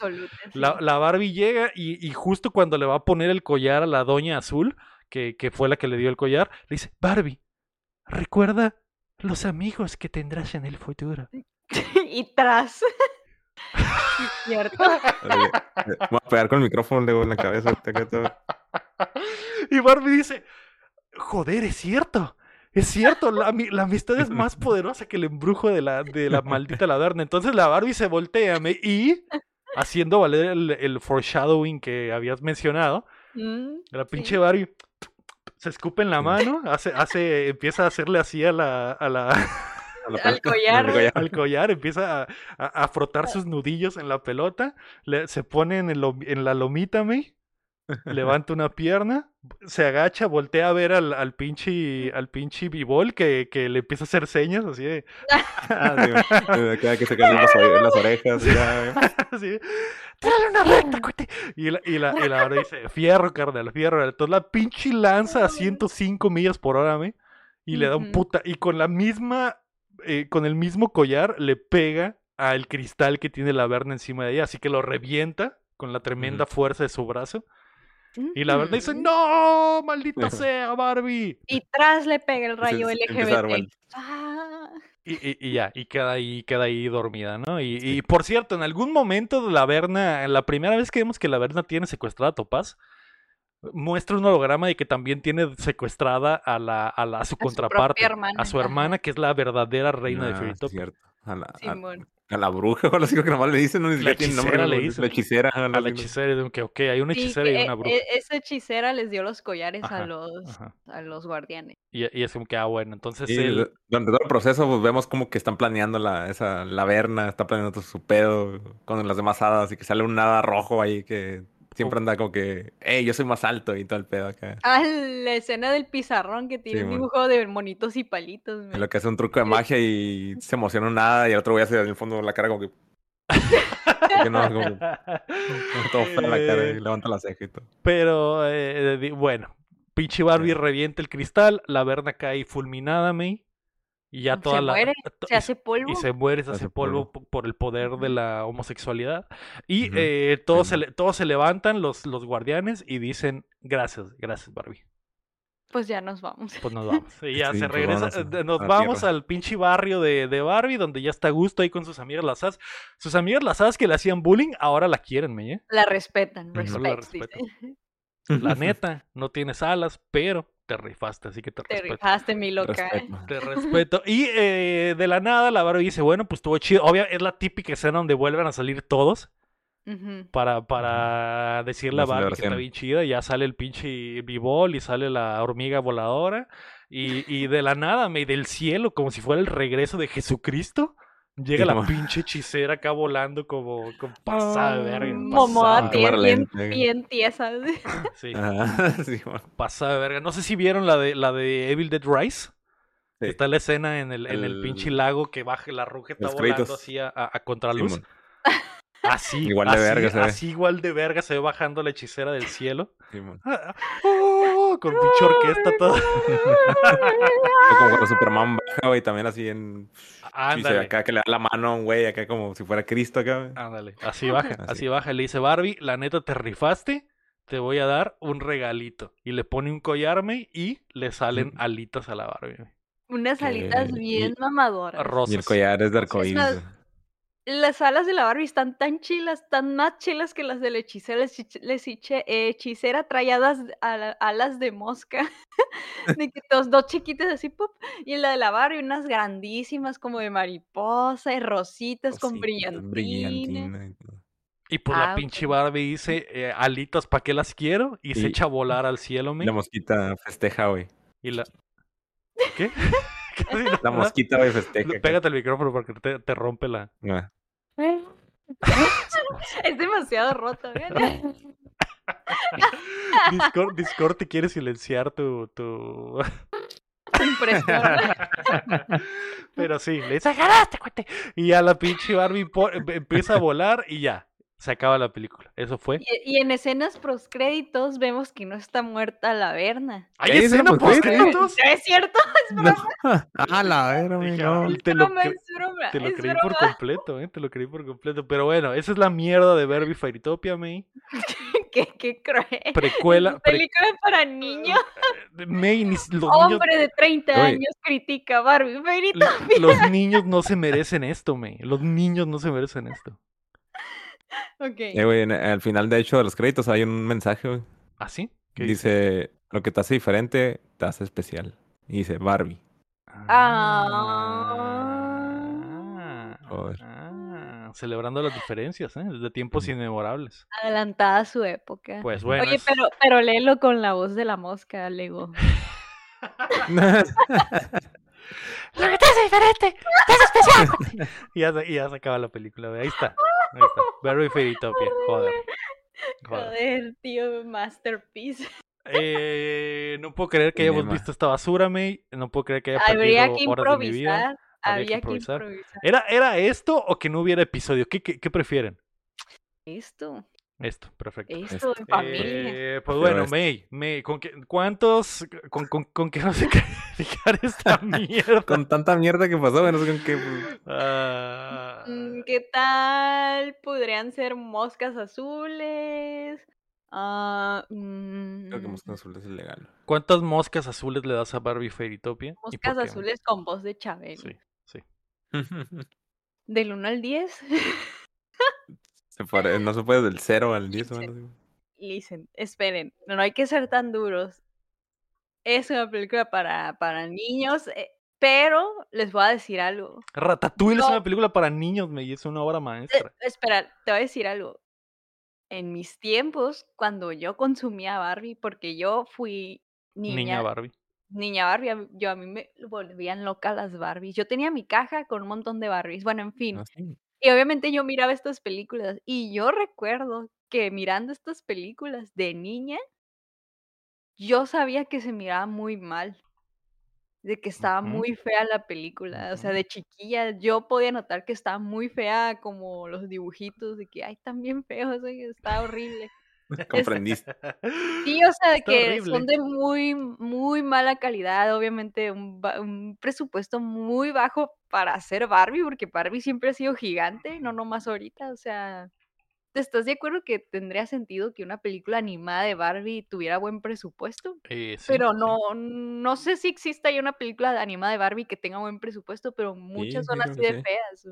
Speaker 2: la, la Barbie llega y, y justo cuando le va a poner el collar a la doña azul, que, que fue la que le dio el collar, le dice, Barbie, recuerda los amigos que tendrás en el futuro.
Speaker 3: y tras. Cierto.
Speaker 4: eh, Voy a pegar con el micrófono luego en la cabeza.
Speaker 2: Y Barbie dice, joder, es cierto. Es cierto, la, ami- la amistad es más poderosa que el embrujo de la, de la maldita laverna. Entonces la Barbie se voltea me- y, haciendo valer el, el foreshadowing que habías mencionado,
Speaker 3: Mm,
Speaker 2: la pinche
Speaker 3: sí.
Speaker 2: Barbie se escupe en la mano, hace, hace, empieza a hacerle así a la, a la,
Speaker 4: A la
Speaker 3: Al collar.
Speaker 2: al collar, empieza a, a- a frotar sus nudillos en la pelota, le- se pone en, el en la lomita, me, levanta una pierna, se agacha, voltea a ver al, al pinche, al pinche bibol que, que le empieza a hacer señas así de,
Speaker 4: Ah, sí, que se caen las, las orejas.
Speaker 2: tírale una recta, cuate". Y la, y la, y la dice, fierro, carnal, fierro. Entonces la pinche lanza a 105 millas por hora, me, y le da un puta, y con la misma, eh, con el mismo collar le pega al cristal que tiene la Verna encima de ella, así que lo revienta con la tremenda fuerza de su brazo. Y la Verna dice, no, maldita sea, Barbie.
Speaker 3: Y tras le pega el rayo LGBT. Ah,
Speaker 2: Y, y- y ya, y queda ahí, queda ahí dormida, ¿no? Y, y por cierto, en algún momento la Verna, en la primera vez que vemos que la Verna tiene secuestrada a Topaz, muestra un holograma de que también tiene secuestrada a la, a la- a su contraparte, a su hermana, que es la verdadera reina de
Speaker 4: Ah, cierto. A la, a. a la bruja o algo así que nomás le dicen, no ni siquiera tiene nombre.
Speaker 2: hechicera le dicen.
Speaker 4: La hechicera.
Speaker 2: A la hechicera, de que ok, hay una
Speaker 3: Sí,
Speaker 2: hechicera y una bruja.
Speaker 3: e- esa hechicera les dio los collares
Speaker 2: Ajá,
Speaker 3: a los
Speaker 2: Ajá.
Speaker 3: a los guardianes.
Speaker 2: Y, y es como que, ah, bueno, entonces
Speaker 4: Y
Speaker 2: él...
Speaker 4: du- durante todo el proceso pues, vemos como que están planeando la, esa, la verna, está planeando su pedo con las demás hadas y que sale un hada rojo ahí que siempre anda como que, hey, yo soy más alto y todo el pedo acá.
Speaker 3: Ah, la escena del pizarrón que tiene un dibujo de monitos y palitos.
Speaker 4: En
Speaker 3: men.
Speaker 4: lo que hace un truco de magia y se emociona un hada y el otro güey hace en el fondo la cara como que... que no, como que todo la cara y
Speaker 2: Eh,
Speaker 4: levanta la ceja y todo.
Speaker 2: Pero, eh, di- bueno, pinche Barbie revienta el cristal, la Verna cae fulminada, May. Y ya
Speaker 3: Se
Speaker 2: toda la.
Speaker 3: muere,
Speaker 2: to-
Speaker 3: Se
Speaker 2: y
Speaker 3: hace polvo.
Speaker 2: y se muere, se hace
Speaker 4: Hace
Speaker 2: polvo por el poder de la homosexualidad. Y eh, todos, se
Speaker 4: Ujú.
Speaker 2: le- todos se levantan, los, los guardianes, y dicen, gracias, gracias, Barbie.
Speaker 3: Pues ya nos vamos.
Speaker 2: Pues nos vamos. Y ya
Speaker 4: Sí,
Speaker 2: se regresa, eh, nos
Speaker 4: a la
Speaker 2: vamos
Speaker 4: tierra.
Speaker 2: al pinche barrio de, de Barbie, donde ya está a gusto ahí con sus amigas las hadas. Sus amigas las hadas que le hacían bullying, ahora la quieren, ¿me? eh?
Speaker 3: La respetan,
Speaker 4: Ujú.
Speaker 2: La
Speaker 3: respects, dice.
Speaker 2: La neta, no tienes alas, pero te rifaste, así que te,
Speaker 3: Te
Speaker 2: respeto.
Speaker 3: rifaste, mi loca.
Speaker 4: Respeto.
Speaker 2: Te respeto. Y eh, de la nada, la Barbie dice, bueno, pues estuvo chido. Obvio, es la típica escena donde vuelven a salir todos para, para decirle a
Speaker 4: La
Speaker 2: Barbie que está bien chida. Y ya sale el pinche bibol y sale la hormiga voladora. Y, y de la nada, me del cielo, como si fuera el regreso de Jesucristo, llega
Speaker 4: Sí,
Speaker 2: la
Speaker 4: como-
Speaker 2: pinche hechicera acá volando como, como pasada de verga.
Speaker 3: Momoa bien, bien tiesa.
Speaker 2: sí,
Speaker 4: Ajá, sí, bueno.
Speaker 2: pasada de verga. No sé si vieron la de, la de Evil Dead Rise.
Speaker 4: Sí.
Speaker 2: Está la escena en el, en el pinche lago que baja la ruja está volando así a, a, a contraluz. Así,
Speaker 4: Igual de
Speaker 2: así,
Speaker 4: verga se ve.
Speaker 2: así igual de verga se ve bajando la hechicera del cielo. Con pinche orquesta toda.
Speaker 4: Como cuando Superman baja, güey, también así en...
Speaker 2: Ándale,
Speaker 4: acá que le da la mano a un güey, acá como si fuera Cristo acá, güey.
Speaker 2: ándale. Así baja, así.
Speaker 4: Así.
Speaker 2: baja. Le dice Barbie, la neta te rifaste, te voy a dar un regalito. Y le pone un collarme y le salen alitas a la Barbie.
Speaker 3: Unas alitas bien
Speaker 4: y-
Speaker 3: mamadoras.
Speaker 2: Rosas.
Speaker 4: Y el collar es de arcoíris.
Speaker 3: Las alas de la Barbie están tan chilas, tan más chilas que las de la hechicera. La hechiche- la hechiche- eh, hechicera traíadas alas de mosca. de que dos, dos chiquitas así, pop. Y la de la Barbie, unas grandísimas como de mariposa y rositas con
Speaker 4: Cositas,
Speaker 3: brillantina.
Speaker 4: brillantina y.
Speaker 2: Y pues la
Speaker 3: Ah,
Speaker 2: pinche
Speaker 3: ok.
Speaker 2: Barbie dice, eh, alitas, ¿para qué las quiero? Y se echa a volar al cielo, me.
Speaker 4: La mosquita festeja, güey.
Speaker 2: Y la... ¿Qué?
Speaker 4: La mosquita, güey, festeja.
Speaker 2: Pégate el micrófono porque te, te rompe la...
Speaker 4: Ah.
Speaker 3: Es demasiado roto.
Speaker 2: Discord, Discord te quiere silenciar tu, tu... Pero sí, le dice. Y ya la pinche Barbie em- empieza a volar y ya, se acaba la película. Eso fue.
Speaker 3: Y, y en escenas créditos vemos que no está muerta la Verna.
Speaker 2: ¿Hay
Speaker 4: ¿Qué?
Speaker 2: escena
Speaker 4: ¿Escena postcréditos?
Speaker 2: postcréditos?
Speaker 3: ¿Es cierto?
Speaker 4: No. Ah, la
Speaker 2: Dije,
Speaker 4: no.
Speaker 2: "Ay,
Speaker 3: Es
Speaker 2: te lo,
Speaker 3: broma, es broma,
Speaker 2: te lo
Speaker 3: es
Speaker 2: creí
Speaker 3: broma.
Speaker 2: por completo, ¿eh? Te lo creí por completo. Pero bueno, esa es la mierda de Barbie Fairytopia, May.
Speaker 3: qué, qué cruel.
Speaker 2: Precuela.
Speaker 3: Es
Speaker 2: pre-
Speaker 3: película para niños.
Speaker 2: May, ni s- los niños,
Speaker 3: Hombre de 30
Speaker 4: Oye.
Speaker 3: años critica a Barbie Fairytopia.
Speaker 2: los niños no se merecen esto, May. Los niños no se merecen esto.
Speaker 3: Ok.
Speaker 4: Eh, güey, en- al final, de hecho, de los créditos hay un mensaje, güey.
Speaker 2: ¿Ah, sí? ¿Qué
Speaker 4: Dice, lo que te hace diferente, te hace especial. Y dice, Barbie.
Speaker 2: Ah,
Speaker 4: Joder.
Speaker 2: ah, celebrando las diferencias, ¿eh? Desde tiempos inmemorables.
Speaker 3: Adelantada a su época.
Speaker 2: Pues bueno.
Speaker 3: Oye,
Speaker 2: es-
Speaker 3: pero, pero léelo con la voz de la mosca, Lego.
Speaker 1: Lo que te hace diferente, te hace especial.
Speaker 2: Y ya, se, y ya se acaba la película, ve, ahí está. Ahí está. Barbie Fairytopia, joder. Joder.
Speaker 3: Joder, tío, masterpiece.
Speaker 2: Eh, no puedo creer que hayamos visto esta basura, May. No puedo creer que haya
Speaker 3: Habría
Speaker 2: perdido
Speaker 3: que
Speaker 2: horas de mi vida.
Speaker 3: improvisar.
Speaker 2: Habría que
Speaker 3: Habría que
Speaker 2: improvisar.
Speaker 3: improvisar.
Speaker 2: ¿Era, ¿Era esto o que no hubiera episodio? ¿Qué, qué, qué prefieren?
Speaker 3: Esto,
Speaker 2: Esto, perfecto.
Speaker 3: esto en familia.
Speaker 2: Eh, pues bueno,
Speaker 4: esto.
Speaker 2: May, May, ¿con qué, ¿cuántos? Con, con, con qué no sé calificar esta mierda?
Speaker 4: Con tanta mierda que pasó, güey, no sé con qué.
Speaker 2: Ah,
Speaker 3: Mm, ¿Qué tal? Podrían ser moscas azules. Ah,
Speaker 4: Creo que
Speaker 3: mm,
Speaker 4: Moscas Azules es ilegal.
Speaker 2: ¿Cuántas moscas azules le das a Barbie Fairytopia? ¿Y por
Speaker 3: moscas
Speaker 2: qué?
Speaker 3: azules con voz de Chabelo.
Speaker 2: Sí, sí.
Speaker 3: Del 1 al 10.
Speaker 4: Se pare- no se puede del 0 al 10 o algo así.
Speaker 3: Listen, esperen, no, no hay que ser tan duros. Es una película para, para niños, eh, pero les voy a decir algo.
Speaker 2: Ratatouille es
Speaker 3: No.
Speaker 2: una película para niños, May, es una obra
Speaker 3: Eh,
Speaker 2: maestra.
Speaker 3: espera, te voy a decir algo. En mis tiempos, cuando yo consumía Barbie, porque yo fui
Speaker 2: Niña,
Speaker 3: niña,
Speaker 2: Barbie.
Speaker 3: niña Barbie, a mí- yo a mí me volvían locas las Barbies. Yo tenía mi caja con un montón de Barbies. Bueno, en fin.
Speaker 4: Ah, sí.
Speaker 3: Y obviamente yo miraba estas películas y yo recuerdo que mirando estas películas de niña, yo sabía que se miraba muy mal, de que estaba muy fea la película, o sea, de chiquilla yo podía notar que estaba muy fea como los dibujitos, de que, ay, están bien feos, está horrible.
Speaker 4: Comprendiste.
Speaker 3: Sí, o sea,
Speaker 2: Está
Speaker 3: que
Speaker 2: horrible.
Speaker 3: son de muy, muy mala calidad, obviamente un, presupuesto muy bajo para hacer Barbie, porque Barbie siempre ha sido gigante, no nomás ahorita, o sea, ¿te estás de acuerdo que tendría sentido que una película animada de Barbie tuviera buen presupuesto?
Speaker 2: Eh, sí,
Speaker 3: Pero no, no sé si exista ya una película animada de Barbie que tenga buen presupuesto, pero muchas son
Speaker 4: sí,
Speaker 3: así de feas.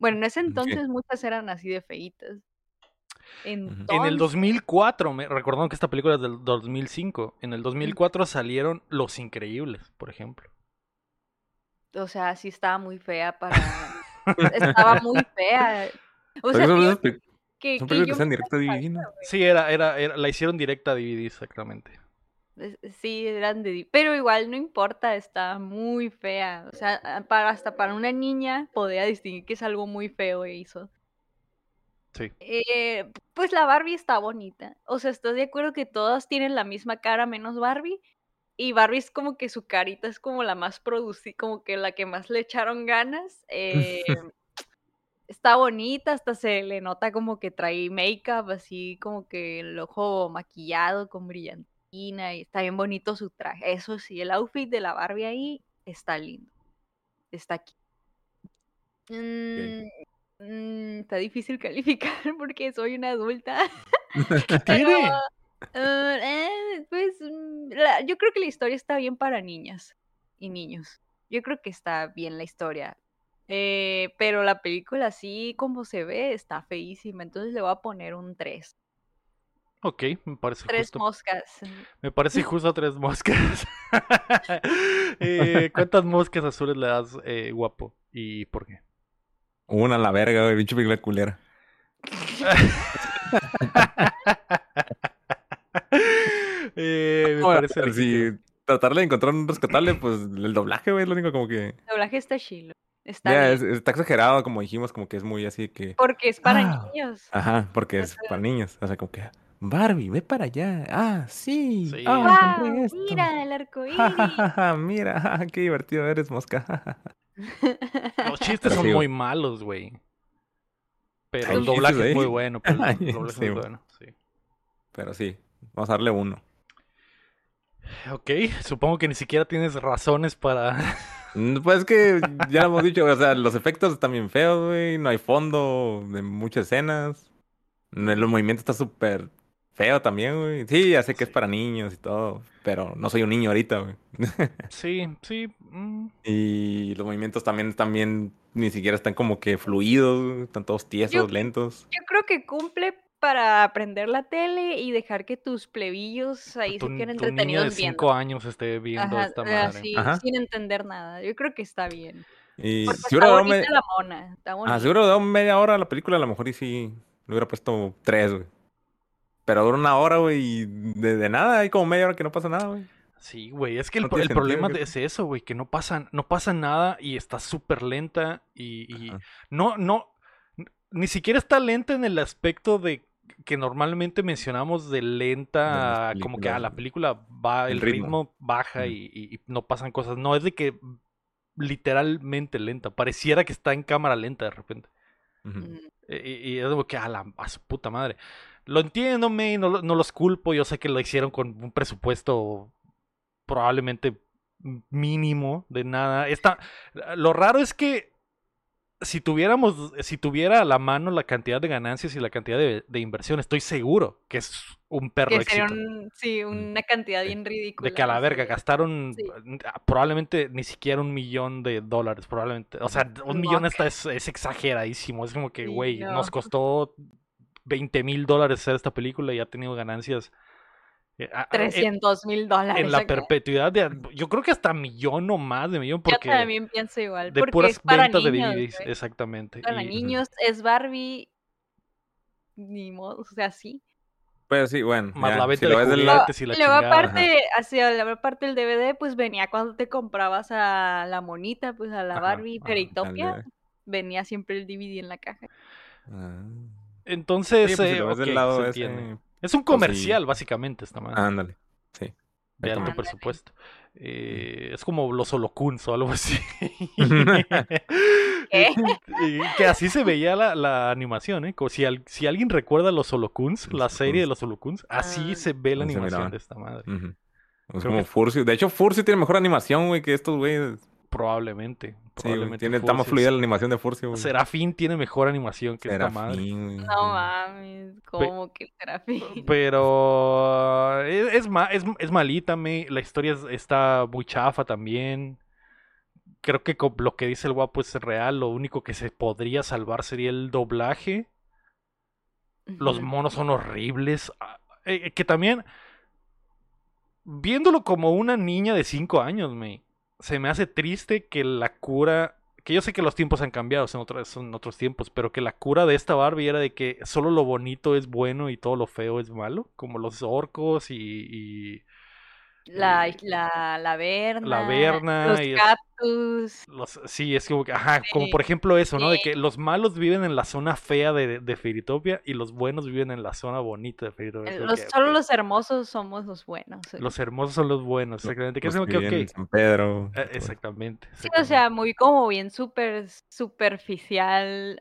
Speaker 3: Bueno, en ese
Speaker 4: Sí.
Speaker 3: entonces muchas eran así de feitas.
Speaker 2: En el
Speaker 3: Entonces,
Speaker 2: 2004, me, recordando que esta película es del 2005, en el 2004 salieron Los Increíbles, por ejemplo.
Speaker 3: o sea, sí estaba muy fea para... estaba muy fea. O sea,
Speaker 4: son
Speaker 3: que que,
Speaker 4: son
Speaker 3: que
Speaker 4: películas que están
Speaker 3: me
Speaker 4: directo a DVD, ¿no?
Speaker 2: Sí, era, era, era, la hicieron directa a DVD, exactamente.
Speaker 3: Sí, eran de... Pero igual no importa, está muy fea. O sea, para, hasta para una niña podía distinguir que es algo muy feo e hizo.
Speaker 2: Sí.
Speaker 3: Eh, pues la Barbie está bonita. O sea, ¿estás de acuerdo que todas tienen la misma cara menos Barbie? Y Barbie es como que su carita es como la más producida, como que la que más le echaron ganas. Eh, está bonita, hasta se le nota como que trae make-up, así como que el ojo maquillado con brillantina y está bien bonito su traje. Eso sí, el outfit de la Barbie ahí está lindo. Está aquí. Mm, mm, está difícil calificar porque soy una adulta.
Speaker 2: ¿Qué
Speaker 3: Pero, eh, pues mm, la- yo creo que la historia está bien para niñas y niños. Yo creo que está bien la historia. Eh, pero la película así como se ve está feísima, entonces le voy a poner un 3.
Speaker 2: Ok, me parece
Speaker 3: Tres
Speaker 2: justo.
Speaker 3: moscas.
Speaker 2: Me parece justo tres moscas. Eh, ¿Cuántas moscas azules le das, eh, guapo? ¿Y por qué?
Speaker 4: Una a la verga, güey, pinche película culera.
Speaker 2: Eh, me parece
Speaker 4: si tratar de encontrar un rescatable, pues el doblaje, güey, es lo único como que.
Speaker 3: El doblaje está chilo. Está
Speaker 4: es- está exagerado, como dijimos, como que es muy así que.
Speaker 3: Porque es para
Speaker 4: Ah.
Speaker 3: niños.
Speaker 4: Ajá, porque es para niños. O sea, como que. Barbie, ve para allá. Ah, sí.
Speaker 2: Sí.
Speaker 4: Ah,
Speaker 3: ¡Wow! Mira el arco
Speaker 4: Ja, ja, ja, ja, Mira, qué divertido eres, mosca.
Speaker 2: Los chistes son
Speaker 4: sí,
Speaker 2: muy malos, güey. Pero el doblaje es muy bueno. Pero el doblaje es
Speaker 4: sí,
Speaker 2: muy bueno, sí.
Speaker 4: Pero sí, vamos a darle uno.
Speaker 2: Ok, supongo que ni siquiera tienes razones para...
Speaker 4: Mm, Pues es que ya lo hemos dicho, o sea, los efectos están bien feos, güey. No hay fondo de muchas escenas. El movimiento está súper feo también, güey. Sí, ya sé que es para niños y todo, pero no soy un niño ahorita, güey.
Speaker 2: Sí, sí. mm,
Speaker 4: Y los movimientos también están bien, ni siquiera están como que fluidos, están todos tiesos,
Speaker 3: Yo-
Speaker 4: lentos.
Speaker 3: Yo creo que cumple para aprender la tele y dejar que tus plebillos ahí
Speaker 2: tu,
Speaker 3: se queden
Speaker 2: tu niño de
Speaker 3: entretenidos
Speaker 2: 5
Speaker 3: viendo.
Speaker 2: años esté viendo
Speaker 3: Ajá,
Speaker 2: esta
Speaker 3: eh,
Speaker 2: madre.
Speaker 3: así,
Speaker 4: Ajá.
Speaker 3: sin entender nada. Yo creo que está bien.
Speaker 4: Y
Speaker 3: Porque bonita la mona. Está
Speaker 4: Ah, seguro duró media hora la película, a lo mejor y sí le hubiera puesto tres, güey. Pero dura una hora, güey, y de, de nada, hay como media hora que no pasa nada, güey.
Speaker 2: Sí, güey, es que el,
Speaker 4: No
Speaker 2: problema es eso, güey, que no pasa, no pasa nada y está súper lenta y, no, no, ni siquiera está lenta en el aspecto de que normalmente mencionamos de lenta, como que a la
Speaker 4: películas,
Speaker 2: película va, el
Speaker 4: el
Speaker 2: ritmo,
Speaker 4: ritmo.
Speaker 2: baja y, y- y no pasan cosas, no, es de que literalmente lenta, pareciera que está en cámara lenta de repente.
Speaker 3: Mm,
Speaker 2: Y, y es como que a, la, a su puta madre. Lo entiendo, me, no, no los culpo. Yo sé que lo hicieron con un presupuesto probablemente mínimo de nada. Está, lo raro es que si tuviéramos, si tuviera a la mano la cantidad de ganancias y la cantidad de, de inversión, estoy seguro que es un perro
Speaker 3: que sería un- sí, una cantidad bien ridícula.
Speaker 2: De que a la verga gastaron
Speaker 3: Sí.
Speaker 2: probablemente ni siquiera un millón de dólares, probablemente. O sea, un millón esta es, es exageradísimo. Es como que,
Speaker 3: Sí,
Speaker 2: güey,
Speaker 3: no.
Speaker 2: nos costó 20 mil dólares hacer esta película y ha tenido ganancias. eh, a- a- en-
Speaker 3: 300 mil dólares.
Speaker 2: En la perpetuidad de. Yo creo que hasta millón o más de millón,
Speaker 3: Yo
Speaker 2: porque.
Speaker 3: también pienso igual.
Speaker 2: De
Speaker 3: porque
Speaker 2: puras
Speaker 3: es para
Speaker 2: ventas
Speaker 3: niños,
Speaker 2: de DVDs, exactamente.
Speaker 3: Para
Speaker 2: y-
Speaker 3: niños es Barbie. Ni modo, o sea, sí.
Speaker 4: Pues sí, bueno.
Speaker 2: Más
Speaker 4: ya,
Speaker 2: la
Speaker 4: si
Speaker 2: venta
Speaker 4: lo
Speaker 2: de juguetes. Antes y la
Speaker 3: luego
Speaker 2: chingada.
Speaker 3: aparte, hacia la parte del DVD, pues venía cuando te comprabas a la monita, pues a la
Speaker 4: Ajá,
Speaker 3: Barbie
Speaker 4: ajá,
Speaker 3: Peritopia,
Speaker 4: al
Speaker 3: venía siempre el DVD en la caja.
Speaker 2: Entonces,
Speaker 4: Sí, pues,
Speaker 2: eh,
Speaker 4: del lado
Speaker 2: se
Speaker 4: ese.
Speaker 2: Es un
Speaker 4: pues, sí.
Speaker 2: comercial, básicamente, esta madre.
Speaker 4: Ándale. Sí.
Speaker 2: de alto
Speaker 3: Ándale.
Speaker 2: presupuesto. Eh, es como los holocuns o algo así. Que así se veía la, la animación, ¿eh? Como si, al- si alguien recuerda los holocuns,
Speaker 4: Los
Speaker 2: la serie de los holocuns, así
Speaker 3: Ah.
Speaker 2: se ve la animación de esta madre.
Speaker 4: Es
Speaker 2: Creo
Speaker 4: como
Speaker 2: que-
Speaker 4: Furcio. De hecho, Furcio tiene mejor animación, güey, que estos güeyes.
Speaker 2: Probablemente.
Speaker 4: Sí, tiene, está más fluida la animación de Furcio, güey.
Speaker 2: Serafín tiene mejor animación que esta madre.
Speaker 4: Serafín, güey.
Speaker 3: No mames, como que el Serafín.
Speaker 2: Pero es, es, ma- es, es malita, me. La historia es- está muy chafa también. Creo que lo que dice el guapo es real. Lo único que se podría salvar sería el doblaje. Los monos son horribles. Ah, eh, que también, viéndolo como una niña de 5 años, me, se me hace triste que la cura, que yo sé que los tiempos han cambiado, son otros, son otros tiempos, pero que la cura de esta Barbie era de que solo lo bonito es bueno y todo lo feo es malo, como los orcos y
Speaker 3: La,
Speaker 2: eh,
Speaker 3: la, la Verna.
Speaker 2: Verna
Speaker 3: Los
Speaker 2: y
Speaker 3: cactus.
Speaker 2: los, sí, es como que, ajá, como por ejemplo eso, ¿no? De que los malos viven en la zona fea de, de Fairytopia y los buenos viven en la zona bonita de
Speaker 3: el-
Speaker 2: como
Speaker 3: los-
Speaker 2: que,
Speaker 3: solo los hermosos somos los buenos. eh.
Speaker 2: Los hermosos son los buenos, exactamente. Que es
Speaker 4: Los
Speaker 2: como que,
Speaker 4: viven en. San Pedro.
Speaker 2: eh, exactamente.
Speaker 3: Sí, o sea, muy como bien super superficial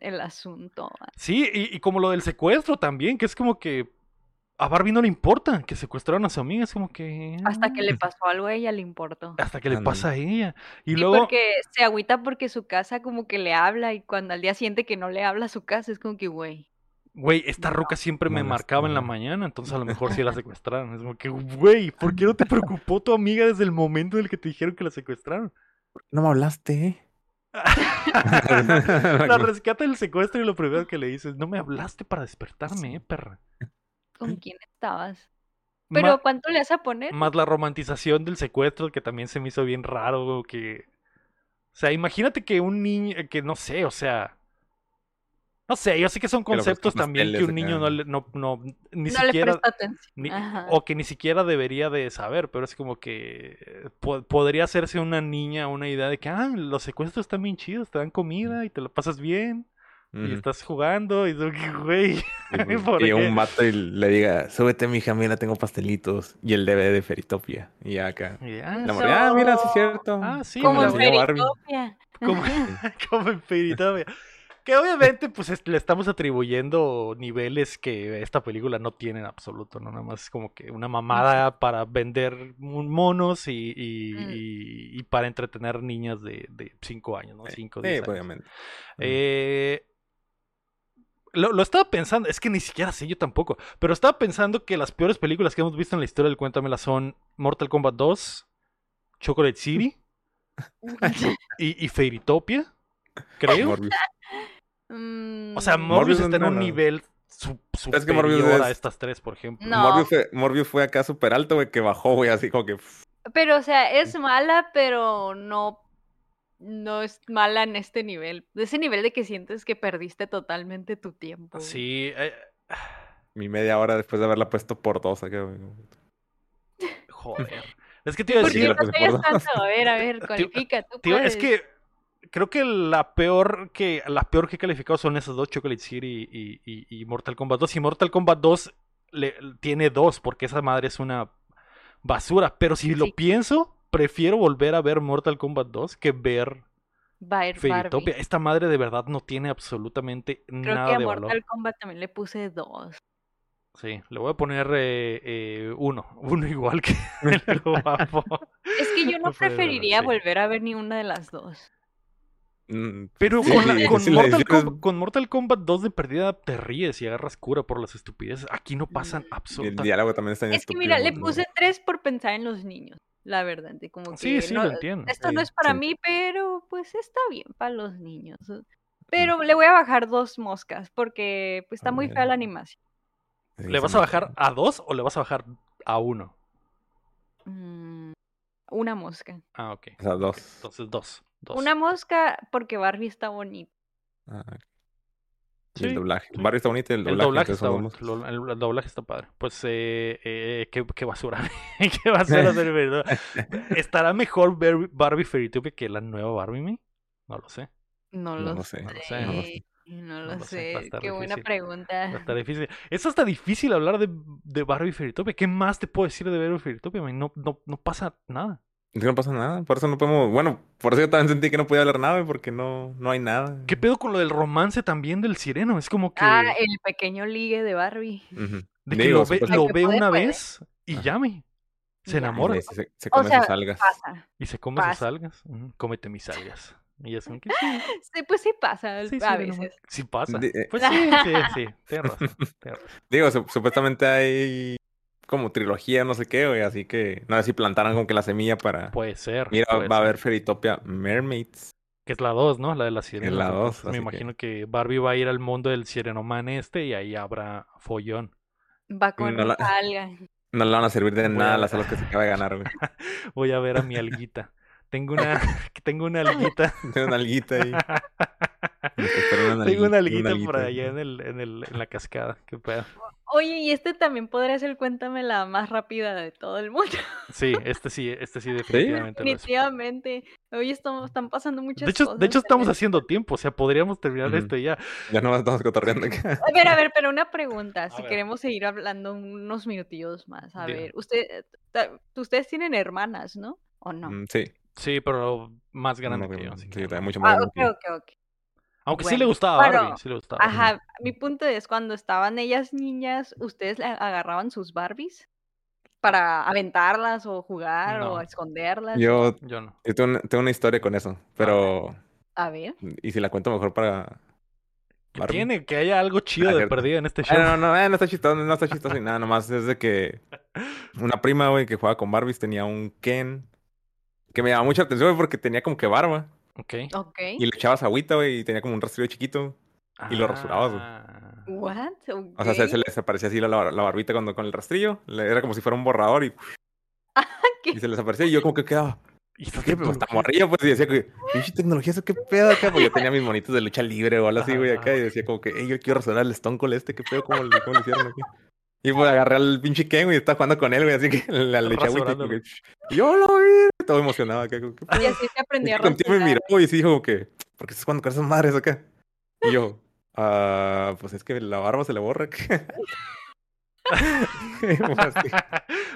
Speaker 3: el asunto.
Speaker 2: Sí, y, y como lo del secuestro también, que es como que a Barbie no le importa que secuestraron a su amiga, es como que...
Speaker 3: Hasta que le pasó algo a ella le importó.
Speaker 2: Hasta que le pasa a ella. Y
Speaker 3: Sí,
Speaker 2: luego...
Speaker 3: porque se agüita porque su casa como que le habla y cuando al día siguiente que no le habla a su casa es como que, güey.
Speaker 2: Güey, esta ruca siempre me
Speaker 4: no
Speaker 2: marcaba en la mañana, entonces a lo mejor sí la secuestraron. Es como que, güey, ¿por qué no te preocupó tu amiga desde el momento en el que te dijeron que la secuestraron?
Speaker 4: No me hablaste.
Speaker 2: La rescata del secuestro y lo primero que le dices, no me hablaste para despertarme, eh, perra.
Speaker 3: ¿Con quién estabas? Pero
Speaker 2: Ma-
Speaker 3: ¿cuánto le vas a poner?
Speaker 2: Más la romantización del secuestro, que también se me hizo bien raro, que... O sea, imagínate que un niño, que no sé, o sea... No sé, yo sé que son
Speaker 4: Que
Speaker 2: conceptos también que un niño no, le- no, no ni
Speaker 3: no le
Speaker 2: siquiera
Speaker 3: presta atención.
Speaker 2: ni-
Speaker 3: Ajá.
Speaker 2: o que ni siquiera debería de saber, pero es como que eh, po- podría hacerse una niña una idea de que ah, los secuestros están bien chidos, te dan comida y te lo pasas bien y estás jugando y tú, güey,
Speaker 4: Y, un vato y le diga, súbete, mija, mira, tengo pastelitos. Y el DVD de Feritopia. Y acá.
Speaker 2: Y, ah,
Speaker 4: La ah, mira, sí es cierto.
Speaker 2: Ah, sí,
Speaker 3: Como en. Feritopia.
Speaker 2: como, como en Fairytopia. Que obviamente, pues es- le estamos atribuyendo niveles que esta película no tiene en absoluto, ¿no? Nada más es como que una mamada para vender monos y, y,
Speaker 3: Mm.
Speaker 2: y- y para entretener niñas de 5 años, ¿no? 5
Speaker 4: Sí,
Speaker 2: 10 años.
Speaker 4: obviamente.
Speaker 2: Eh, lo, lo estaba pensando, es que ni siquiera sé yo tampoco, pero estaba pensando que las peores películas que hemos visto en la historia del Cuéntamela son Mortal Kombat 2, Chocolate City y, y Fairytopia, creo.
Speaker 4: Morbius.
Speaker 3: Mm,
Speaker 2: O sea, Morbius
Speaker 4: Morbius
Speaker 2: está en
Speaker 4: no,
Speaker 2: un
Speaker 4: no.
Speaker 2: nivel su-
Speaker 4: Es que Morbius
Speaker 2: a
Speaker 4: es-
Speaker 2: estas tres, por ejemplo.
Speaker 3: No.
Speaker 4: Morbius, fue, Morbius fue acá súper alto, güey, que bajó, güey, así como que...
Speaker 3: Pero, o sea, es mala, pero no, no es mala en este nivel. De ese nivel de que sientes que perdiste totalmente tu tiempo.
Speaker 2: Sí, eh,
Speaker 4: mi media hora después de haberla puesto por dos. acá,
Speaker 2: joder. Es que te iba a
Speaker 3: ¿Por
Speaker 4: Sí,
Speaker 3: qué
Speaker 2: decir,
Speaker 3: no tanto? A ver, a ver, cualifica, tú
Speaker 2: Tío, es que creo que la peor que la peor que he calificado son esas dos, Chocolate City y, y- y Mortal Kombat 2. Y Mortal Kombat 2 le, tiene dos, porque esa madre es una basura. Pero si lo pienso, prefiero volver a ver Mortal Kombat 2 que ver Fairytopia. Esta madre de verdad no tiene absolutamente
Speaker 3: Creo
Speaker 2: nada
Speaker 3: que a
Speaker 2: de valor.
Speaker 3: Mortal Kombat también le puse dos.
Speaker 2: Sí, le voy a poner eh, eh, uno, uno igual que el guapo.
Speaker 3: Es que yo no preferiría
Speaker 2: sí.
Speaker 3: volver a ver ni una de las dos.
Speaker 2: Pero
Speaker 4: sí,
Speaker 2: con, la-
Speaker 4: sí,
Speaker 2: con
Speaker 4: sí, le
Speaker 2: Mortal Kombat, con Mortal Kombat 2 de perdida te ríes y agarras cura por las estupideces. Aquí no pasan
Speaker 3: Mm.
Speaker 4: El
Speaker 2: absolutamente
Speaker 4: diálogo también está en
Speaker 3: Es que mira, le puse tres por pensar en los niños, la verdad. de Como que
Speaker 2: Sí, sí,
Speaker 3: no-
Speaker 2: lo entiendo.
Speaker 3: Esto no es para
Speaker 4: sí.
Speaker 3: mí, pero pues está bien para los niños. Pero le voy a bajar dos moscas porque pues, está muy fea la animación.
Speaker 2: ¿Le vas a bajar a dos o le vas a bajar a uno?
Speaker 3: Mm, una mosca.
Speaker 2: Ah, ok.
Speaker 4: O sea, dos.
Speaker 2: Entonces dos. dos.
Speaker 3: Una mosca porque Barbie está bonita.
Speaker 4: Ah, ok.
Speaker 2: Sí,
Speaker 4: el doblaje.
Speaker 2: sí.
Speaker 4: Barrio está bonito y el
Speaker 2: El
Speaker 4: doblaje.
Speaker 2: doblaje
Speaker 4: entonces
Speaker 2: está bueno. El, el doblaje está padre. Pues, eh, eh, qué, qué basura. qué basura ser verdad. ¿Estará mejor Bar- Barbie Fairytopia que la nueva Barbie Me? No lo sé.
Speaker 3: No, lo,
Speaker 4: sé,
Speaker 3: sé.
Speaker 2: no lo sé, no lo.
Speaker 3: No lo Qué buena pregunta.
Speaker 2: Está difícil. Es hasta difícil hablar de, de Barbie Fairytopia. ¿Qué más te puedo decir de Barbie Fairytopia? No, no, no pasa nada.
Speaker 4: Que no pasa nada. Por eso no podemos. Bueno, por eso yo también sentí que no podía hablar nada, porque no, no hay nada.
Speaker 2: ¿Qué pedo con lo del romance también del sireno? Es como que,
Speaker 3: Ah, el pequeño ligue de Barbie.
Speaker 2: De que
Speaker 4: Digo,
Speaker 2: lo ve,
Speaker 4: supuestamente-
Speaker 2: lo
Speaker 3: El que
Speaker 2: ve
Speaker 3: puede,
Speaker 2: una
Speaker 3: puede.
Speaker 2: vez y
Speaker 4: Ajá.
Speaker 2: llame. Se enamora
Speaker 4: se, se
Speaker 3: O
Speaker 4: come
Speaker 3: sea,
Speaker 4: sus algas.
Speaker 3: Pasa.
Speaker 2: y se come sus algas. Ujú, Cómete mis algas. Y es como que sí,
Speaker 3: Sí, pues sí pasa
Speaker 2: sí, sí,
Speaker 3: a veces.
Speaker 2: Sí pasa.
Speaker 4: Eh.
Speaker 2: Pues sí, sí, sí.
Speaker 4: Digo, su- supuestamente hay como trilogía, no sé qué, güey, así que no sé si plantaron como que la semilla para.
Speaker 2: Puede ser.
Speaker 4: Mira,
Speaker 2: puede
Speaker 4: va a haber Feritopia Mermaids.
Speaker 2: Que es la 2, ¿no? La de la sirena.
Speaker 4: la dos,
Speaker 2: entonces Me
Speaker 4: así que-
Speaker 2: imagino que... Barbie va a ir al mundo del sirenoman este y ahí habrá follón.
Speaker 3: Va con
Speaker 4: No la-
Speaker 3: alga.
Speaker 4: No le van a servir de
Speaker 2: Voy
Speaker 4: nada
Speaker 2: a-
Speaker 4: las alas que se acaba de ganar, güey.
Speaker 2: Voy a ver a mi alguita. Tengo una, tengo una alguita.
Speaker 4: Tiene una alguita ahí. Espera una
Speaker 2: Tengo una
Speaker 4: alguita,
Speaker 2: alguita por
Speaker 4: alguita.
Speaker 2: allá en, el, en, el, en la cascada. Qué pedo.
Speaker 3: Oye, y este también podría ser Cuéntame la más rápida de todo el mundo.
Speaker 2: Sí, este sí, este sí definitivamente.
Speaker 3: Definitivamente. Hoy estamos, están pasando muchas
Speaker 2: De hecho,
Speaker 3: cosas.
Speaker 2: de hecho estamos haciendo tiempo, o sea, podríamos terminar
Speaker 4: Ujú.
Speaker 2: esto ya.
Speaker 4: Ya no estamos cotorreando acá.
Speaker 3: A ver, a ver, pero una pregunta. Si
Speaker 2: ver.
Speaker 3: queremos seguir hablando unos minutillos más. A ver, usted, ustedes tienen hermanas, ¿no? ¿O no?
Speaker 4: Mm, Sí.
Speaker 2: Sí, pero más grande
Speaker 4: no,
Speaker 2: que yo.
Speaker 4: sí,
Speaker 2: que
Speaker 4: mucho más
Speaker 3: Ah,
Speaker 4: grande
Speaker 3: ok, ok, ok.
Speaker 2: Aunque sí le gustaba
Speaker 3: Bueno,
Speaker 2: Barbie, sí le gustaba.
Speaker 3: Ajá, mi punto es cuando estaban ellas niñas, ¿ustedes le agarraban sus Barbies? Para aventarlas o jugar
Speaker 2: No.
Speaker 3: o esconderlas.
Speaker 4: Yo,
Speaker 2: Yo no.
Speaker 4: yo tengo, una, tengo una historia con eso, pero...
Speaker 3: A ver.
Speaker 4: Y si la cuento mejor para...
Speaker 2: ¿Qué
Speaker 4: Barbie.
Speaker 2: tiene? Que haya algo chido de perdido en este show.
Speaker 4: Ah, no, no, eh, no está chistoso, no está chistoso ni nada, nomás es de que una prima, güey, que jugaba con Barbies tenía un Ken que me llamaba mucha atención, güey, porque tenía como que barba
Speaker 2: Ok.
Speaker 3: Ok.
Speaker 4: y le echabas agüita, güey, y tenía como un rastrillo chiquito. y lo rasurabas, güey.
Speaker 2: Ah.
Speaker 3: What?
Speaker 4: O sea, se, se le desaparecía así la, la barbita cuando con el rastrillo, le- era como si fuera un borrador y,
Speaker 3: ¿Qué?
Speaker 4: y se le desaparecía y yo como que quedaba,
Speaker 2: Y esta
Speaker 4: ¿Qué? Pues morrillo, pues, y decía que, pinche tecnología, ¿eso qué pedo acá? Pues yo tenía mis monitos de lucha libre o algo así, güey, acá, y decía como que, hey, yo quiero resonar el Stone Cold este, ¿qué pedo? ¿Cómo, le- cómo lo hicieron aquí? Y pues agarré al pinche Ken, güey, y estaba jugando con él, güey, así que la le eché agüita y como que, yo lo vi, todo emocionado acá,
Speaker 3: Y así se aprendió a
Speaker 4: con tiempo me miró y sí dijo como que, ¿por qué estás jugando con esas madres acá? Y yo, ah, pues es que la barba se le borra. Pues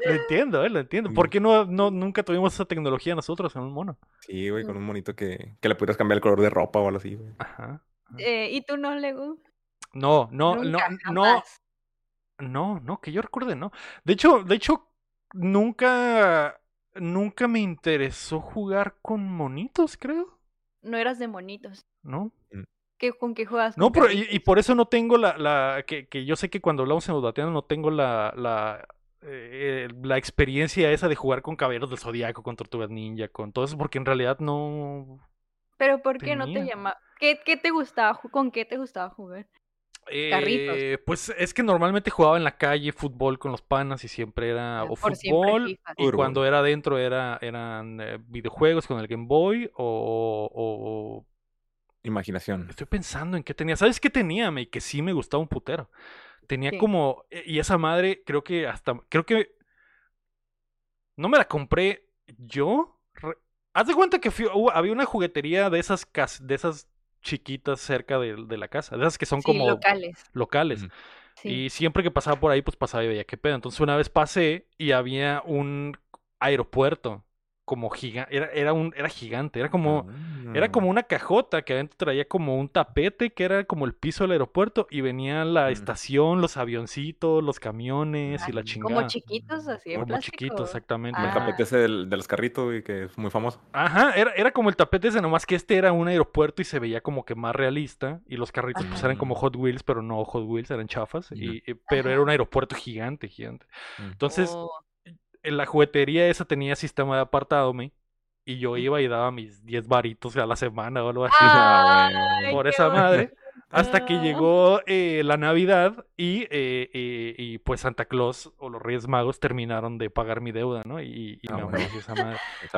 Speaker 2: lo entiendo, eh, lo entiendo. ¿Por qué no, no nunca tuvimos esa tecnología nosotros en un mono?
Speaker 4: Sí, güey, con un monito que, que le pudieras cambiar el color de ropa o algo así, güey.
Speaker 2: Ajá.
Speaker 3: Eh, ¿Y tú no, Lego?
Speaker 2: No, no, no,
Speaker 3: Nunca,
Speaker 2: no,
Speaker 3: jamás.
Speaker 2: no, no, que yo recuerde, no. De hecho, de hecho, nunca, nunca me interesó jugar con monitos, creo,
Speaker 3: No eras de monitos.
Speaker 2: ¿no?
Speaker 3: ¿Qué, ¿Con qué juegas?
Speaker 2: No,
Speaker 3: ¿Con
Speaker 2: pero y, por eso no tengo la, la que, que yo sé que cuando hablamos en Udateano no tengo la, la, eh, la experiencia esa de jugar con Caballeros del Zodiaco, con Tortugas Ninja, con todo eso, porque en realidad no...
Speaker 3: ¿Pero por qué no te llama? ¿Qué, qué te gustaba? ¿Con qué te gustaba jugar? Carritos.
Speaker 2: Eh, pues es que normalmente jugaba en la calle fútbol con los panas y siempre era o
Speaker 3: por
Speaker 2: fútbol y cuando era adentro era, eran eh, videojuegos con el Game Boy o,
Speaker 4: Imaginación.
Speaker 2: Estoy pensando en qué tenía. ¿Sabes qué tenía, me Que sí me gustaba un putero. Tenía
Speaker 3: ¿Qué?
Speaker 2: como... eh, Y esa madre creo que hasta... Creo que... No me la compré yo. Haz de cuenta que fui- había una juguetería de esas cas- de esas chiquitas cerca de, de la casa. De esas que son
Speaker 3: Sí,
Speaker 2: como
Speaker 3: locales.
Speaker 2: locales.
Speaker 3: Sí.
Speaker 2: Y siempre que pasaba por ahí, pues pasaba y veía qué pedo. Entonces una vez pasé y había un aeropuerto como gigante. Era, era, un, era gigante. Era como... Era
Speaker 4: Mm.
Speaker 2: como una cajota que adentro traía como un tapete que era como el piso del aeropuerto y venía la
Speaker 4: Mm.
Speaker 2: estación, los avioncitos, los camiones y la
Speaker 3: Ah,
Speaker 2: chingada.
Speaker 3: Como chiquitos, así de
Speaker 2: Como
Speaker 3: plástico.
Speaker 2: chiquitos, exactamente.
Speaker 4: El
Speaker 3: Ah.
Speaker 4: tapete ese del- de los carritos, güey, que es muy famoso.
Speaker 2: Ajá, era, era como el tapete ese, nomás que este era un aeropuerto y se veía como que más realista y los carritos pues eran como Hot Wheels, pero no Hot Wheels, eran chafas, y, y- pero
Speaker 3: Ajá.
Speaker 2: era un aeropuerto gigante, gigante. Entonces,
Speaker 3: Oh,
Speaker 2: en la juguetería esa tenía sistema de apartado, me, y yo iba y daba mis 10 varitos a la semana o algo así.
Speaker 4: Ah, güey.
Speaker 2: por
Speaker 3: qué
Speaker 2: esa madre.
Speaker 3: bonito.
Speaker 2: Hasta que llegó eh, la Navidad y, eh, eh, y pues Santa Claus o los Reyes Magos terminaron de pagar mi deuda, ¿no? Y, y
Speaker 4: Ah,
Speaker 2: me amaneció esa madre.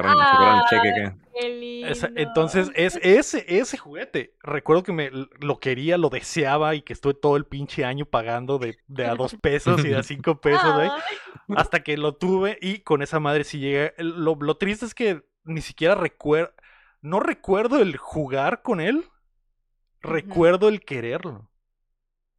Speaker 4: Un cheque que...
Speaker 3: Qué lindo.
Speaker 2: Esa- entonces, es ese, ese juguete. Recuerdo que me lo quería, lo deseaba y que estuve todo el pinche año pagando de, de a dos pesos y de a cinco pesos, güey. Hasta que lo tuve y con esa madre sí llegué. El- Lo, lo triste es que ni siquiera recuerdo. No recuerdo el jugar con él. Recuerdo el quererlo.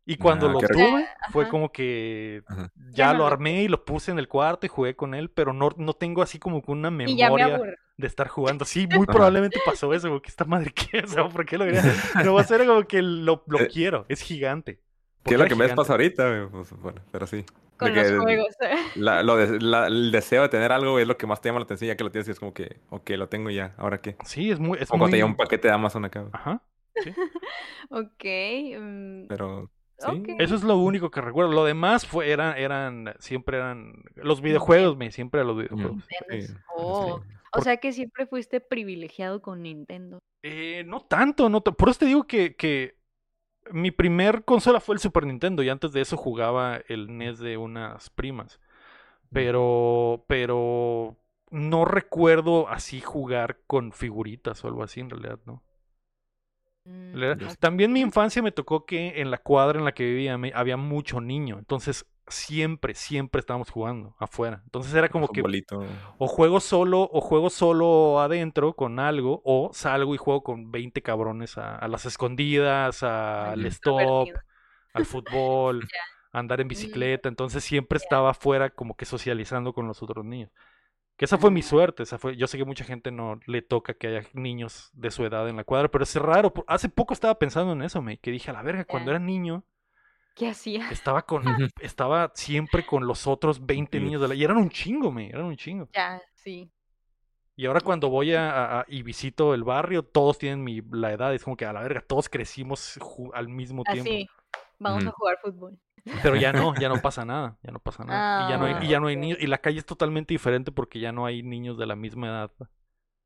Speaker 2: Y cuando
Speaker 4: Ah,
Speaker 2: lo tuve, fue
Speaker 3: Ajá.
Speaker 2: como que
Speaker 4: Ajá.
Speaker 2: ya lo armé y lo puse en el cuarto y jugué con él, pero no, no tengo así como que una
Speaker 3: me
Speaker 2: memoria de estar jugando. Sí, muy
Speaker 4: Ajá.
Speaker 2: probablemente pasó eso, porque esta madre qué, o sea, ¿por qué lo quería? No va a ser como que lo, lo
Speaker 4: Eh,
Speaker 2: quiero, es gigante.
Speaker 4: ¿Qué es lo que me pasa ahorita? Pues, bueno, pero sí. De
Speaker 3: Con
Speaker 4: que
Speaker 3: los juegos.
Speaker 4: la- lo de- la- el deseo de tener algo es lo que más te llama la atención, ya que lo tienes y es como que, ok, lo tengo ya, ¿ahora qué?
Speaker 2: Sí, es muy, es
Speaker 4: O cuando
Speaker 2: muy...
Speaker 4: te llega un paquete de Amazon acá, güey.
Speaker 3: Ok. mm,
Speaker 4: Pero, sí.
Speaker 3: Ok.
Speaker 2: Eso es lo único que recuerdo. Lo demás fue, eran, eran, siempre eran los videojuegos, me, siempre los videojuegos.
Speaker 3: Nintendo.
Speaker 4: Sí,
Speaker 3: Oh,
Speaker 4: sí.
Speaker 3: O sea que siempre fuiste privilegiado con Nintendo.
Speaker 2: Eh, no tanto, no por eso te digo que, que mi primer consola fue el Super Nintendo y antes de eso jugaba el NES de unas primas. Pero, pero no recuerdo así jugar con figuritas o algo así en realidad, ¿no?
Speaker 3: Mm.
Speaker 2: También mi infancia me tocó que en la cuadra en la que vivía me- había mucho niño, entonces siempre, siempre estábamos jugando afuera. Entonces era como que o juego solo, o juego solo adentro con algo, o salgo y juego con 20 cabrones a, a las escondidas, a- al stop, al fútbol, a andar en bicicleta. Entonces siempre estaba afuera como que socializando con los otros niños. Que esa fue mi suerte, esa fue, yo sé que mucha gente no le toca que haya niños de su edad en la cuadra, pero es raro. Hace poco estaba pensando en eso, me, que dije, a la verga, cuando
Speaker 3: Ya.
Speaker 2: era niño,
Speaker 3: ¿Qué hacía?
Speaker 2: estaba con, estaba siempre con los otros 20
Speaker 4: Sí.
Speaker 2: niños de la, y eran un chingo, me, eran un chingo.
Speaker 3: Ya, sí.
Speaker 2: Y ahora cuando voy a, a- a- y visito el barrio, todos tienen mi, la edad, es como que a la verga, todos crecimos al mismo tiempo.
Speaker 3: Así. Vamos a jugar fútbol.
Speaker 2: Pero ya no, ya no pasa nada, ya no pasa nada. y ya no hay, y ya no hay
Speaker 3: Ah,
Speaker 2: niños, y la calle es totalmente diferente porque ya no hay niños de la misma edad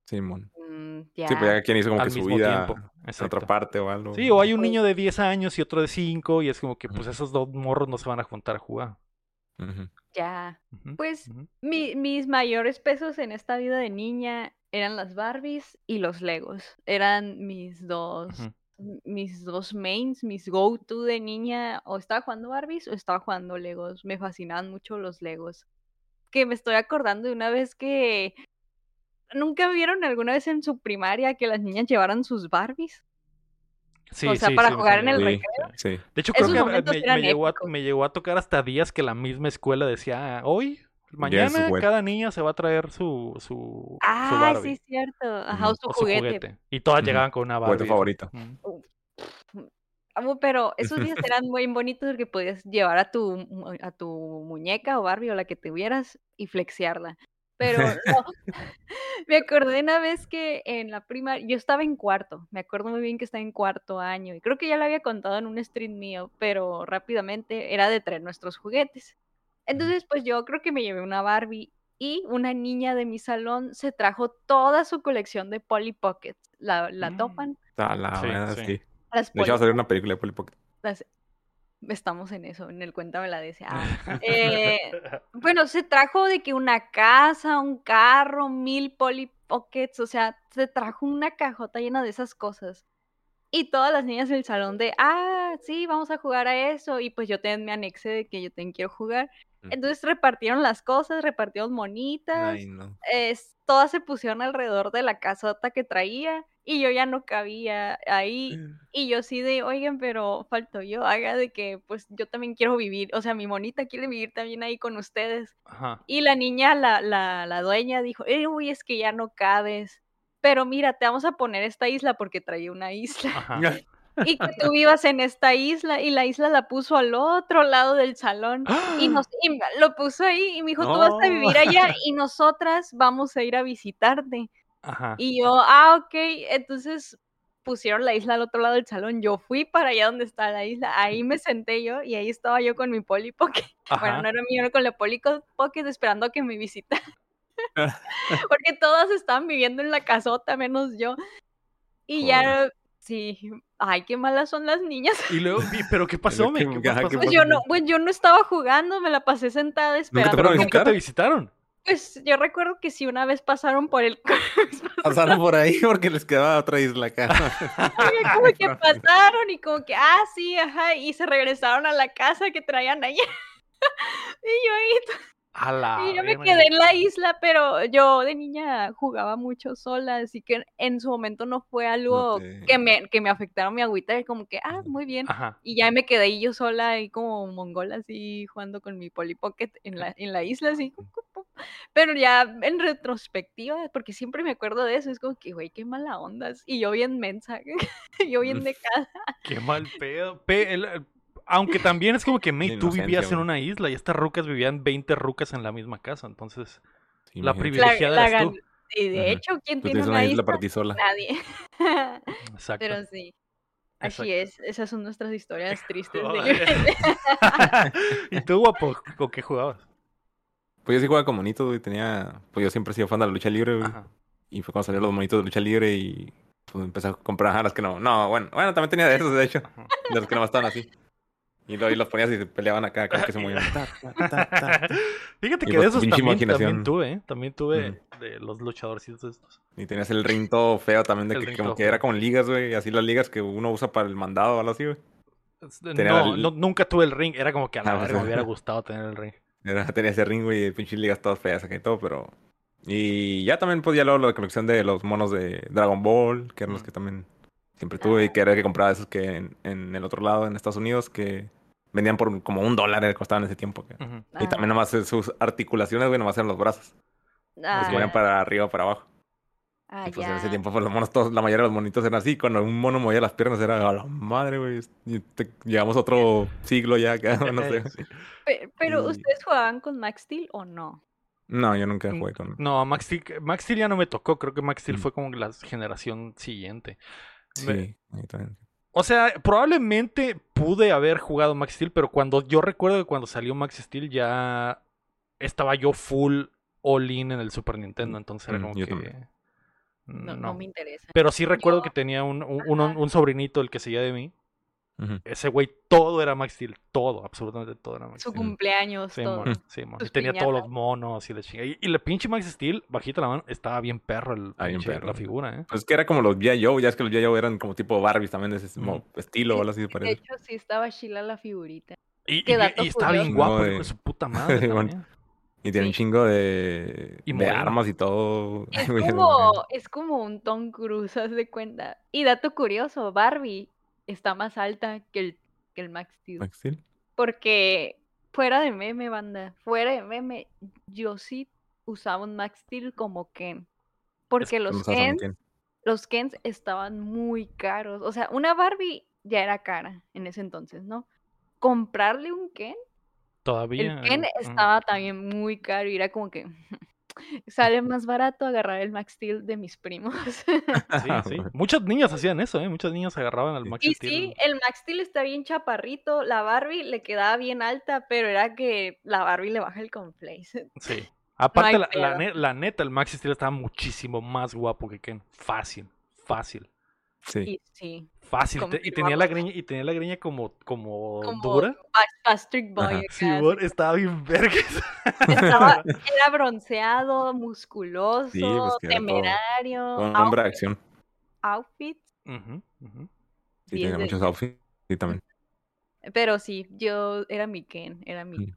Speaker 4: Simón.
Speaker 3: Mm, ya.
Speaker 4: Sí, pues ya quien hizo como
Speaker 2: al
Speaker 4: que su vida
Speaker 2: Exacto.
Speaker 4: otra parte o algo.
Speaker 2: Sí, o hay un
Speaker 3: Oye.
Speaker 2: niño de 10 años y otro de 5 y es como que pues esos dos morros no se van a juntar a jugar.
Speaker 3: Ya. Pues mi- mis mayores pesos en esta vida de niña eran las Barbies y los Legos. Eran mis dos, mis dos mains, mis go-to de niña. O estaba jugando Barbies o estaba jugando Legos. Me fascinaban mucho los Legos. Que me estoy acordando de una vez que nunca vieron alguna vez en su primaria que las niñas llevaran sus Barbies.
Speaker 2: Sí,
Speaker 3: o sea,
Speaker 2: sí,
Speaker 3: para
Speaker 2: sí,
Speaker 3: jugar en el recreo.
Speaker 2: De hecho, creo que
Speaker 3: momentos
Speaker 2: me, me llegó a,
Speaker 3: épicos.
Speaker 2: me llegó a tocar hasta días que la misma escuela decía, "Ah, hoy, mañana,
Speaker 4: juguete".
Speaker 2: cada niña se va a traer su, su, su
Speaker 3: Ah,
Speaker 2: Barbie
Speaker 3: sí, es cierto. Ajá, o su
Speaker 2: o su
Speaker 3: juguete.
Speaker 2: Y todas llegaban con una Barbie.
Speaker 4: Juguete favorito.
Speaker 3: Pero esos días eran muy bonitos porque podías llevar a tu, a tu muñeca o Barbie o la que tuvieras y flexiarla. Pero no, me acordé una vez que en la primaria, yo estaba en cuarto, me acuerdo muy bien que estaba en cuarto año y creo que ya lo había contado en un stream mío, pero rápidamente era de traer nuestros juguetes. Entonces, pues yo creo que me llevé una Barbie y una niña de mi salón se trajo toda su colección de Polly Pockets. ¿La, la
Speaker 2: Mm.
Speaker 3: topan?
Speaker 4: A la
Speaker 2: Sí,
Speaker 4: verdad,
Speaker 2: sí.
Speaker 4: sí.
Speaker 3: Las
Speaker 4: De hecho, va a
Speaker 3: Polly
Speaker 4: salir una película de Polly Pocket.
Speaker 3: las- Estamos en eso, en el Cuéntame la DC. Ah, eh, bueno, se trajo de que una casa, un carro, mil Polly Pockets, o sea, se trajo una cajota llena de esas cosas. Y todas las niñas del salón de, ah, sí, vamos a jugar a eso. Y pues yo también me anexé de que yo también quiero jugar. Entonces repartieron las cosas, repartieron monitas
Speaker 4: Ay, no.
Speaker 3: todas se pusieron alrededor de la casota que traía y yo ya no cabía ahí. Y yo sí de, oigan, pero falto yo, haga de que pues yo también quiero vivir, o sea, mi monita quiere vivir también ahí con ustedes.
Speaker 2: Ajá.
Speaker 3: Y la niña, la, la, la dueña dijo, "Eh, uy, es que ya no cabes. Pero mira, te vamos a poner esta isla porque traía una isla. Y que tú vivas en esta isla y la isla la puso al otro lado del salón. Y, nos, y lo puso ahí y me dijo, tú vas a vivir allá y nosotras vamos a ir a visitarte.
Speaker 2: Ajá.
Speaker 3: Y yo, ah, ok, entonces pusieron la isla al otro lado del salón. Yo fui para allá donde está la isla, ahí me senté yo y ahí estaba yo con mi Polly Pocket. Bueno, no era mío, era con la Polly Pocket esperando a que me visitara. Porque todas estaban viviendo en la casota, menos yo. Y ya, sí, ay, qué malas son las niñas.
Speaker 2: Y luego, ¿pero qué pasó,
Speaker 4: ¿qué-
Speaker 2: men? ¿Qué
Speaker 4: ajá,
Speaker 2: pasó?
Speaker 4: qué
Speaker 3: Pues
Speaker 4: pasó?
Speaker 3: yo no, pues yo no estaba jugando, me la pasé sentada
Speaker 4: te
Speaker 3: esperando.
Speaker 2: Pero
Speaker 4: fueron a
Speaker 2: nunca
Speaker 4: visitar?
Speaker 2: te visitaron.
Speaker 3: Pues yo recuerdo que sí, una vez pasaron por el
Speaker 4: Pasaron por ahí porque les quedaba otra isla acá.
Speaker 3: Como que pasaron y como que, ah, sí, ajá, y se regresaron a la casa que traían allá. y yo ahí,
Speaker 2: A la
Speaker 3: yo me quedé en la isla, pero yo de niña jugaba mucho sola, así que en su momento no fue algo que, me, que me afectara mi agüita, como que, ah, muy bien.
Speaker 2: Ajá.
Speaker 3: Y ya me quedé ahí yo sola, ahí como mongola, así jugando con mi Polly Pocket en la, en la isla, así. Pero ya en retrospectiva, porque siempre me acuerdo de eso, es como que, güey, qué mala onda. Y yo bien mensa, yo bien de casa.
Speaker 2: Qué mal pedo. Pe- el- el- aunque también es como que, May,
Speaker 4: La
Speaker 2: tú vivías en una isla y estas rucas vivían 20 rucas en la misma casa. Entonces,
Speaker 4: Sí,
Speaker 2: La privilegiada
Speaker 3: La- la
Speaker 2: eras tú.
Speaker 3: Y de hecho, ¿quién
Speaker 4: Tú
Speaker 3: tiene una,
Speaker 4: una
Speaker 3: isla?
Speaker 4: isla para ti sola.
Speaker 3: Nadie.
Speaker 2: exacto.
Speaker 3: Pero sí. Así
Speaker 2: Exacto.
Speaker 3: es, esas son nuestras historias tristes. de.
Speaker 2: ¿Y tú, guapo, con qué jugabas?
Speaker 4: Pues yo sí jugaba con monitos, güey. Tenía... Pues yo siempre he sido fan de la lucha libre, güey.
Speaker 2: Ajá.
Speaker 4: Y fue cuando salieron los monitos de lucha libre y... Pues empecé a comprar a las que no... No, bueno. Bueno, también tenía de esos, de hecho.
Speaker 2: Ajá.
Speaker 4: De los que no estaban así. Y luego ahí los ponías y se peleaban acá, como que se movían.
Speaker 2: Fíjate
Speaker 4: Y
Speaker 2: que
Speaker 4: pues,
Speaker 2: de esos también, también tuve, ¿eh? También tuve
Speaker 4: Ujú.
Speaker 2: de los luchadorcitos estos.
Speaker 4: Y tenías el ring todo feo también, de
Speaker 2: El
Speaker 4: que como que era como en ligas, güey. Así las ligas que uno usa para el mandado o algo así, güey. Tenía
Speaker 2: No,
Speaker 4: el-
Speaker 2: no, nunca tuve el ring. Era como que a la
Speaker 4: Ah, pues,
Speaker 2: me hubiera gustado tener el ring.
Speaker 4: Era, tenía ese ring, güey, y pinches ligas todas feas acá y todo, pero... Y ya también podía luego lo de colección de los monos de Dragon Ball, que eran los
Speaker 2: Mm.
Speaker 4: que también siempre tuve, y que era el que compraba esos que en, en el otro lado, en Estados Unidos, que vendían por como un dólar, costaban en ese tiempo. que-. Y también nomás sus articulaciones, güey, nomás eran los brazos.
Speaker 3: Ah,
Speaker 4: Los para arriba o para abajo.
Speaker 3: ah,
Speaker 4: Y pues en ese tiempo, pues los monos, todos, la mayoría de los monitos eran así. Cuando un mono movía las piernas, era a la madre, güey. llegamos a otro siglo ya, que, no sé.
Speaker 3: Pero,
Speaker 4: Y-
Speaker 3: ¿ustedes jugaban con Max Steel o no?
Speaker 4: No, yo nunca jugué con.
Speaker 2: No, Max Steel, Max Steel ya no me tocó. Creo que Max Steel
Speaker 4: Mm.
Speaker 2: fue como la generación siguiente. Me-
Speaker 4: Sí, ahí también.
Speaker 2: O sea, probablemente pude haber jugado Max Steel, pero cuando yo recuerdo que cuando salió Max Steel ya estaba yo full all in en el Super Nintendo, entonces era
Speaker 4: Mm,
Speaker 2: como
Speaker 4: yo
Speaker 2: que
Speaker 4: también.
Speaker 3: No, no,
Speaker 2: no.
Speaker 3: me interesa.
Speaker 2: Pero sí recuerdo
Speaker 3: Yo-
Speaker 2: que tenía un, un, un sobrinito el que seguía de mí Ese güey todo era Max Steel, todo, absolutamente todo era Max
Speaker 3: Su
Speaker 2: Steel.
Speaker 3: cumpleaños,
Speaker 2: Sí,
Speaker 3: todo.
Speaker 2: mon, sí, mon. Y tenía todos los monos y la chingada. Y, y la pinche Max Steel, bajita la mano, estaba bien perro, el,
Speaker 4: Ah, bien
Speaker 2: pinche-
Speaker 4: perro.
Speaker 2: la figura, ¿eh?
Speaker 4: Pues es que era como los G.I. Joe, ya es que los G.I. Joe eran como tipo Barbies también de ese estilo o algo así de
Speaker 3: De
Speaker 4: parece.
Speaker 3: hecho, sí estaba chila la figurita.
Speaker 2: Y, y- estaba bien guapo,
Speaker 4: No, de-
Speaker 2: de su puta madre
Speaker 4: Bueno. Y tiene un chingo de,
Speaker 2: Y
Speaker 4: de armas y todo.
Speaker 3: Es
Speaker 4: Güey,
Speaker 3: como, es como un Tom Cruise, haz de cuenta. Y dato curioso, Barbie está más alta que el, que el Max Steel.
Speaker 4: Max Steel.
Speaker 3: Porque fuera de meme, banda, fuera de meme, yo sí usaba un Max Steel como Ken. Porque los Kens,
Speaker 4: quién.
Speaker 3: los Kens estaban muy caros. O sea, una Barbie ya era cara en ese entonces, ¿no? Comprarle un Ken,
Speaker 2: Todavía.
Speaker 3: el Ken
Speaker 2: eh,
Speaker 3: estaba también muy caro y era como que sale más barato agarrar el Max Steel de mis primos.
Speaker 2: Sí, sí. Muchas niñas hacían eso, ¿eh? Muchas niñas agarraban al. Max
Speaker 3: Y
Speaker 2: Steel.
Speaker 3: sí, el Max Steel está bien chaparrito, la Barbie le quedaba bien alta, pero era que la Barbie le baja el conflace.
Speaker 2: Sí. Aparte, la, neta, el Max Steel estaba muchísimo más guapo que Ken. Fácil, fácil.
Speaker 4: Sí.
Speaker 3: Y sí,
Speaker 2: Fácil. Te- y tenía la greña, y tenía la greña como, como,
Speaker 3: como
Speaker 2: dura.
Speaker 3: Boy.
Speaker 2: Sí, mon, estaba bien vergas.
Speaker 3: Estaba- era bronceado, musculoso,
Speaker 4: Sí, pues todo
Speaker 3: temerario,
Speaker 4: Un hombre de
Speaker 3: outfit-
Speaker 4: acción.
Speaker 3: outfit,
Speaker 2: ujú.
Speaker 4: Sí,
Speaker 3: 10
Speaker 4: tenía muchos outfits. Sí, también.
Speaker 3: Pero sí, yo era mi Ken, era mi.
Speaker 4: Mm.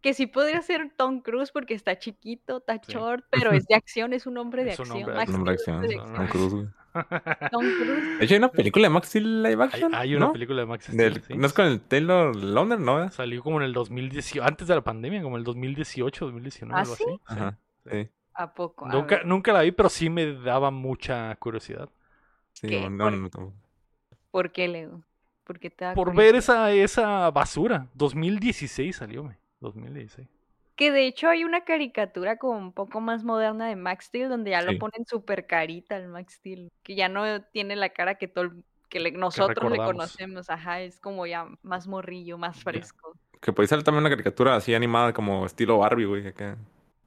Speaker 3: Que sí podría ser Tom Cruise porque está chiquito, está
Speaker 2: Sí.
Speaker 3: short, pero es de acción, es un hombre de
Speaker 2: Es
Speaker 3: acción.
Speaker 4: Un hombre de
Speaker 2: Tom.
Speaker 4: Cruise, güey.
Speaker 3: Tom Cruise.
Speaker 4: De hecho, hay una película de Max Steel live
Speaker 2: Hay,
Speaker 4: action.
Speaker 2: hay una
Speaker 4: ¿no?
Speaker 2: película de Max Steel.
Speaker 4: Del-
Speaker 2: sí.
Speaker 4: No es con el Taylor Lautner, ¿no?
Speaker 2: Salió como en el 2018, antes de la pandemia, como el 2018, 2019,
Speaker 3: ¿Ah,
Speaker 2: algo
Speaker 3: sí?
Speaker 2: así. sí.
Speaker 4: Ajá. Sí.
Speaker 3: ¿A poco? A
Speaker 2: Nunca,
Speaker 3: ver,
Speaker 2: nunca la vi, pero sí me daba mucha curiosidad.
Speaker 4: Sí,
Speaker 3: ¿Qué?
Speaker 4: no, no,
Speaker 3: Por-
Speaker 4: no.
Speaker 3: ¿Por qué, Leo? ¿Por qué te da
Speaker 2: Por
Speaker 3: curiosidad?
Speaker 2: ver esa, esa basura. 2016 salió, me. 2016.
Speaker 3: Que de hecho hay una caricatura como un poco más moderna de Max Steel donde ya
Speaker 4: Sí.
Speaker 3: lo ponen súper carita al Max Steel, que ya no tiene la cara que todo el- que le- nosotros le conocemos, ajá, es como ya más morrillo, más fresco.
Speaker 4: Que puede ser también una caricatura así animada como estilo Barbie, güey, acá.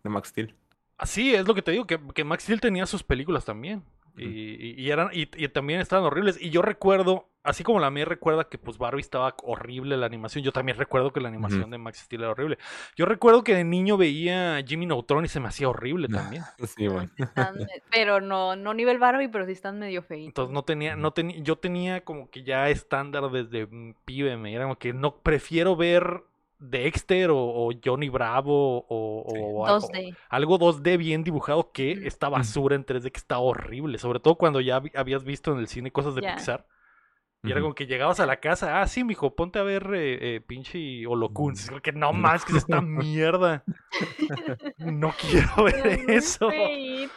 Speaker 4: De Max Steel.
Speaker 2: Así es lo que te digo, que, que Max Steel tenía sus películas también. Y, y- y eran, y, y también estaban horribles. Y yo recuerdo, así como la mía recuerda que pues Barbie estaba horrible la animación, yo también recuerdo que la animación de Max Steel era horrible. Yo recuerdo que de niño veía Jimmy Neutron y se me hacía horrible también.
Speaker 4: Sí.
Speaker 3: Sí están me- pero no, no nivel Barbie, pero sí están medio feitos.
Speaker 2: Entonces no tenía, no tenía, yo tenía como que ya estándar desde pibe, me era como que no prefiero ver Dexter o, o Johnny Bravo o, o algo-
Speaker 3: 2D.
Speaker 2: algo 2D bien dibujado que esta basura en 3D que está horrible, sobre todo cuando ya habías visto en el cine cosas de. Pixar. Y era como que llegabas a la casa, ah, sí, mijo, ponte a ver eh, eh, pinche Holocuns. Es como que no más, que es esta mierda. No quiero ver eso.
Speaker 3: sí.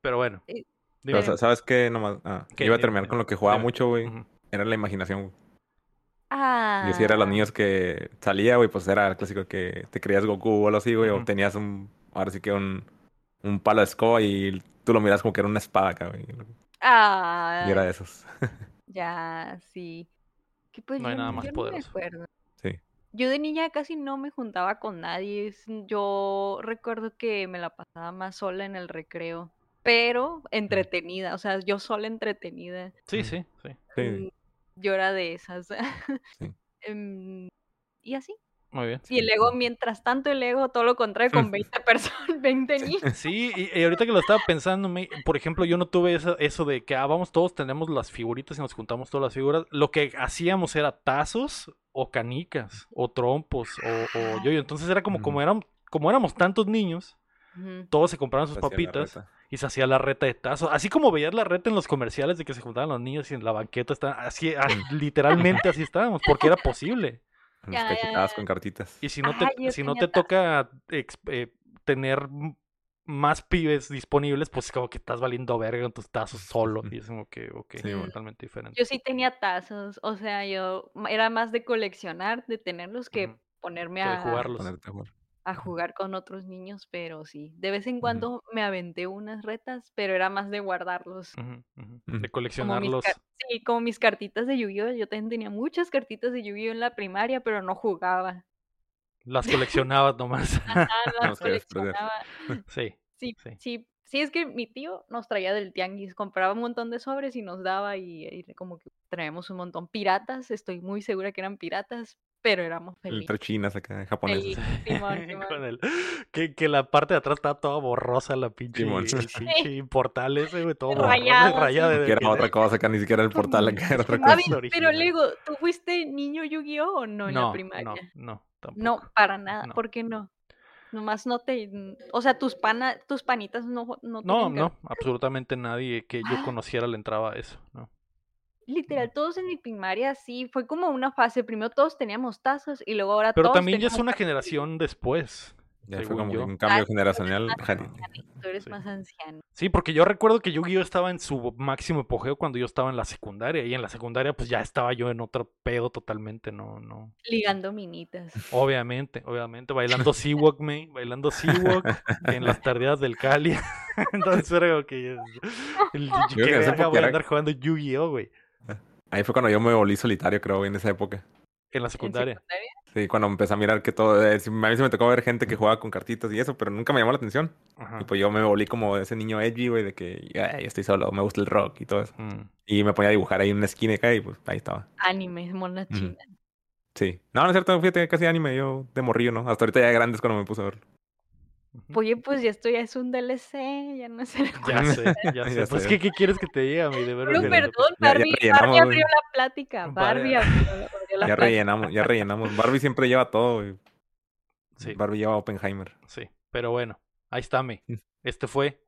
Speaker 2: Pero bueno.
Speaker 3: Eh,
Speaker 2: dime.
Speaker 4: Pero, sa- ¿Sabes qué? Nomás, ah,
Speaker 2: ¿Qué?
Speaker 4: iba a terminar con lo que jugaba mucho, güey. Era la imaginación, güey.
Speaker 3: Ah.
Speaker 4: Yo sí era los niños que salía, güey, pues era el clásico que te creías Goku o algo así, güey, o tenías un, ahora sí que un, un palo de escoba y tú lo miras como que era una espada güey.
Speaker 3: Ah,
Speaker 4: Y era de esos.
Speaker 3: ya, sí. Que pues
Speaker 2: No hay
Speaker 3: yo,
Speaker 2: nada más
Speaker 3: yo no
Speaker 2: poderoso.
Speaker 3: me acuerdo.
Speaker 4: Sí.
Speaker 3: Yo de niña casi no me juntaba con nadie. Yo recuerdo que me la pasaba más sola en el recreo, pero entretenida, o sea, yo sola entretenida.
Speaker 2: Sí,
Speaker 4: Mm.
Speaker 2: sí, sí.
Speaker 4: Sí.
Speaker 3: Mm, Yo era de esas.
Speaker 4: Sí.
Speaker 3: Em, y así.
Speaker 2: Muy bien.
Speaker 3: Y el ego, mientras tanto, el ego, todo lo contrario, con 20 personas, 20 niños.
Speaker 2: Sí, y, y ahorita que lo estaba pensando, me- por ejemplo, yo no tuve eso, eso de que, ah, vamos, todos tenemos las figuritas y nos juntamos todas las figuras. Lo que hacíamos era tazos o canicas o trompos o, o yo Entonces era como, como, éramos, como éramos tantos niños, todos se compraban sus
Speaker 4: Hacía
Speaker 2: papitas y se hacía la reta de tazos. Así como veías la reta en los comerciales de que se juntaban los niños y en la banqueta, estaban, así, ah, literalmente así estábamos, porque era posible.
Speaker 3: Ya,
Speaker 4: cachetadas con cartitas.
Speaker 2: Y si no te, si no te toca eh, tener más pibes disponibles, pues como que estás valiendo verga con tus tazos solo. Y es como que, ok,
Speaker 4: Sí, bueno.
Speaker 2: totalmente diferente.
Speaker 3: Yo sí tenía tazos, o sea, yo era más de coleccionar, de tenerlos que ponerme
Speaker 2: Que de
Speaker 3: a,
Speaker 2: jugarlos.
Speaker 4: Ponerte a jugar.
Speaker 3: A jugar con otros niños, pero sí, de vez en cuando me aventé unas retas, pero era más de guardarlos.
Speaker 2: Ujú. De
Speaker 3: Como
Speaker 2: coleccionarlos.
Speaker 3: car- sí, como mis cartitas de Yu-Gi-Oh! Yo también tenía muchas cartitas de Yu-Gi-Oh! en la primaria, pero no jugaba.
Speaker 2: Las coleccionabas nomás.
Speaker 3: Ajá, las coleccionaba.
Speaker 2: sí.
Speaker 3: Sí,
Speaker 2: Sí.
Speaker 3: sí, Sí, es que mi tío nos traía del tianguis, compraba un montón de sobres y nos daba y, y como que traemos un montón piratas, estoy muy segura que eran piratas, pero éramos felices.
Speaker 4: Entre chinas acá,
Speaker 2: el, que, que la parte de atrás estaba toda borrosa, la pinche,
Speaker 4: Simón.
Speaker 2: el pinche portal ese, güey, todo
Speaker 3: Rayado,
Speaker 2: borroso, rayado
Speaker 3: sí.
Speaker 2: de-
Speaker 4: Que era
Speaker 2: de-
Speaker 4: otra cosa acá, ni siquiera el portal acá era otra cosa.
Speaker 3: ver, pero. Lego, ¿tú fuiste niño Yu-Gi-Oh o no en la
Speaker 2: No,
Speaker 3: primaria?
Speaker 2: no, no, tampoco.
Speaker 3: No, para nada.
Speaker 2: No.
Speaker 3: ¿Por qué no? Nomás no te... O sea, tus pana, tus panitas no, no
Speaker 2: No, no, absolutamente nadie que yo conociera le entraba a eso, ¿no?
Speaker 3: Literal, todos en mi primaria sí, fue como una fase. Primero todos teníamos tazos y luego ahora
Speaker 2: Pero
Speaker 3: todos
Speaker 2: también ya es una
Speaker 3: tazos.
Speaker 2: generacional después.
Speaker 4: Ya fue como
Speaker 2: yo.
Speaker 4: un cambio
Speaker 3: Ah,
Speaker 4: generacional.
Speaker 3: más
Speaker 4: Jari.
Speaker 3: Tú eres
Speaker 2: Sí.
Speaker 3: más anciano.
Speaker 2: Sí, porque yo recuerdo que Yu-Gi-Oh estaba en su máximo apogeo cuando yo estaba en la secundaria y en la secundaria pues ya estaba yo en otro pedo totalmente, no, no.
Speaker 3: Ligando minitas.
Speaker 2: Obviamente, obviamente, bailando Seawalk, me, bailando Seawalk en las tardeadas del Cali. Entonces era como que el,
Speaker 4: Creo que
Speaker 2: que voy a
Speaker 4: era-
Speaker 2: andar jugando Yu-Gi-Oh, güey,
Speaker 4: Ahí fue cuando yo me volví solitario, creo, en esa época.
Speaker 2: en la
Speaker 3: ¿En
Speaker 2: secundaria.
Speaker 4: Sí, cuando empecé a mirar que todo. eh, a mí sí me tocó ver gente que jugaba con cartitas y eso, pero nunca me llamó la atención.
Speaker 2: Ajá.
Speaker 4: Y pues yo me volví como ese niño edgy, güey, de que "Ay, estoy solo, me gusta el rock y todo eso.
Speaker 2: Mm.
Speaker 4: Y me ponía a dibujar ahí en una esquina acá y pues ahí estaba.
Speaker 3: Animes, monas
Speaker 4: Ujú.
Speaker 3: chinas.
Speaker 4: Sí. No, no es cierto, fíjate, casi anime, yo de morrillo, ¿no? Hasta ahorita ya de grande es cuando me puse a verlo.
Speaker 3: Oye, pues ya esto ya es un DLC, ya no sé.
Speaker 2: Ya sé, ya
Speaker 4: Ya
Speaker 2: sé. Pues,
Speaker 4: sé.
Speaker 2: ¿qué, qué quieres que te diga, mi? De veras
Speaker 3: Pero
Speaker 2: que-
Speaker 3: perdón,
Speaker 4: Ya- ya
Speaker 3: Barbie, Barbie abrió la plática. Barbie abrió, abrió la
Speaker 4: Ya
Speaker 3: plática.
Speaker 4: rellenamos, ya rellenamos. Barbie siempre lleva todo, güey.
Speaker 2: Sí.
Speaker 4: Barbie lleva Oppenheimer.
Speaker 2: Sí, pero bueno, ahí está, me.
Speaker 4: Mm.
Speaker 2: Este fue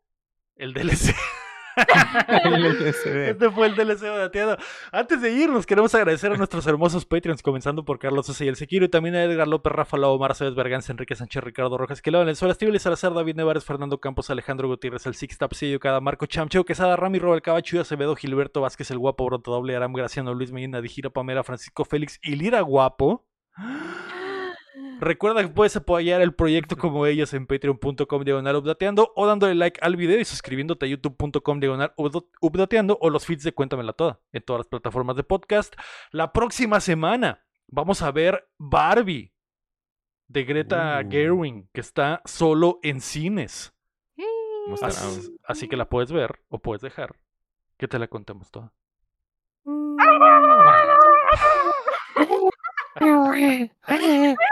Speaker 2: el DLC. Este fue el DLC Dateado. Antes de irnos, queremos agradecer a nuestros hermosos Patreons, comenzando por Carlos Sosa y el Sequiro, y también a Edgar López, Rafa Lau, Marcelo Berganza, Enrique Sánchez, Ricardo Rojas, Quelado, Valenzuela, Steve Salazar, David Nevares, Fernando Campos, Alejandro Gutiérrez, el Six Tapsillo, Cada, Marco Chamcheo, Quesada, Rami, Robert Cabacho, Acevedo, Gilberto Vázquez, el Guapo, Broto Doble, Aram, Graciano, Luis Medina, Dijira, Pamela, Francisco Félix y Lira Guapo. Recuerda que puedes apoyar el proyecto como ellos en patreon.com diagonal updateando o dándole like al video y suscribiéndote a youtube.com diagonal updo- updateando o los feeds de Cuéntamela Toda en todas las plataformas de podcast. La próxima semana vamos a ver Barbie de Greta
Speaker 4: Uh.
Speaker 2: Gerwig que está solo en cines.
Speaker 4: ¿Cómo estará,
Speaker 2: Así, que la puedes ver o puedes dejar que te la contemos toda.